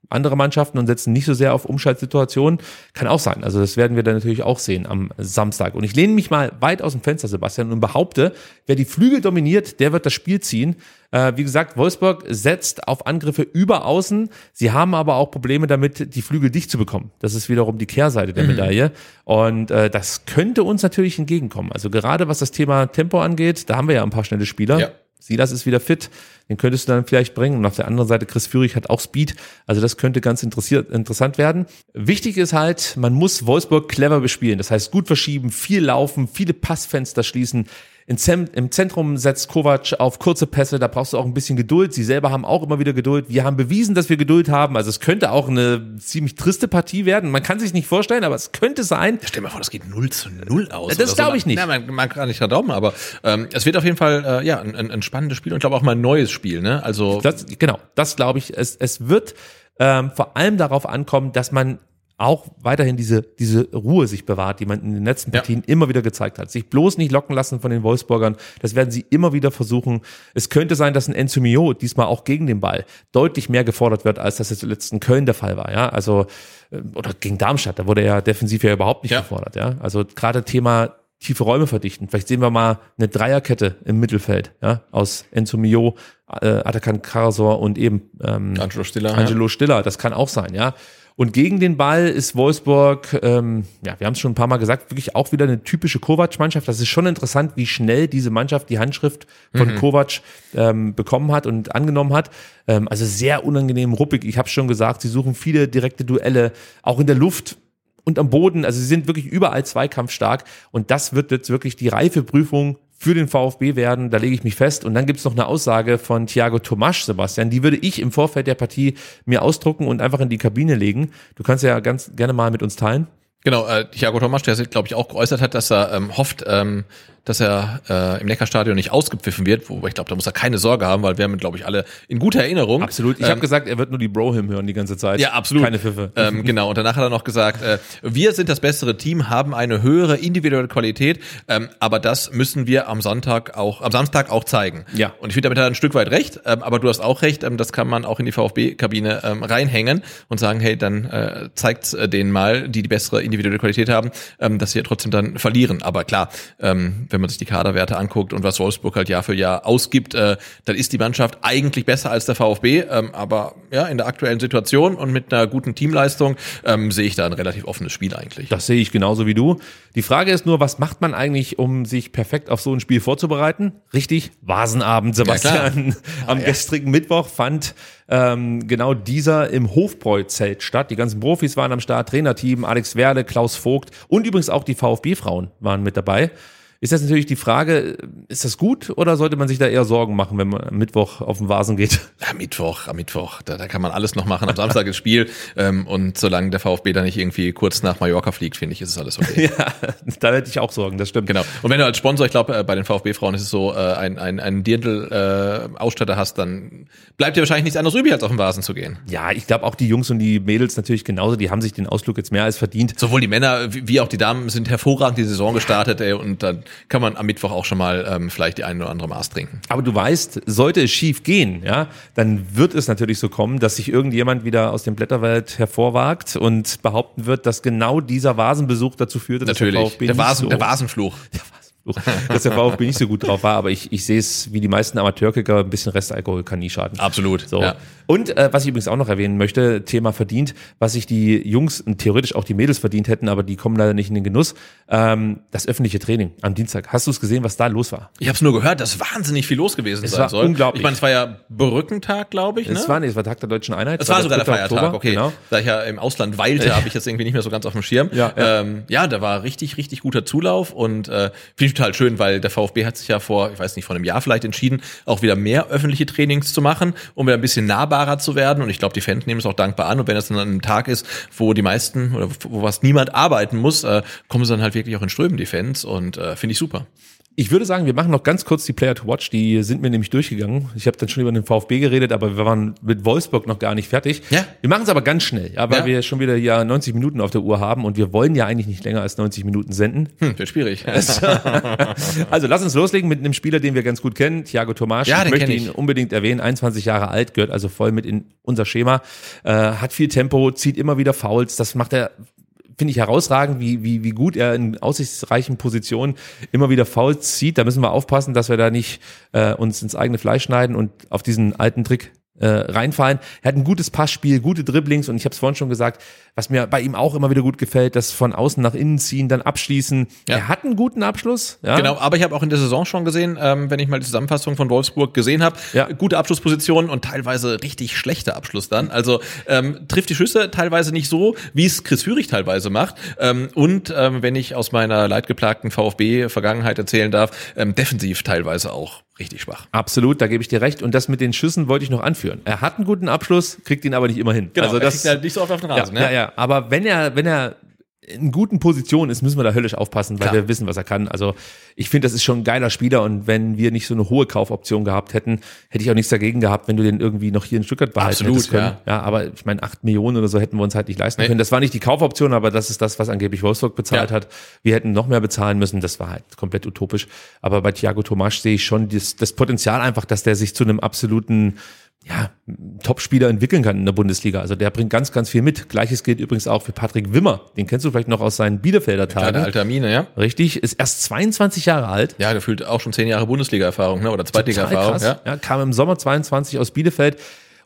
andere Mannschaften und setzen nicht so sehr auf Umschaltsituationen. Kann auch sein. Also das werden wir dann natürlich auch sehen am Samstag. Und ich lehne mich mal weit aus dem Fenster, Sebastian, und behaupte, wer die Flügel dominiert, der wird das Spiel ziehen. Äh, wie gesagt, Wolfsburg setzt auf Angriffe über außen. Sie haben aber auch Probleme damit, die Flügel dicht zu bekommen. Das ist wiederum die Kehrseite der Medaille. Und äh, das könnte uns natürlich entgegenkommen. Also gerade was das Thema Tempo angeht, da haben wir ja ein paar schnelle Spieler. Ja. Silas ist wieder fit, den könntest du dann vielleicht bringen. Und auf der anderen Seite Chris Führig hat auch Speed. Also das könnte ganz interessant werden. Wichtig ist halt, man muss Wolfsburg clever bespielen. Das heißt, gut verschieben, viel laufen, viele Passfenster schließen. Im Zentrum setzt Kovac auf kurze Pässe, da brauchst du auch ein bisschen Geduld. Sie selber haben auch immer wieder Geduld. Wir haben bewiesen, dass wir Geduld haben. Also es könnte auch eine ziemlich triste Partie werden. Man kann sich nicht vorstellen, aber es könnte sein. Stell dir mal vor, das geht 0 zu 0 aus. Das glaube so. ich nicht. Ja, man, man kann nicht glauben, aber ähm, es wird auf jeden Fall äh, ja, ein, ein, spannendes Spiel und ich glaube auch mal ein neues Spiel. Ne? Also Das, genau, das glaube ich. Es, es wird ähm, vor allem darauf ankommen, dass man auch weiterhin diese, diese Ruhe sich bewahrt, die man in den letzten Ja. Partien immer wieder gezeigt hat. Sich bloß nicht locken lassen von den Wolfsburgern. Das werden sie immer wieder versuchen. Es könnte sein, dass ein Enzo Mio diesmal auch gegen den Ball deutlich mehr gefordert wird, als das jetzt zuletzt in Köln der Fall war. Ja, also, äh, oder gegen Darmstadt, da wurde er ja defensiv ja überhaupt nicht Ja. gefordert. Ja, also gerade Thema tiefe Räume verdichten. Vielleicht sehen wir mal eine Dreierkette im Mittelfeld, ja, aus Enzo Mio, äh, Atakan Karasor und eben ähm, Angelo Stiller. Angelo Stiller, das kann auch sein, ja. Und gegen den Ball ist Wolfsburg, ähm, ja, wir haben es schon ein paar Mal gesagt, wirklich auch wieder eine typische Kovac-Mannschaft. Das ist schon interessant, wie schnell diese Mannschaft die Handschrift von Kovac ähm, bekommen hat und angenommen hat. Ähm, also sehr unangenehm ruppig. Ich habe schon gesagt, sie suchen viele direkte Duelle, auch in der Luft und am Boden. Also sie sind wirklich überall zweikampfstark. Und das wird jetzt wirklich die reife Prüfung für den VfB werden, da lege ich mich fest. Und dann gibt es noch eine Aussage von Thiago Tomasch, Sebastian, die würde ich im Vorfeld der Partie mir ausdrucken und einfach in die Kabine legen. Du kannst ja ganz gerne mal mit uns teilen. Genau, äh, Thiago Thomas, der sich, glaube ich, auch geäußert hat, dass er ähm, hofft, ähm, dass er äh, im Neckarstadion nicht ausgepfiffen wird, wobei ich glaube, da muss er keine Sorge haben, weil wir haben, glaube ich, alle in guter Erinnerung. Absolut. Ich Ähm, habe gesagt, er wird nur die Bro-Hymn hören die ganze Zeit. Ja, absolut. Keine Pfiffe. <laughs> Ähm, genau, und danach hat er noch gesagt, äh, wir sind das bessere Team, haben eine höhere individuelle Qualität, ähm, aber das müssen wir am Sonntag auch, am Samstag auch zeigen. Ja. Und ich finde, damit hat er ein Stück weit recht, ähm, aber du hast auch recht, ähm, das kann man auch in die VfB-Kabine ähm, reinhängen und sagen, hey, dann äh, zeigt äh, denen mal, die die bessere individuelle Qualität haben, ähm, dass sie ja trotzdem dann verlieren. Aber klar, ähm, wenn man sich die Kaderwerte anguckt und was Wolfsburg halt Jahr für Jahr ausgibt, äh, dann ist die Mannschaft eigentlich besser als der VfB. Ähm, aber ja, in der aktuellen Situation und mit einer guten Teamleistung ähm, sehe ich da ein relativ offenes Spiel eigentlich. Das sehe ich genauso wie du. Die Frage ist nur, was macht man eigentlich, um sich perfekt auf so ein Spiel vorzubereiten? Richtig, Vasenabend, Sebastian. Am gestrigen Mittwoch fand ähm, genau dieser im Hofbräu-Zelt statt. Die ganzen Profis waren am Start, Trainerteam, Alex Werle, Klaus Vogt und übrigens auch die VfB-Frauen waren mit dabei. Ist jetzt natürlich die Frage, ist das gut oder sollte man sich da eher Sorgen machen, wenn man am Mittwoch auf den Vasen geht? <laughs> Am Mittwoch, am Mittwoch, da, da kann man alles noch machen. Am Samstag ist Spiel ähm, und solange der VfB da nicht irgendwie kurz nach Mallorca fliegt, finde ich, ist es alles okay. <laughs> ja, da hätte ich auch Sorgen, das stimmt. Genau. Und wenn du als Sponsor, ich glaube, äh, bei den VfB-Frauen ist es so, äh, ein, ein, ein Dirndl-Ausstatter hast, dann bleibt dir wahrscheinlich nichts anderes übrig, als auf den Vasen zu gehen. Ja, ich glaube auch die Jungs und die Mädels natürlich genauso, die haben sich den Ausflug jetzt mehr als verdient. Sowohl die Männer wie wie auch die Damen sind hervorragend die Saison gestartet, ey, und dann kann man am Mittwoch auch schon mal ähm, vielleicht die eine oder andere Maß trinken. Aber du weißt, sollte es schief gehen, ja, dann wird es natürlich so kommen, dass sich irgendjemand wieder aus dem Blätterwald hervorwagt und behaupten wird, dass genau dieser Vasenbesuch dazu führte, dass Natürlich. der VfB Der, Vasen, so, der Vasenfluch. <laughs> dass der VfB nicht so gut drauf war, aber ich, ich sehe es wie die meisten Amateurkicker, ein bisschen Restalkohol kann nie schaden. Absolut. So. Ja. Und äh, was ich übrigens auch noch erwähnen möchte, Thema verdient, was sich die Jungs und theoretisch auch die Mädels verdient hätten, aber die kommen leider nicht in den Genuss, ähm, das öffentliche Training am Dienstag. Hast du es gesehen, was da los war? Ich habe es nur gehört, dass wahnsinnig viel los gewesen Es sein war soll. unglaublich. Ich meine, es war ja Brückentag, glaube ich. Ne? Es war, nee, es war Tag der Deutschen Einheit. Es war sogar der 3. Feiertag, Oktober, okay. Genau. Da ich ja im Ausland weilte, habe ich jetzt irgendwie nicht mehr so ganz auf dem Schirm. Ja, ja. Ähm, ja da war richtig, richtig guter Zulauf und äh, total schön, weil der VfB hat sich ja vor, ich weiß nicht, vor einem Jahr vielleicht entschieden, auch wieder mehr öffentliche Trainings zu machen, um wieder ein bisschen nahbarer zu werden. Und ich glaube, die Fans nehmen es auch dankbar an. Und wenn das dann an einem Tag ist, wo die meisten oder wo was niemand arbeiten muss, äh, kommen sie dann halt wirklich auch in Strömen, die Fans. Und äh, finde ich super. Ich würde sagen, wir machen noch ganz kurz die Player to Watch. Die sind mir nämlich durchgegangen. Ich habe dann schon über den VfB geredet, aber wir waren mit Wolfsburg noch gar nicht fertig. Ja. Wir machen es aber ganz schnell, ja, weil Ja. wir schon wieder ja 90 Minuten auf der Uhr haben und wir wollen ja eigentlich nicht länger als 90 Minuten senden. Hm, wird schwierig. <laughs> <laughs> Also lass uns loslegen mit einem Spieler, den wir ganz gut kennen, Thiago Tomasch. Ja, ich den möchte kenn ich. ihn unbedingt erwähnen. 21 Jahre alt, gehört also voll mit in unser Schema. Äh, hat viel Tempo, zieht immer wieder Fouls. Das macht er finde ich herausragend, wie, wie, wie gut er in aussichtsreichen Positionen immer wieder Fouls zieht. Da müssen wir aufpassen, dass wir da nicht äh, uns ins eigene Fleisch schneiden und auf diesen alten Trick äh, reinfallen. Er hat ein gutes Passspiel, gute Dribblings und ich habe es vorhin schon gesagt, was mir bei ihm auch immer wieder gut gefällt, das von außen nach innen ziehen, dann abschließen. Ja. Er hat einen guten Abschluss. Ja? Genau, aber ich habe auch in der Saison schon gesehen, ähm, wenn ich mal die Zusammenfassung von Wolfsburg gesehen habe, Ja. gute Abschlusspositionen und teilweise richtig schlechter Abschluss dann. Also ähm, trifft die Schüsse teilweise nicht so, wie es Chris Führig teilweise macht. Ähm, und ähm, wenn ich aus meiner leidgeplagten VfB-Vergangenheit erzählen darf, ähm, defensiv teilweise auch richtig schwach. Absolut, da gebe ich dir recht. Und das mit den Schüssen wollte ich noch anführen. Er hat einen guten Abschluss, kriegt ihn aber nicht immer hin. also also das, kriegt halt nicht so oft auf den Rasen. ja, ne? ja, ja, aber wenn er, wenn er in guten Positionen ist, müssen wir da höllisch aufpassen, weil Klar. wir wissen, was er kann. Also ich finde, das ist schon ein geiler Spieler und wenn wir nicht so eine hohe Kaufoption gehabt hätten, hätte ich auch nichts dagegen gehabt, wenn du den irgendwie noch hier in Stuttgart behalten Absolut, hättest können. ja. ja, aber ich meine, acht Millionen oder so hätten wir uns halt nicht leisten Nee. können. Das war nicht die Kaufoption, aber das ist das, was angeblich Wolfsburg bezahlt Ja. hat. Wir hätten noch mehr bezahlen müssen. Das war halt komplett utopisch. Aber bei Thiago Tomasch sehe ich schon das, das Potenzial einfach, dass der sich zu einem absoluten ja, Top-Spieler entwickeln kann in der Bundesliga. Also der bringt ganz, ganz viel mit. Gleiches gilt übrigens auch für Patrick Wimmer. Den kennst du vielleicht noch aus seinen Bielefelder Kleine Tagen. alte Amine, ja. Richtig, ist erst 22 Jahre alt. Ja, gefühlt auch schon zehn Jahre Bundesliga-Erfahrung, ne? Oder Zweitliga-Erfahrung. Ja. Ja. kam im Sommer 22 aus Bielefeld.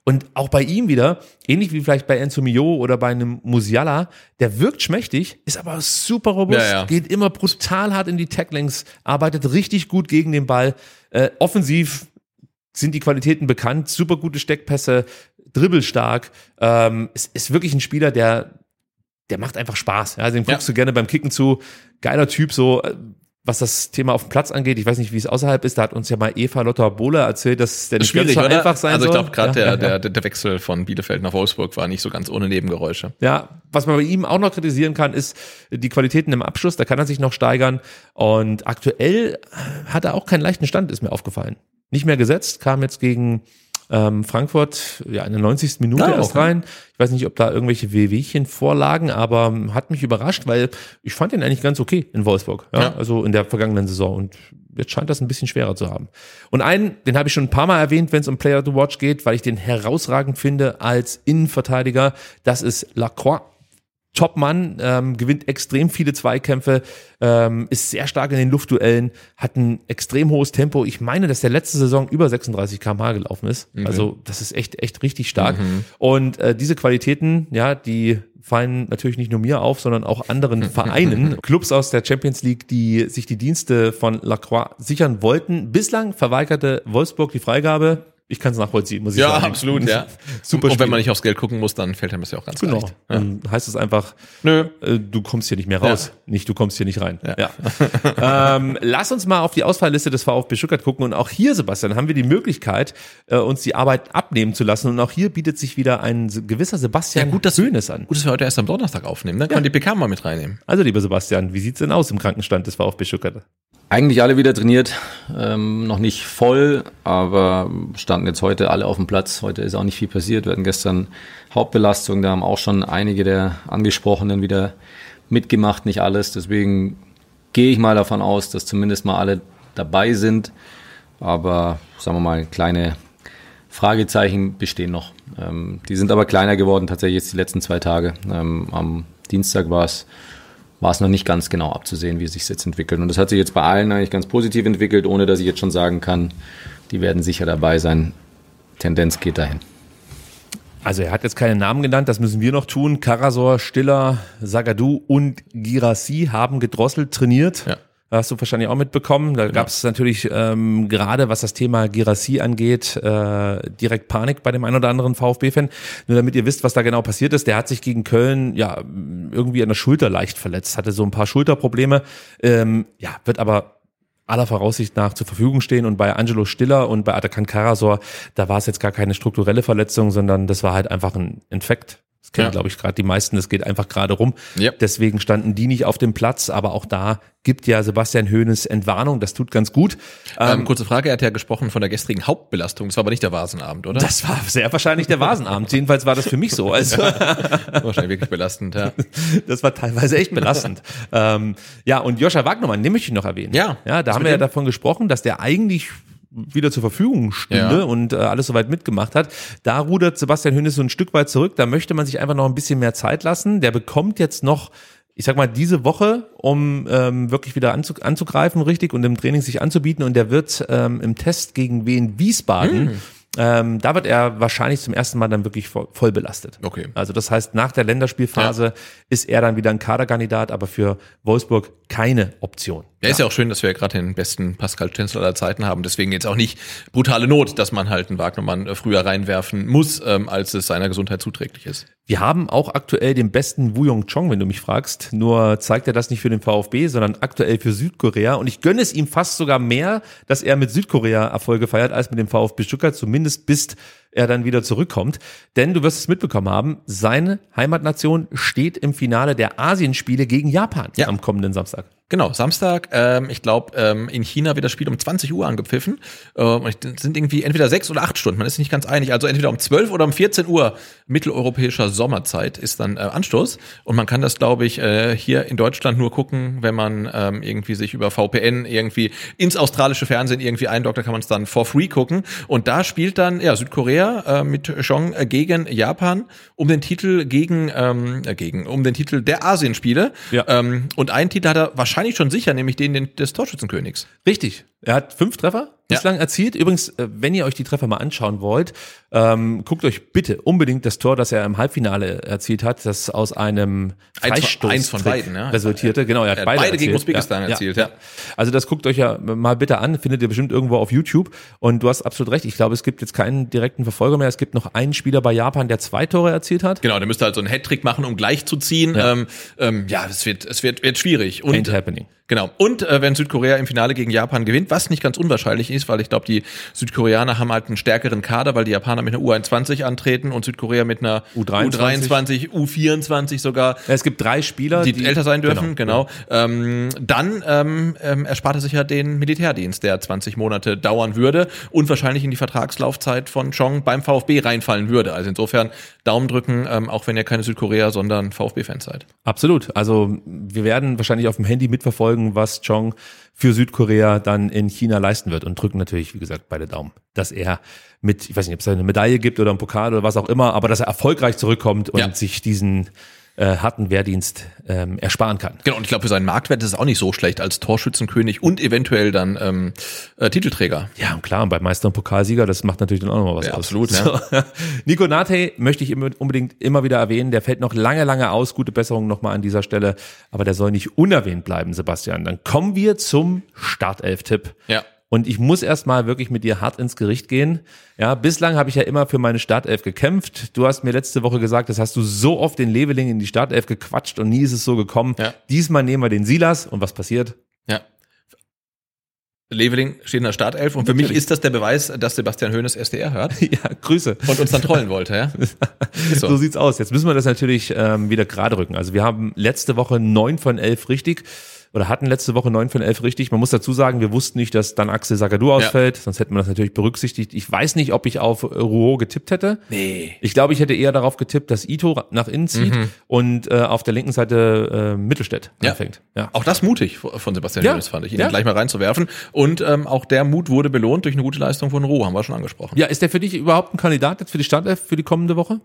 Und auch bei ihm wieder, ähnlich wie vielleicht bei Enzo Mio oder bei einem Musiala, der wirkt schmächtig, ist aber super robust, Ja, ja. geht immer brutal hart in die Tacklings, arbeitet richtig gut gegen den Ball. Äh, offensiv sind die Qualitäten bekannt, super gute Steckpässe, dribbelstark. Ähm, ist, ist wirklich ein Spieler, der, der macht einfach Spaß. Ja, dem guckst Ja. du gerne beim Kicken zu. Geiler Typ, so äh, was das Thema auf dem Platz angeht. Ich weiß nicht, wie es außerhalb ist. Da hat uns ja mal Eva Lotter Bohle erzählt, dass der nicht ganz so oder? einfach sein also ich soll. glaube, gerade ja, der, ja, der, der Wechsel von Bielefeld nach Wolfsburg war nicht so ganz ohne Nebengeräusche. Ja, was man bei ihm auch noch kritisieren kann, ist die Qualitäten im Abschluss. Da kann er sich noch steigern. Und aktuell hat er auch keinen leichten Stand, ist mir aufgefallen. Nicht mehr gesetzt, kam jetzt gegen ähm, Frankfurt ja in der 90. Minute Ah, erst okay. rein. Ich weiß nicht, ob da irgendwelche Wehwehchen vorlagen, aber ähm, hat mich überrascht, weil ich fand ihn eigentlich ganz okay in Wolfsburg. Ja, Ja. Also in der vergangenen Saison. Und jetzt scheint das ein bisschen schwerer zu haben. Und einen, den habe ich schon ein paar Mal erwähnt, wenn es um Player to Watch geht, weil ich den herausragend finde als Innenverteidiger. Das ist Lacroix. Top-Mann, ähm, gewinnt extrem viele Zweikämpfe, ähm, ist sehr stark in den Luftduellen, hat ein extrem hohes Tempo. Ich meine, dass der letzte Saison über 36 km/h gelaufen ist. Also das ist echt, echt richtig stark. Und äh, diese Qualitäten, ja, die fallen natürlich nicht nur mir auf, sondern auch anderen <laughs> Vereinen, Clubs aus der Champions League, die sich die Dienste von Lacroix sichern wollten. Bislang verweigerte Wolfsburg die Freigabe. Ich kann es nachvollziehen, muss ich Ja, sagen. absolut, ja. <laughs> Super Und wenn man nicht aufs Geld gucken muss, dann fällt einem das ja auch ganz Genau. leicht. Ja. Dann heißt es einfach, Nö. äh, du kommst hier nicht mehr raus. Nicht, du kommst hier nicht rein. Ja. <laughs> ähm, lass uns mal auf die Auswahlliste des VfB Stuttgart gucken. Und auch hier, Sebastian, haben wir die Möglichkeit, äh, uns die Arbeit abnehmen zu lassen. Und auch hier bietet sich wieder ein gewisser Sebastian Ja, gut, dass- Hönes an. Gut, dass wir heute erst am Donnerstag aufnehmen, dann können wir die PK mal mit reinnehmen. Also, lieber Sebastian, wie sieht's denn aus im Krankenstand des VfB Stuttgart? Eigentlich alle wieder trainiert, ähm, noch nicht voll, aber standen jetzt heute alle auf dem Platz. Heute ist auch nicht viel passiert. Wir hatten gestern Hauptbelastung, da haben auch schon einige der Angesprochenen wieder mitgemacht, nicht alles. Deswegen gehe ich mal davon aus, dass zumindest mal alle dabei sind. Aber sagen wir mal, kleine Fragezeichen bestehen noch. Ähm, die sind aber kleiner geworden tatsächlich jetzt die letzten zwei Tage. Ähm, am Dienstag war es war es noch nicht ganz genau abzusehen, wie es sich jetzt entwickelt. Und das hat sich jetzt bei allen eigentlich ganz positiv entwickelt, ohne dass ich jetzt schon sagen kann, die werden sicher dabei sein. Tendenz geht dahin. Also er hat jetzt keine Namen genannt, das müssen wir noch tun. Karasor, Stiller, Sagadou und Girassi haben gedrosselt, trainiert. Ja. Hast du wahrscheinlich auch mitbekommen. Da gab es natürlich ähm, gerade, was das Thema Girassi angeht, äh, direkt Panik bei dem einen oder anderen VfB-Fan. Nur damit ihr wisst, was da genau passiert ist. Der hat sich gegen Köln ja irgendwie an der Schulter leicht verletzt, hatte so ein paar Schulterprobleme. Ähm, ja, wird aber aller Voraussicht nach zur Verfügung stehen und bei Angelo Stiller und bei Atakan Karasor, da war es jetzt gar keine strukturelle Verletzung, sondern das war halt einfach ein Infekt. Kennen, Ja. glaube ich, gerade die meisten. Das geht einfach gerade rum. Ja. Deswegen standen die nicht auf dem Platz. Aber auch da gibt ja Sebastian Hoeneß Entwarnung. Das tut ganz gut. Ähm, kurze Frage, er hat ja gesprochen von der gestrigen Hauptbelastung. Das war aber nicht der Vasenabend, oder? Das war sehr wahrscheinlich der Vasenabend. Jedenfalls war das für mich so. Also <laughs> wahrscheinlich wirklich belastend, ja. das war teilweise echt belastend. ähm, ja, und Joscha Wagnermann, den möchte ich noch erwähnen. Ja, ja da haben wir ja davon gesprochen, dass der eigentlich wieder zur Verfügung stünde Ja. und äh, alles soweit mitgemacht hat. Da rudert Sebastian Hönes so ein Stück weit zurück. Da möchte man sich einfach noch ein bisschen mehr Zeit lassen. Der bekommt jetzt noch ich sag mal, diese Woche, um ähm, wirklich wieder anzu anzugreifen, richtig, und im Training sich anzubieten. Und der wird ähm, im Test gegen Wien Wiesbaden, Hm. Ähm, da wird er wahrscheinlich zum ersten Mal dann wirklich voll, voll belastet. Okay. Also das heißt, nach der Länderspielphase ist er dann wieder ein Kaderkandidat, aber für Wolfsburg keine Option. Ja, ist ja auch schön, dass wir ja gerade den besten Pascal Stenzel aller Zeiten haben. Deswegen jetzt auch nicht brutale Not, dass man halt einen Wagnermann äh, früher reinwerfen muss, ähm, als es seiner Gesundheit zuträglich ist. Wir haben auch aktuell den besten Wuyong Chong, wenn du mich fragst. Nur zeigt er das nicht für den VfB, sondern aktuell für Südkorea. Und ich gönne es ihm fast sogar mehr, dass er mit Südkorea Erfolge feiert, als mit dem VfB Stuttgart, zumindest bis er dann wieder zurückkommt. Denn du wirst es mitbekommen haben, seine Heimatnation steht im Finale der Asienspiele gegen Japan Ja. am kommenden Samstag. Genau, Samstag, ähm, ich glaube, ähm, in China wird das Spiel um 20 Uhr angepfiffen. Ähm, und es sind irgendwie entweder sechs oder acht Stunden, man ist nicht ganz einig. Also entweder um 12 oder um 14 Uhr mitteleuropäischer Sommerzeit ist dann äh, Anstoß. Und man kann das, glaube ich, äh, hier in Deutschland nur gucken, wenn man ähm, irgendwie sich über VPN irgendwie ins australische Fernsehen irgendwie eindockt, da kann man es dann for free gucken. Und da spielt dann ja Südkorea äh, mit Chong gegen Japan um den Titel gegen, ähm, äh, gegen um den Titel der Asienspiele. Ja. Ähm, und einen Titel hat er wahrscheinlich schon sicher, nämlich den des Torschützenkönigs. Richtig. Er hat fünf Treffer Ja. bislang erzielt. Übrigens, äh, wenn ihr euch die Treffer mal anschauen wollt, ähm, guckt euch bitte unbedingt das Tor, das er im Halbfinale erzielt hat, das aus einem Eins von- Freistoß eins von beiden, ja. resultierte. Genau, er hat Er hat beide, beide gegen. Usbekistan erzielt, ja. Also das guckt euch ja mal bitte an, findet ihr bestimmt irgendwo auf YouTube. Und du hast absolut recht. Ich glaube, es gibt jetzt keinen direkten Verfolger mehr. Es gibt noch einen Spieler bei Japan, der zwei Tore erzielt hat. Genau, der müsste halt so einen Hattrick machen, um gleich zu ziehen. Ja. Ja, ähm, ähm, ja es wird, es wird, wird schwierig. Und, Ain't happening. Genau. Und äh, wenn Südkorea im Finale gegen Japan gewinnt, was nicht ganz unwahrscheinlich ist, weil ich glaube, die Südkoreaner haben halt einen stärkeren Kader, weil die Japaner mit einer U21 antreten und Südkorea mit einer U23. U23, U24 sogar. Es gibt drei Spieler, die, älter sein dürfen, genau. Ähm, dann ähm, ähm, erspart er sich ja den Militärdienst, der 20 Monate dauern würde und wahrscheinlich in die Vertragslaufzeit von Chong beim VfB reinfallen würde. Also insofern Daumen drücken, ähm, auch wenn ihr keine Südkorea, sondern VfB-Fans seid. Absolut. Also wir werden wahrscheinlich auf dem Handy mitverfolgen, was Chong für Südkorea dann in China leisten wird und drücken natürlich, wie gesagt, beide Daumen, dass er mit, ich weiß nicht, ob es eine Medaille gibt oder einen Pokal oder was auch immer, aber dass er erfolgreich zurückkommt und Ja. sich diesen äh, harten Wehrdienst ähm, ersparen kann. Genau, und ich glaube, für seinen Marktwert ist es auch nicht so schlecht als Torschützenkönig und eventuell dann ähm, äh, Titelträger. Ja, und klar, und bei Meister und Pokalsieger, das macht natürlich dann auch noch was Ja, aus. absolut, So. <laughs> Nico Nate möchte ich immer- unbedingt immer wieder erwähnen. Der fällt noch lange, lange aus. Gute Besserung nochmal an dieser Stelle. Aber der soll nicht unerwähnt bleiben, Sebastian. Dann kommen wir zum Startelf-Tipp. Ja. Und ich muss erstmal wirklich mit dir hart ins Gericht gehen. Ja, bislang habe ich ja immer für meine Startelf gekämpft. Du hast mir letzte Woche gesagt, das hast du so oft den Leveling in die Startelf gequatscht und nie ist es so gekommen. Ja. Diesmal nehmen wir den Silas und was passiert? Ja. Leveling steht in der Startelf und für mich ist das der Beweis, dass Sebastian Hoeneß SDR hört <laughs> Ja, Grüße. und uns dann trollen wollte, ja? <laughs> So. so. sieht's aus. Jetzt müssen wir das natürlich ähm, wieder gerade rücken. Also wir haben letzte Woche neun von elf richtig oder hatten letzte Woche neun von elf richtig. Man muss dazu sagen, wir wussten nicht, dass dann Axel Sagadou ausfällt, sonst hätten wir das natürlich berücksichtigt. Ich weiß nicht, ob ich auf Rouault getippt hätte. Nee. Ich glaube, ich hätte eher darauf getippt, dass Ito nach innen zieht und äh, auf der linken Seite äh, Mittelstädt Mhm. Ja. anfängt. Ja. Auch das mutig von Sebastian Ja. Fand ich, ihn Ja. gleich mal reinzuwerfen. Und ähm, auch der Mut wurde belohnt durch eine gute Leistung von Roh, haben wir schon angesprochen. ja, ist der für dich überhaupt ein Kandidat jetzt für die Startelf für die kommende Woche?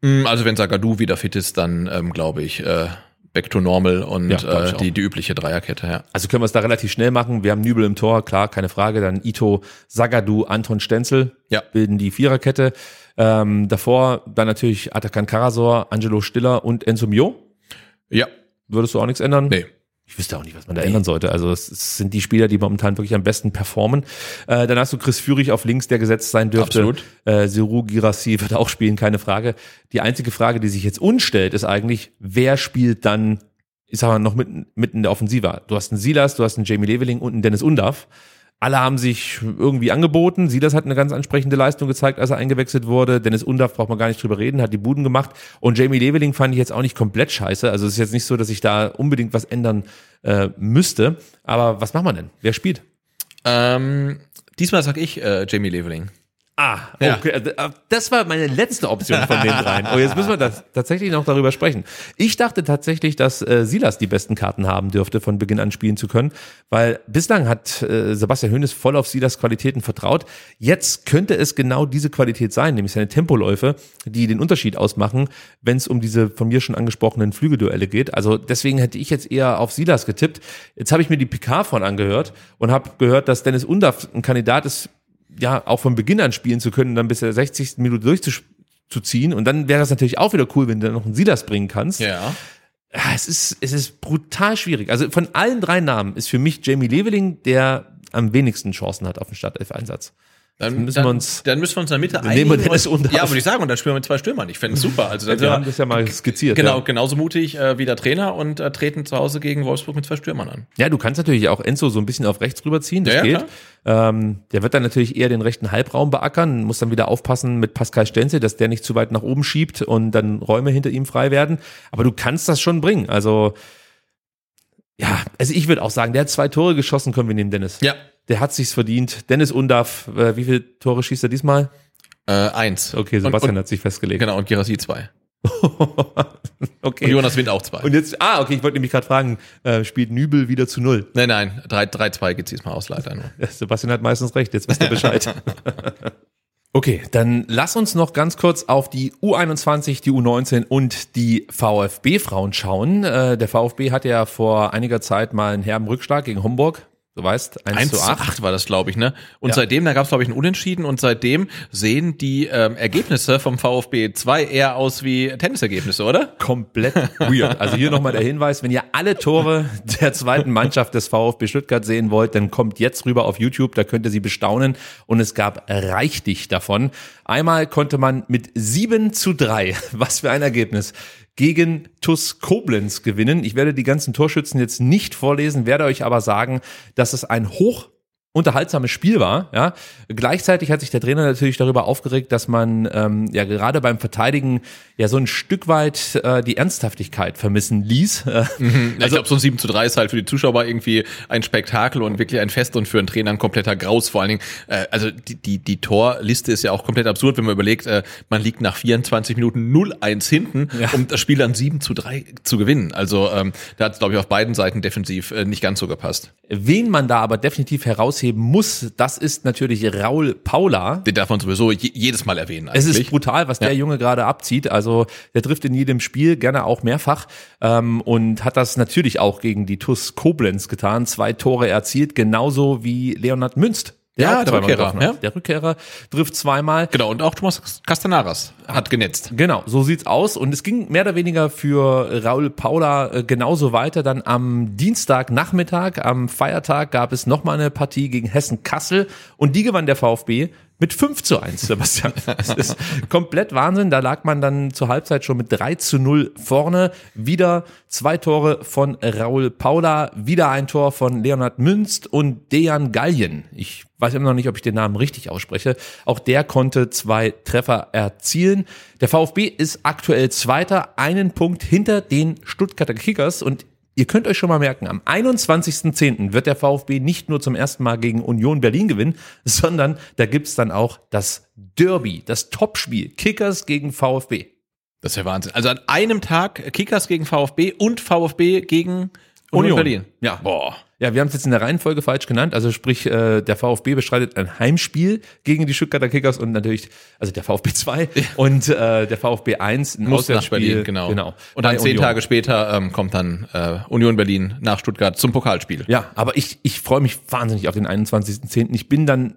Mm, Also wenn Sagadu wieder fit ist, dann ähm, glaube ich äh, back to normal und Ja, äh, die, die übliche Dreierkette, ja. Also können wir es da relativ schnell machen. Wir haben Nübel im Tor, klar, keine Frage. Dann Ito, Sagadu, Anton Stenzel Ja. bilden die Viererkette. Ähm, davor dann natürlich Atakan Karasor, Angelo Stiller und Enzo Mio. Ja. Würdest du auch nichts ändern? Nee. Ich wüsste auch nicht, was man da ändern sollte. Also es, sind die Spieler, die momentan wirklich am besten performen. Äh, dann hast du Chris Führig auf links, der gesetzt sein dürfte. Absolut. Äh, Siru Girassi <laughs> wird auch spielen, keine Frage. Die einzige Frage, die sich jetzt uns stellt, ist eigentlich, wer spielt dann, ich sag mal, noch mitten, mitten in der Offensive? Du hast einen Silas, du hast einen Jamie Leveling und einen Dennis Undav. Alle haben sich irgendwie angeboten. Silas hat eine ganz ansprechende Leistung gezeigt, als er eingewechselt wurde. Dennis Undaff braucht man gar nicht drüber reden, hat die Buden gemacht. Und Jamie Leveling fand ich jetzt auch nicht komplett scheiße. Also es ist jetzt nicht so, dass ich da unbedingt was ändern äh, müsste. Aber was machen wir denn? Wer spielt? Ähm, diesmal sag ich äh, Jamie Leveling. Ah, okay. Äh, Das war meine letzte Option von den dreien. Oh, jetzt müssen wir das tatsächlich noch darüber sprechen. Ich dachte tatsächlich, dass äh, Silas die besten Karten haben dürfte, von Beginn an spielen zu können, weil bislang hat äh, Sebastian Hoeneß voll auf Silas Qualitäten vertraut. Jetzt könnte es genau diese Qualität sein, nämlich seine Tempoläufe, die den Unterschied ausmachen, wenn es um diese von mir schon angesprochenen Flügelduelle geht. Also deswegen hätte ich jetzt eher auf Silas getippt. Jetzt habe ich mir die PK von angehört und habe gehört, dass Dennis Undaff ein Kandidat ist, ja, auch von Beginn an spielen zu können, dann bis der 60. Minute durchzuziehen. Und dann wäre das natürlich auch wieder cool, wenn du dann noch einen Silas bringen kannst. Ja. Ja, Es ist, es ist brutal schwierig. Also von allen drei Namen ist für mich Jamie Leveling der am wenigsten Chancen hat auf den Startelf-Einsatz. Dann müssen dann, wir uns- dann müssen wir uns in der Mitte Dann nehmen wir einigen Dennis und-. Ja, würde ich sagen, und dann spielen wir mit zwei Stürmern. Ich fände es <laughs> super. Also dann wir haben das ja mal skizziert. genau, Ja. genauso mutig äh, wie der Trainer und äh, treten zu Hause gegen Wolfsburg mit zwei Stürmern an. Ja, du kannst natürlich auch Enzo so ein bisschen auf rechts rüberziehen, das Ja, ja, geht. Ähm, der wird dann natürlich eher den rechten Halbraum beackern, muss dann wieder aufpassen mit Pascal Stenzel, dass der nicht zu weit nach oben schiebt und dann Räume hinter ihm frei werden. Aber du kannst das schon bringen. Also, ja, also ich würde auch sagen, der hat zwei Tore geschossen, können wir nehmen, Dennis. Ja. Der hat sich's verdient. Dennis Undaff, äh, wie viele Tore schießt er diesmal? Äh, eins. Okay, Sebastian und, und, hat sich festgelegt. Genau, und Girassi zwei. <laughs> okay. Und Jonas Wind auch zwei. Und jetzt, ah, okay, ich wollte nämlich gerade fragen, äh, spielt Nübel wieder zu null? Nein, nein, 3-2 geht's diesmal aus, leider nur. <laughs> Sebastian hat meistens recht, jetzt wisst ihr Bescheid. <laughs> okay, dann lass uns noch ganz kurz auf die U21, die U19 und die VfB-Frauen schauen. Äh, der VfB hat ja vor einiger Zeit mal einen herben Rückschlag gegen Homburg. Du weißt, 1, 1 zu 8. 8 war das, glaube ich, ne? Und Ja. seitdem, da gab es, glaube ich, ein Unentschieden und seitdem sehen die ähm, Ergebnisse vom VfB 2 eher aus wie Tennisergebnisse, oder? Komplett weird. Also hier nochmal der Hinweis, wenn ihr alle Tore der zweiten Mannschaft des VfB Stuttgart sehen wollt, dann kommt jetzt rüber auf YouTube, da könnt ihr sie bestaunen und es gab reichlich davon. Einmal konnte man mit 7 zu 3, was für ein Ergebnis, gegen TUS Koblenz gewinnen. Ich werde die ganzen Torschützen jetzt nicht vorlesen, werde euch aber sagen, dass es ein hoch unterhaltsames Spiel war. Ja. Gleichzeitig hat sich der Trainer natürlich darüber aufgeregt, dass man ähm, ja gerade beim Verteidigen ja so ein Stück weit äh, die Ernsthaftigkeit vermissen ließ. <laughs> Äh, Also, ich glaube, so ein 7 zu 3 ist halt für die Zuschauer irgendwie ein Spektakel und wirklich ein Fest und für einen Trainer ein kompletter Graus. Vor allen Dingen, äh, also die, die, die Torliste ist ja auch komplett absurd, wenn man überlegt, äh, man liegt nach 24 Minuten 0-1 hinten, um das Spiel dann 7 zu 3 zu gewinnen. Also ähm, da hat es, glaube ich, auf beiden Seiten defensiv äh, nicht ganz so gepasst. Wen man da aber definitiv herausheben muss, das ist natürlich Raul Paula. Den darf man sowieso je, jedes Mal erwähnen. Es Eigentlich. ist brutal, was der Ja. Junge gerade abzieht. Also der trifft in jedem Spiel, gerne auch mehrfach ähm, und hat das natürlich auch gegen die TUS Koblenz getan. Zwei Tore erzielt, genauso wie Leonhard Münst. Ja, auch der Rückkehrer, ja. Der Rückkehrer trifft zweimal. Genau, und auch Thomas Castanaras hat genetzt. Genau, so sieht's aus. Und es ging mehr oder weniger für Raul Paula äh, genauso weiter. Dann am Dienstagnachmittag, am Feiertag, gab es nochmal eine Partie gegen Hessen-Kassel und die gewann der VfB mit 5 zu 1, Sebastian. <laughs> Das ist komplett Wahnsinn. Da lag man dann zur Halbzeit schon mit 3 zu 0 vorne. Wieder zwei Tore von Raul Paula, wieder ein Tor von Leonhard Münst und Dejan Gallien. Ich weiß immer noch nicht, ob ich den Namen richtig ausspreche. Auch der konnte zwei Treffer erzielen. Der VfB ist aktuell Zweiter, einen Punkt hinter den Stuttgarter Kickers und Ihr könnt euch schon mal merken, am 21.10. wird der VfB nicht nur zum ersten Mal gegen Union Berlin gewinnen, <laughs> sondern da gibt's dann auch das Derby, das Topspiel, Kickers gegen VfB. Das ist ja Wahnsinn. Also an einem Tag Kickers gegen VfB und VfB gegen Union, Berlin. Ja. Boah. Ja, wir haben es jetzt in der Reihenfolge falsch genannt. Also sprich, äh, der VfB bestreitet ein Heimspiel gegen die Stuttgarter Kickers und natürlich, also der VfB 2 <laughs> und äh, der VfB 1 ein Muss nach Auswärtsspiel. Berlin, genau. genau. Und dann zehn Union. Tage später ähm, kommt dann äh, Union Berlin nach Stuttgart zum Pokalspiel. Ja, aber ich, ich freue mich wahnsinnig auf den 21.10. Ich bin dann,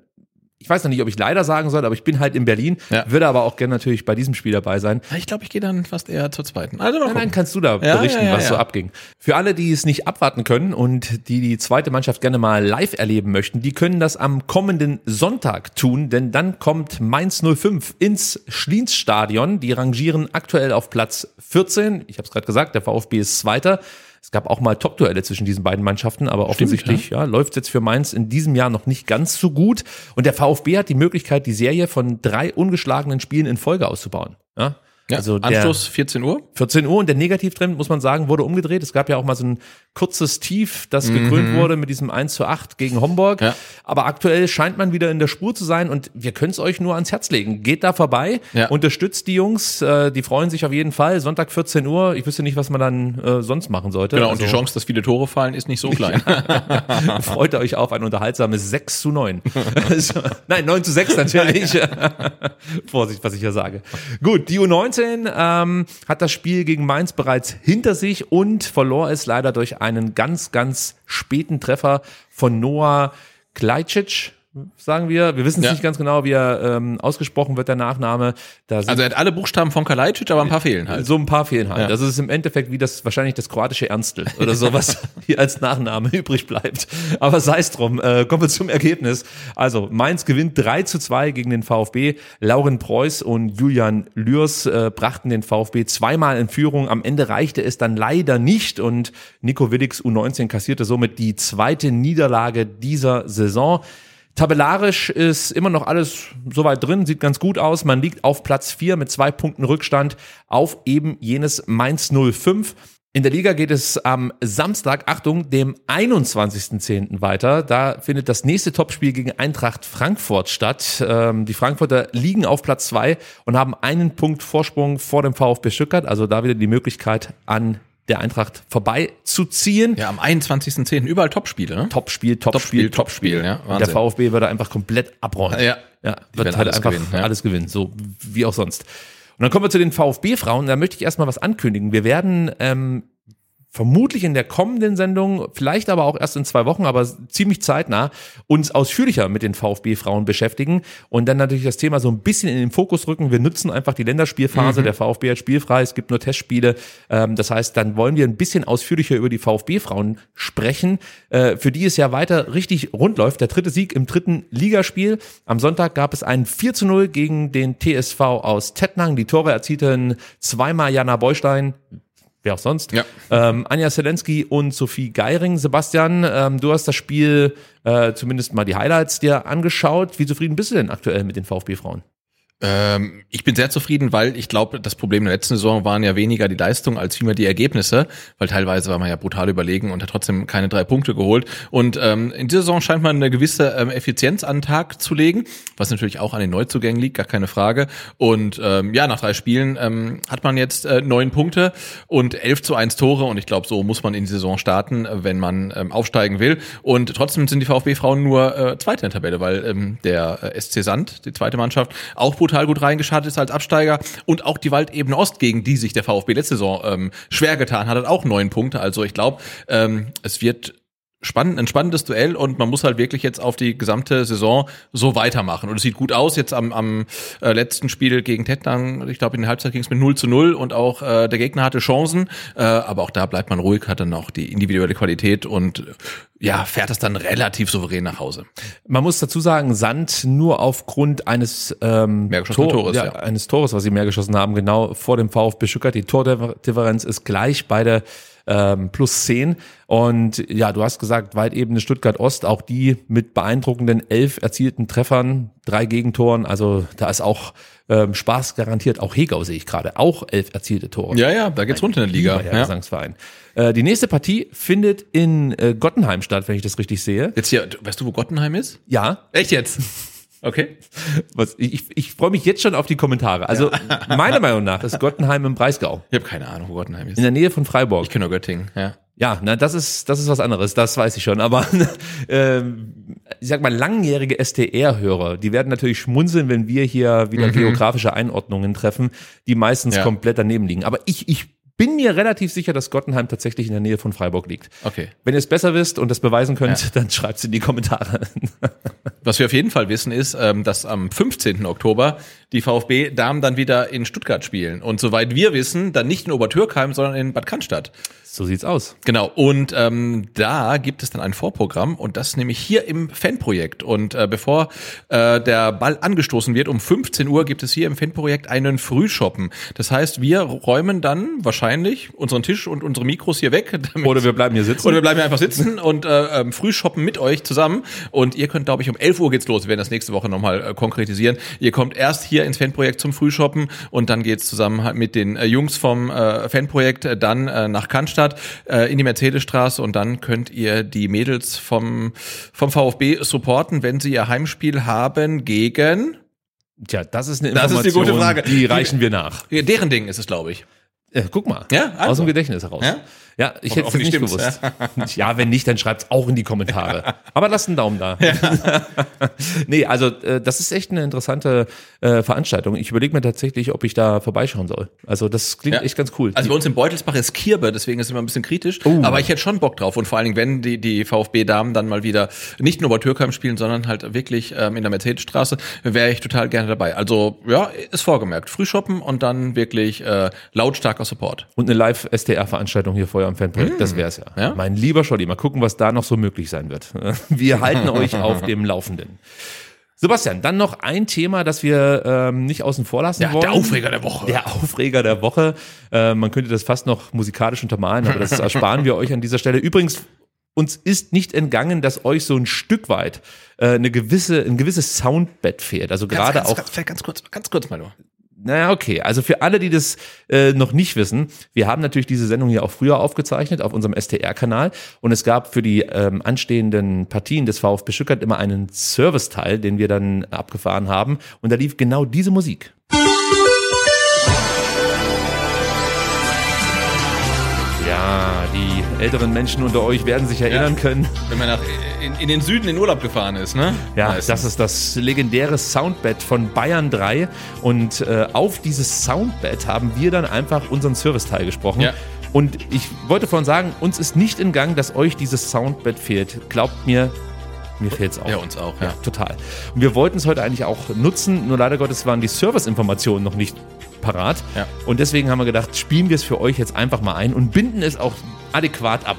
ich weiß noch nicht, ob ich leider sagen soll, aber ich bin halt in Berlin, Ja. würde aber auch gerne natürlich bei diesem Spiel dabei sein. Ich glaube, ich gehe dann fast eher zur zweiten. Also mal Nein, nein, kannst du da Ja, berichten, ja, was so abging. Für alle, die es nicht abwarten können und die die zweite Mannschaft gerne mal live erleben möchten, die können das am kommenden Sonntag tun, denn dann kommt Mainz 05 ins Schliens-Stadion. Die rangieren aktuell auf Platz 14. Ich habe es gerade gesagt, der VfB ist Zweiter. Es gab auch mal Top-Duelle zwischen diesen beiden Mannschaften, aber offensichtlich ja, läuft jetzt für Mainz in diesem Jahr noch nicht ganz so gut. Und der VfB hat die Möglichkeit, die Serie von drei ungeschlagenen Spielen in Folge auszubauen. Ja? Ja, also Anschluss 14 Uhr. 14 Uhr und der Negativtrend, muss man sagen, wurde umgedreht. Es gab ja auch mal so ein kurzes Tief, das gekrönt wurde mit diesem 1 zu 8 gegen Homburg. Ja. Aber aktuell scheint man wieder in der Spur zu sein und wir können es euch nur ans Herz legen. Geht da vorbei, Ja. unterstützt die Jungs, äh, die freuen sich auf jeden Fall. Sonntag 14 Uhr, ich wüsste nicht, was man dann äh, sonst machen sollte. Genau, und Also- die Chance, dass viele Tore fallen, ist nicht so <laughs> klein. <laughs> Freut euch auf ein unterhaltsames 6 zu 9. <laughs> Also, Nein, 9 zu 6 natürlich. Vorsicht, was ich hier sage. Gut, die U19 ähm, hat das Spiel gegen Mainz bereits hinter sich und verlor es leider durch einen ganz, ganz späten Treffer von Noah Klajcic, sagen wir. Wir wissen es Ja. nicht ganz genau, wie er ähm, ausgesprochen wird, der Nachname. Also er hat alle Buchstaben von Kalajdzic, aber ein paar fehlen halt. so ein paar fehlen halt. Ja. Das ist im Endeffekt wie das wahrscheinlich das kroatische Ernstl oder sowas <laughs> hier als Nachname übrig bleibt. Aber sei es drum. Äh, kommen wir zum Ergebnis. Also Mainz gewinnt 3 zu 2 gegen den VfB. Lauren Preuß und Julian Lürs äh, brachten den VfB zweimal in Führung. Am Ende reichte es dann leider nicht und Nico Willix U19 kassierte somit die zweite Niederlage dieser Saison. Tabellarisch ist immer noch alles soweit drin, sieht ganz gut aus. Man liegt auf Platz 4 mit zwei Punkten Rückstand auf eben jenes Mainz 05. In der Liga geht es am Samstag, Achtung, dem 21.10. weiter. Da findet das nächste Topspiel gegen Eintracht Frankfurt statt. Ähm, die Frankfurter liegen auf Platz 2 und haben einen Punkt Vorsprung vor dem VfB Stuttgart. Also da wieder die Möglichkeit an der Eintracht vorbeizuziehen. Ja, am 21.10. überall Topspiele, ne? Topspiel, Topspiel, Topspiel, Topspiel, ja. der. VfB würde einfach komplett abräumen. Ja. ja wird halt alles einfach gewinnen, ja. alles gewinnen, so wie auch sonst. Und dann kommen wir zu den VfB-Frauen. Da möchte ich erstmal was ankündigen. Wir werden ähm, vermutlich in der kommenden Sendung, vielleicht aber auch erst in zwei Wochen, aber ziemlich zeitnah, uns ausführlicher mit den VfB-Frauen beschäftigen und dann natürlich das Thema so ein bisschen in den Fokus rücken. Wir nutzen einfach die Länderspielphase, der VfB hat spielfrei, es gibt nur Testspiele. Ähm, das heißt, dann wollen wir ein bisschen ausführlicher über die VfB-Frauen sprechen, äh, für die es ja weiter richtig rund läuft. Der dritte Sieg im dritten Ligaspiel. Am Sonntag gab es ein 4 zu 0 gegen den TSV aus Tettnang. Die Tore erzielten zweimal Jana Beustein, wer auch sonst. Ja. Ähm, Anja Zelensky und Sophie Geiring. Sebastian, ähm, du hast das Spiel, äh, zumindest mal die Highlights dir angeschaut. Wie zufrieden bist du denn aktuell mit den VfB-Frauen? Ähm, ich bin sehr zufrieden, weil ich glaube, das Problem der letzten Saison waren ja weniger die Leistung als vielmehr die Ergebnisse, weil teilweise war man ja brutal überlegen und hat trotzdem keine drei Punkte geholt. Und ähm, in dieser Saison scheint man eine gewisse ähm, Effizienz an den Tag zu legen, was natürlich auch an den Neuzugängen liegt, gar keine Frage. Und ähm, ja, nach drei Spielen ähm, hat man jetzt äh, neun Punkte und elf zu eins Tore und ich glaube, so muss man in die Saison starten, äh, wenn man ähm, aufsteigen will. Und trotzdem sind die VfB-Frauen nur äh, Zweite in der Tabelle, weil ähm, der äh, SC Sand, die zweite Mannschaft, auch brutal gut reingestartet ist als Absteiger und auch die Waldebene Ost, gegen die sich der VfB letzte Saison ähm, schwer getan hat, hat auch neun Punkte. Also ich glaube, ähm, es wird spannend, ein spannendes Duell und man muss halt wirklich jetzt auf die gesamte Saison so weitermachen. Und es sieht gut aus. Jetzt am, am äh, letzten Spiel gegen Tettnang, ich glaube in der Halbzeit ging es mit 0 zu 0 und auch äh, der Gegner hatte Chancen, äh, aber auch da bleibt man ruhig, hat dann auch die individuelle Qualität und ja, fährt das dann relativ souverän nach Hause. Man muss dazu sagen, Sand nur aufgrund eines ähm, geschossenen Tores, ja, ja. eines Tores, was sie mehr geschossen haben, genau vor dem VfB Stuttgart. Die Tordifferenz ist gleich beide ähm, plus 10. Und ja, du hast gesagt, Waldebene Stuttgart Ost, auch die mit beeindruckenden elf erzielten Treffern, drei Gegentoren. Also da ist auch ähm, Spaß garantiert. Auch Hegau sehe ich gerade, auch elf erzielte Tore. Ja, ja, da geht's runter in der Liga. Ja. Gesangsverein. Äh, die nächste Partie findet in äh, Gottenheim statt, wenn ich das richtig sehe. Jetzt hier, weißt du, wo Gottenheim ist? Ja, Echt jetzt? <laughs> Okay. Was, ich ich freue mich jetzt schon auf die Kommentare. Also meiner Meinung nach ist Gottenheim im Breisgau. Ich habe keine Ahnung, wo Gottenheim ist. In der Nähe von Freiburg. Ich kenne nur Göttingen, ja. Ja, na, das ist, das ist was anderes, das weiß ich schon. Aber <laughs> ähm, ich sag mal, langjährige STR-Hörer, die werden natürlich schmunzeln, wenn wir hier wieder geografische Einordnungen treffen, die meistens Ja. komplett daneben liegen. Aber ich, ich bin mir relativ sicher, dass Gottenheim tatsächlich in der Nähe von Freiburg liegt. Okay. Wenn ihr es besser wisst und das beweisen könnt, dann schreibt es in die Kommentare. Was wir auf jeden Fall wissen ist, ähm, dass am 15. Oktober die VfB-Damen dann wieder in Stuttgart spielen. Und soweit wir wissen, dann nicht in Obertürkheim, sondern in Bad Cannstatt. So sieht's aus. Genau. Und ähm, da gibt es dann ein Vorprogramm und das nämlich hier im Fanprojekt. Und äh, bevor äh, der Ball angestoßen wird, um 15 Uhr gibt es hier im Fanprojekt einen Frühshoppen. Das heißt, wir räumen dann wahrscheinlich unseren Tisch und unsere Mikros hier weg. Oder wir bleiben hier sitzen. Oder wir bleiben hier einfach sitzen und äh, ähm, Frühshoppen mit euch zusammen. Und ihr könnt, glaube ich, um 11 Uhr geht's los. Wir werden das nächste Woche nochmal äh, konkretisieren. Ihr kommt erst hier ins Fanprojekt zum Frühshoppen und dann geht's zusammen halt mit den äh, Jungs vom äh, Fanprojekt äh, dann äh, nach Cannstatt äh, in die Mercedesstraße und dann könnt ihr die Mädels vom, vom VfB supporten, wenn sie ihr Heimspiel haben gegen... Tja, das ist eine Das ist Information, die gute Frage. die reichen wir nach. Deren Ding ist es, glaube ich. Äh, guck mal. Ja, also. Aus dem Gedächtnis heraus. Ja? Ja, ich hätte es nicht stimmt's, gewusst. <laughs> Ja. wenn nicht, dann schreibt's auch in die Kommentare. Aber lasst einen Daumen da. <laughs> nee, also äh, das ist echt eine interessante äh, Veranstaltung. Ich überlege mir tatsächlich, ob ich da vorbeischauen soll. Also das klingt Ja. echt ganz cool. Also bei uns in Beutelsbach ist Kirbe, deswegen ist es immer ein bisschen kritisch. Oh. Aber ich hätte schon Bock drauf. Und vor allen Dingen, wenn die, die VfB-Damen dann mal wieder nicht nur bei Türkheim spielen, sondern halt wirklich ähm, in der Mercedesstraße, wäre ich total gerne dabei. Also ja, ist vorgemerkt. Frühshoppen und dann wirklich äh, lautstarker Support. Und eine Live-SDR-Veranstaltung hier vorher am Fanprojekt, das wär's ja. Ja. Mein lieber Scholli, mal gucken, was da noch so möglich sein wird. <laughs> Wir halten euch <laughs> auf dem Laufenden. Sebastian, dann noch ein Thema, das wir ähm, nicht außen vor lassen Ja, wollen. der Aufreger der Woche. Der Aufreger der Woche. Äh, man könnte das fast noch musikalisch untermalen, aber das ersparen wir euch an dieser Stelle. Übrigens, uns ist nicht entgangen, dass euch so ein Stück weit äh, eine gewisse, ein gewisses Soundbett fehlt. Also gerade auch ganz, ganz kurz, ganz kurz mal nur. Naja, okay. Also für alle, die das äh, noch nicht wissen, wir haben natürlich diese Sendung hier auch früher aufgezeichnet auf unserem STR-Kanal und es gab für die ähm, anstehenden Partien des VfB Stuttgart immer einen Serviceteil, den wir dann abgefahren haben und da lief genau diese Musik. Ja, die älteren Menschen unter euch werden sich erinnern können. Wenn man nach, in, in den Süden in Urlaub gefahren ist, ne? Ja, Meistens. das ist das legendäre Soundbett von Bayern 3 und äh, auf dieses Soundbett haben wir dann einfach unseren Serviceteil gesprochen. Ja. Und ich wollte vorhin sagen, uns ist nicht in Gang, dass euch dieses Soundbett fehlt. Glaubt mir, mir fehlt's auch. Ja, uns auch, ja. Total. Und wir wollten es heute eigentlich auch nutzen, nur leider Gottes waren die Serviceinformationen noch nicht parat. Ja. Und deswegen haben wir gedacht, spielen wir es für euch jetzt einfach mal ein und binden es auch adäquat ab.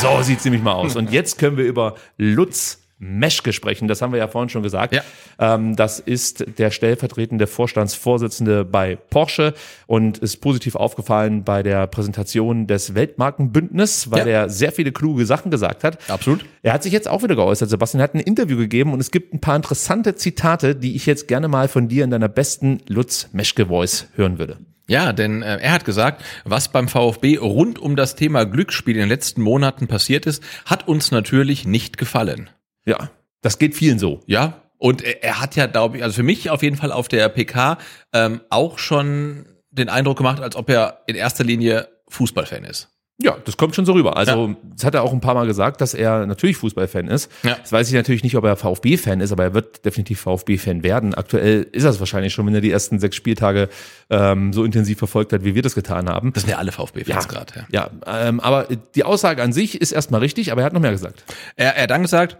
So sieht's nämlich mal aus. Und <laughs> jetzt können wir über Lutz Meschke sprechen. Das haben wir ja vorhin schon gesagt. Ja. Ähm, das ist der stellvertretende Vorstandsvorsitzende bei Porsche und ist positiv aufgefallen bei der Präsentation des Weltmarkenbündnis, weil Ja. er sehr viele kluge Sachen gesagt hat. Absolut. Er hat sich jetzt auch wieder geäußert, Sebastian. Hat ein Interview gegeben und es gibt ein paar interessante Zitate, die ich jetzt gerne mal von dir in deiner besten Lutz Meschke-Voice hören würde. Ja, denn äh, er hat gesagt, was beim VfB rund um das Thema Glücksspiel in den letzten Monaten passiert ist, hat uns natürlich nicht gefallen. Ja, das geht vielen so. Ja, und er, er hat ja, glaube ich, also für mich auf jeden Fall auf der PK ähm, auch schon den Eindruck gemacht, als ob er in erster Linie Fußballfan ist. Ja, das kommt schon so rüber. Also, das hat er auch ein paar Mal gesagt, dass er natürlich Fußballfan ist. Ja. Das weiß ich natürlich nicht, ob er VfB-Fan ist, aber er wird definitiv VfB-Fan werden. Aktuell ist er es wahrscheinlich schon, wenn er die ersten sechs Spieltage ähm, so intensiv verfolgt hat, wie wir das getan haben. Das sind ja alle VfB-Fans gerade. Ja. Ja, ähm, aber die Aussage an sich ist erstmal richtig, aber er hat noch mehr gesagt. Er, er hat dann gesagt,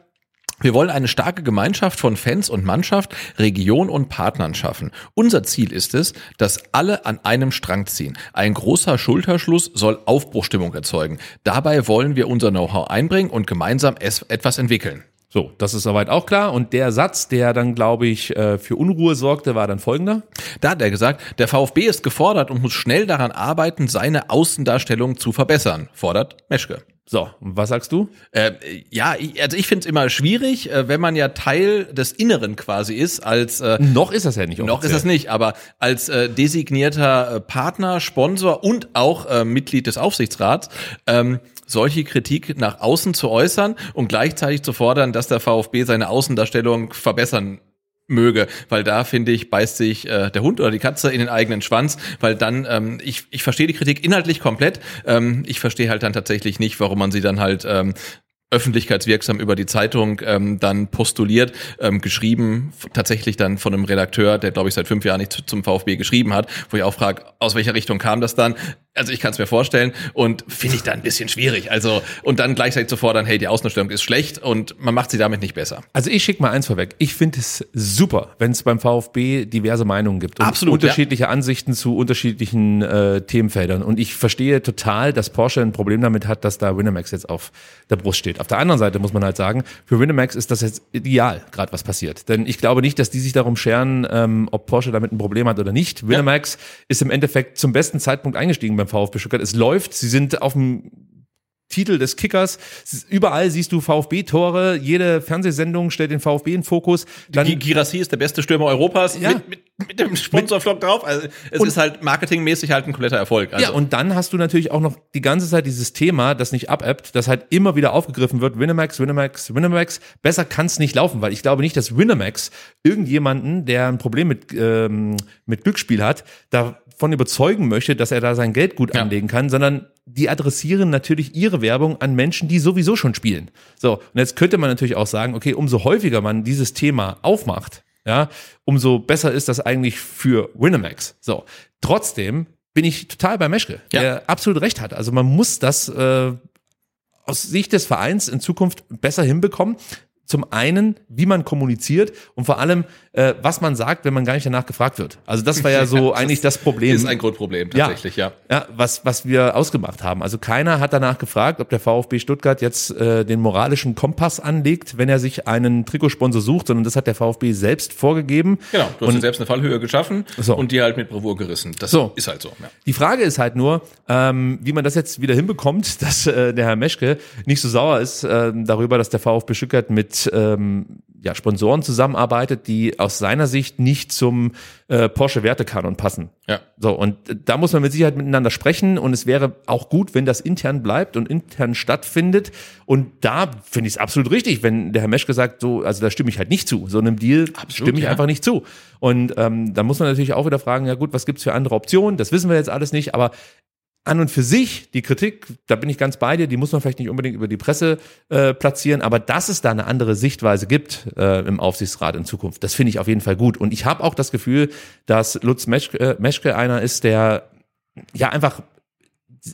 wir wollen eine starke Gemeinschaft von Fans und Mannschaft, Region und Partnern schaffen. Unser Ziel ist es, dass alle an einem Strang ziehen. Ein großer Schulterschluss soll Aufbruchstimmung erzeugen. Dabei wollen wir unser Know-how einbringen und gemeinsam etwas entwickeln. So, das ist soweit auch klar. Und der Satz, der dann, glaube ich, äh, für Unruhe sorgte, war dann folgender. Da hat er gesagt, der VfB ist gefordert und muss schnell daran arbeiten, seine Außendarstellung zu verbessern, fordert Meschke. So, was sagst du? Äh, ja, ich, also ich finde es immer schwierig, äh, wenn man ja Teil des Inneren quasi ist, als äh, Noch ist das ja nicht Noch ist das nicht, aber als äh, designierter äh, Partner, Sponsor und auch äh, Mitglied des Aufsichtsrats ähm, solche Kritik nach außen zu äußern und gleichzeitig zu fordern, dass der VfB seine Außendarstellung verbessern möge, weil da finde ich beißt sich äh, der Hund oder die Katze in den eigenen Schwanz, weil dann ähm, ich ich verstehe die Kritik inhaltlich komplett, ähm, ich verstehe halt dann tatsächlich nicht, warum man sie dann halt ähm, öffentlichkeitswirksam über die Zeitung ähm, dann postuliert, ähm, geschrieben, tatsächlich dann von einem Redakteur, der glaube ich seit fünf Jahren nicht zu- zum VfB geschrieben hat, wo ich auch frage, aus welcher Richtung kam das dann? Also ich kann es mir vorstellen und finde ich da ein bisschen schwierig. Also und dann gleichzeitig zu fordern, hey, die Außenstellung ist schlecht und man macht sie damit nicht besser. Also ich schicke mal eins vorweg. Ich finde es super, wenn es beim VfB diverse Meinungen gibt und Absolut, unterschiedliche ja. Ansichten zu unterschiedlichen äh, Themenfeldern. Und ich verstehe total, dass Porsche ein Problem damit hat, dass da Winamax jetzt auf der Brust steht. Auf der anderen Seite muss man halt sagen, für Winamax ist das jetzt ideal, gerade was passiert. Denn ich glaube nicht, dass die sich darum scheren, ähm, ob Porsche damit ein Problem hat oder nicht. Winamax ja. ist im Endeffekt zum besten Zeitpunkt eingestiegen beim VfB Stuttgart. Es läuft, sie sind auf dem Titel des Kickers. Überall siehst du VfB-Tore. Jede Fernsehsendung stellt den VfB in Fokus. Dann Girassi ist der beste Stürmer Europas ja. mit, mit, mit dem Sponsorflock drauf. Also es ist halt marketingmäßig halt ein kompletter Erfolg. Also. Ja, und dann hast du natürlich auch noch die ganze Zeit dieses Thema, das nicht abappt, das halt immer wieder aufgegriffen wird. Winamax, Winamax, Winamax. Besser kann es nicht laufen, weil ich glaube nicht, dass Winamax irgendjemanden, der ein Problem mit, ähm, mit Glücksspiel hat, davon überzeugen möchte, dass er da sein Geld gut ja. anlegen kann, sondern die adressieren natürlich ihre Werbung an Menschen, die sowieso schon spielen. So, und jetzt könnte man natürlich auch sagen, okay, umso häufiger man dieses Thema aufmacht, ja, umso besser ist das eigentlich für Winamax. So, trotzdem bin ich total bei Meschke, ja. der absolut recht hat. Also man muss das äh, aus Sicht des Vereins in Zukunft besser hinbekommen. Zum einen, wie man kommuniziert und vor allem, äh, was man sagt, wenn man gar nicht danach gefragt wird. Also das war ja so <laughs> das eigentlich das Problem. Ist ein Grundproblem tatsächlich, ja. Ja, ja was, was wir ausgemacht haben. Also keiner hat danach gefragt, ob der VfB Stuttgart jetzt äh, den moralischen Kompass anlegt, wenn er sich einen Trikotsponsor sucht, sondern das hat der VfB selbst vorgegeben. Genau, du hast und, selbst eine Fallhöhe geschaffen so. und die halt mit Bravour gerissen. Das so. ist halt so. Ja. Die Frage ist halt nur, ähm, wie man das jetzt wieder hinbekommt, <laughs> dass äh, der Herr Meschke nicht so sauer ist äh, darüber, dass der VfB Stuttgart mit ähm, ja, Sponsoren zusammenarbeitet, die aus seiner Sicht nicht zum äh, Porsche Wertekanon passen. Ja. So und da muss man mit Sicherheit miteinander sprechen und es wäre auch gut, wenn das intern bleibt und intern stattfindet und da finde ich es absolut richtig, wenn der Herr Meschke sagt, so also da stimme ich halt nicht zu, so einem Deal absolut, stimme ich ja. einfach nicht zu. Und ähm, da muss man natürlich auch wieder fragen, ja gut, was gibt's für andere Optionen? Das wissen wir jetzt alles nicht, aber an und für sich, die Kritik, da bin ich ganz bei dir, die muss man vielleicht nicht unbedingt über die Presse äh, platzieren, aber dass es da eine andere Sichtweise gibt äh, im Aufsichtsrat in Zukunft, das finde ich auf jeden Fall gut. Und ich habe auch das Gefühl, dass Lutz Meschke, äh, Meschke einer ist, der ja einfach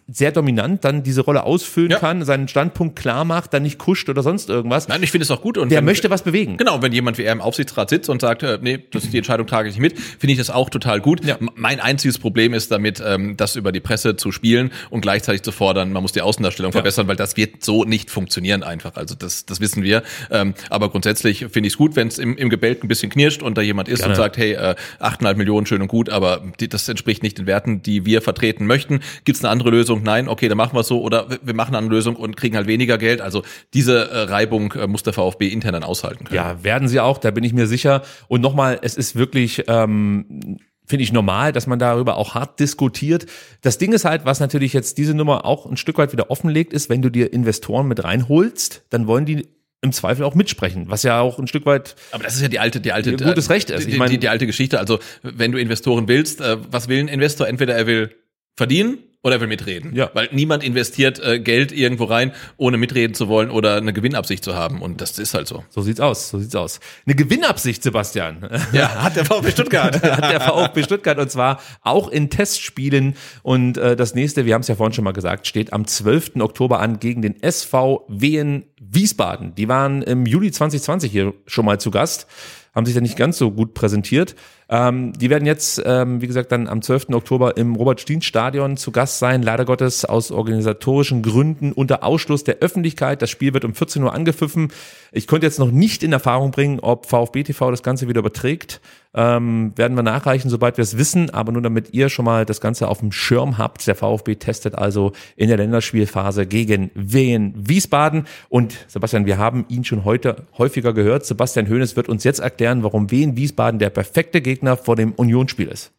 sehr dominant dann diese Rolle ausfüllen ja. kann, seinen Standpunkt klar macht, dann nicht kuscht oder sonst irgendwas. Nein, ich finde es auch gut. Und der wenn, möchte was bewegen. Genau, wenn jemand wie er im Aufsichtsrat sitzt und sagt, äh, nee, das, die Entscheidung trage ich nicht mit, finde ich das auch total gut. Ja. Mein einziges Problem ist damit, ähm, das über die Presse zu spielen und gleichzeitig zu fordern, man muss die Außendarstellung ja. verbessern, weil das wird so nicht funktionieren einfach. Also das, das wissen wir. Ähm, aber grundsätzlich finde ich es gut, wenn es im, im Gebälk ein bisschen knirscht und da jemand ist Gerne. und sagt, hey, äh, 8,5 Millionen schön und gut, aber die, das entspricht nicht den Werten, die wir vertreten möchten. Gibt es eine andere Lösung? Nein, okay, dann machen wir es so oder wir machen eine Lösung und kriegen halt weniger Geld. Also diese äh, Reibung äh, muss der VfB intern dann aushalten können. Ja, werden sie auch, da bin ich mir sicher. Und nochmal, es ist wirklich ähm, finde ich normal, dass man darüber auch hart diskutiert. Das Ding ist halt, was natürlich jetzt diese Nummer auch ein Stück weit wieder offenlegt, ist, wenn du dir Investoren mit reinholst, dann wollen die im Zweifel auch mitsprechen, was ja auch ein Stück weit. Aber das ist ja die alte, die alte, gutes Recht ist. Ich meine, die, die, die alte Geschichte. Also wenn du Investoren willst, äh, was will ein Investor? Entweder er will verdienen oder will mitreden. Ja. Weil niemand investiert äh, Geld irgendwo rein, ohne mitreden zu wollen oder eine Gewinnabsicht zu haben. Und das ist halt so. So sieht's aus, so sieht's aus. Eine Gewinnabsicht, Sebastian. Ja, hat der VfB Stuttgart. <laughs> hat der VfB Stuttgart und zwar auch in Testspielen. Und äh, das nächste, wir haben es ja vorhin schon mal gesagt, steht am 12. Oktober an gegen den SV Wien Wiesbaden. Die waren im Juli 2020 hier schon mal zu Gast haben sich da nicht ganz so gut präsentiert. Ähm, die werden jetzt, ähm, wie gesagt, dann am 12. Oktober im Robert-Stien-Stadion zu Gast sein. Leider Gottes aus organisatorischen Gründen unter Ausschluss der Öffentlichkeit. Das Spiel wird um 14 Uhr angepfiffen. Ich konnte jetzt noch nicht in Erfahrung bringen, ob VfB TV das Ganze wieder überträgt. Ähm, werden wir nachreichen, sobald wir es wissen. Aber nur damit ihr schon mal das Ganze auf dem Schirm habt. Der VfB testet also in der Länderspielphase gegen Wien Wiesbaden. Und Sebastian, wir haben ihn schon heute häufiger gehört. Sebastian Hoeneß wird uns jetzt erklären, warum Wien Wiesbaden der perfekte Gegner vor dem Unionsspiel ist.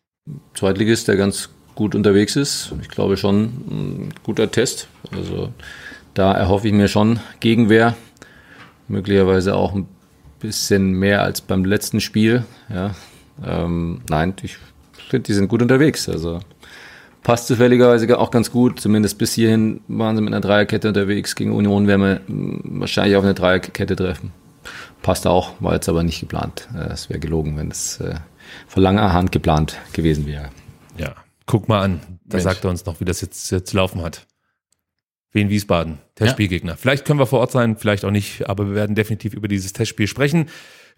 Zweitligist, der ganz gut unterwegs ist. Ich glaube schon ein guter Test. Also da erhoffe ich mir schon Gegenwehr. Möglicherweise auch ein bisschen mehr als beim letzten Spiel. Ja. Ähm, nein, ich finde, die sind gut unterwegs. Also passt zufälligerweise auch ganz gut. Zumindest bis hierhin waren sie mit einer Dreierkette unterwegs. Gegen Union werden wir hm, wahrscheinlich auf eine Dreierkette treffen. Passt auch, war jetzt aber nicht geplant. Äh, es wäre gelogen, wenn es äh, von langer Hand geplant gewesen wäre. Ja. Guck mal an. Da Mensch. sagt er uns noch, wie das jetzt, jetzt zu laufen hat. Wien Wiesbaden, Testspielgegner. Vielleicht können wir vor Ort sein, vielleicht auch nicht, aber wir werden definitiv über dieses Testspiel sprechen.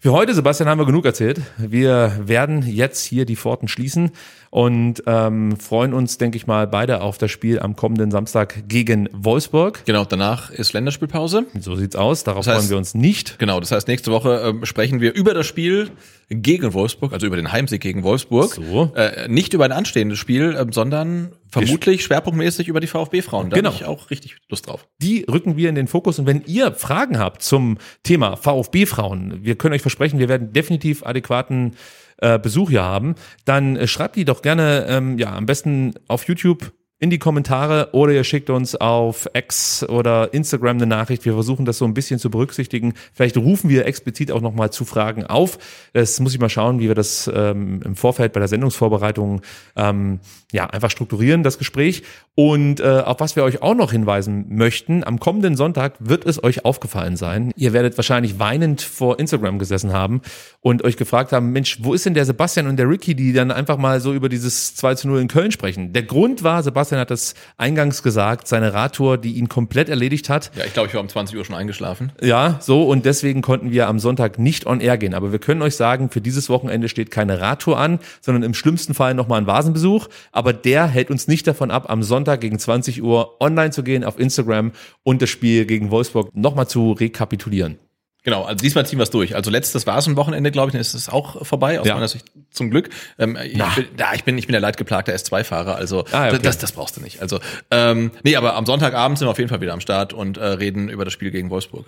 Für heute, Sebastian, haben wir genug erzählt. Wir werden jetzt hier die Pforten schließen und ähm, freuen uns, denke ich mal, beide auf das Spiel am kommenden Samstag gegen Wolfsburg. Genau, danach ist Länderspielpause. So sieht's aus. Darauf Das heißt- freuen wir uns nicht. Genau, das heißt, nächste Woche ähm, sprechen wir über das Spiel gegen Wolfsburg, also über den Heimsieg gegen Wolfsburg. So. Äh, nicht über ein anstehendes Spiel, ähm, sondern vermutlich schwerpunktmäßig über die VfB-Frauen. Da Genau. hab ich auch richtig Lust drauf. die rücken wir in den Fokus. Und wenn ihr Fragen habt zum Thema VfB-Frauen, wir können euch versprechen, wir werden definitiv adäquaten äh, Besuch hier haben, dann äh, schreibt die doch gerne, ähm, ja, am besten auf YouTube in die Kommentare oder ihr schickt uns auf X oder Instagram eine Nachricht. Wir versuchen das so ein bisschen zu berücksichtigen. Vielleicht rufen wir explizit auch nochmal zu Fragen auf. Das muss ich mal schauen, wie wir das ähm, im Vorfeld bei der Sendungsvorbereitung ähm, ja einfach strukturieren, das Gespräch. Und äh, auf was wir euch auch noch hinweisen möchten, am kommenden Sonntag wird es euch aufgefallen sein. Ihr werdet wahrscheinlich weinend vor Instagram gesessen haben und euch gefragt haben, Mensch, wo ist denn der Sebastian und der Ricky, die dann einfach mal so über dieses 2 zu 0 in Köln sprechen? Der Grund war, Sebastian hat es eingangs gesagt, seine Radtour, die ihn komplett erledigt hat. Ja, ich glaube, ich war um 20 Uhr schon eingeschlafen. Ja, so und deswegen konnten wir am Sonntag nicht on air gehen. Aber wir können euch sagen, für dieses Wochenende steht keine Radtour an, sondern im schlimmsten Fall nochmal ein Vasenbesuch. Aber der hält uns nicht davon ab, am Sonntag gegen 20 Uhr online zu gehen auf Instagram und das Spiel gegen Wolfsburg nochmal zu rekapitulieren. Genau, also diesmal ziehen wir es durch. Also letztes war es ein Wochenende, glaube ich, dann ist es auch vorbei, aus Ja. meiner Sicht zum Glück. Ähm, ich, bin, ja, ich bin, ich bin der leidgeplagte S2-Fahrer, also Ah, okay. das, das brauchst du nicht. Also, ähm, nee, aber am Sonntagabend sind wir auf jeden Fall wieder am Start und äh, reden über das Spiel gegen Wolfsburg.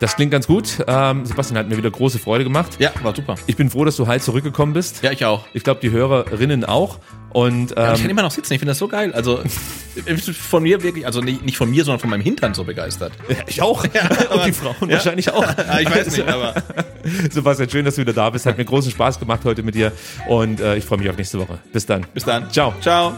Das klingt ganz gut. Ähm, Sebastian hat mir wieder große Freude gemacht. Ja, war super. Ich bin froh, dass du heil zurückgekommen bist. Ja, ich auch. Ich glaube, die Hörerinnen auch. Und Ja, ich kann ähm, immer noch sitzen, ich finde das so geil. Also <laughs> von mir wirklich, also nicht, von mir, sondern von meinem Hintern so begeistert. ich auch. <laughs> und die Frauen wahrscheinlich auch. Ja, <laughs> ich weiß nicht, aber Sebastian, schön, dass du wieder da bist. Hat mir großen Spaß gemacht heute mit dir. Und äh, ich freue mich auf nächste Woche. Bis dann. bis dann. Ciao. Ciao.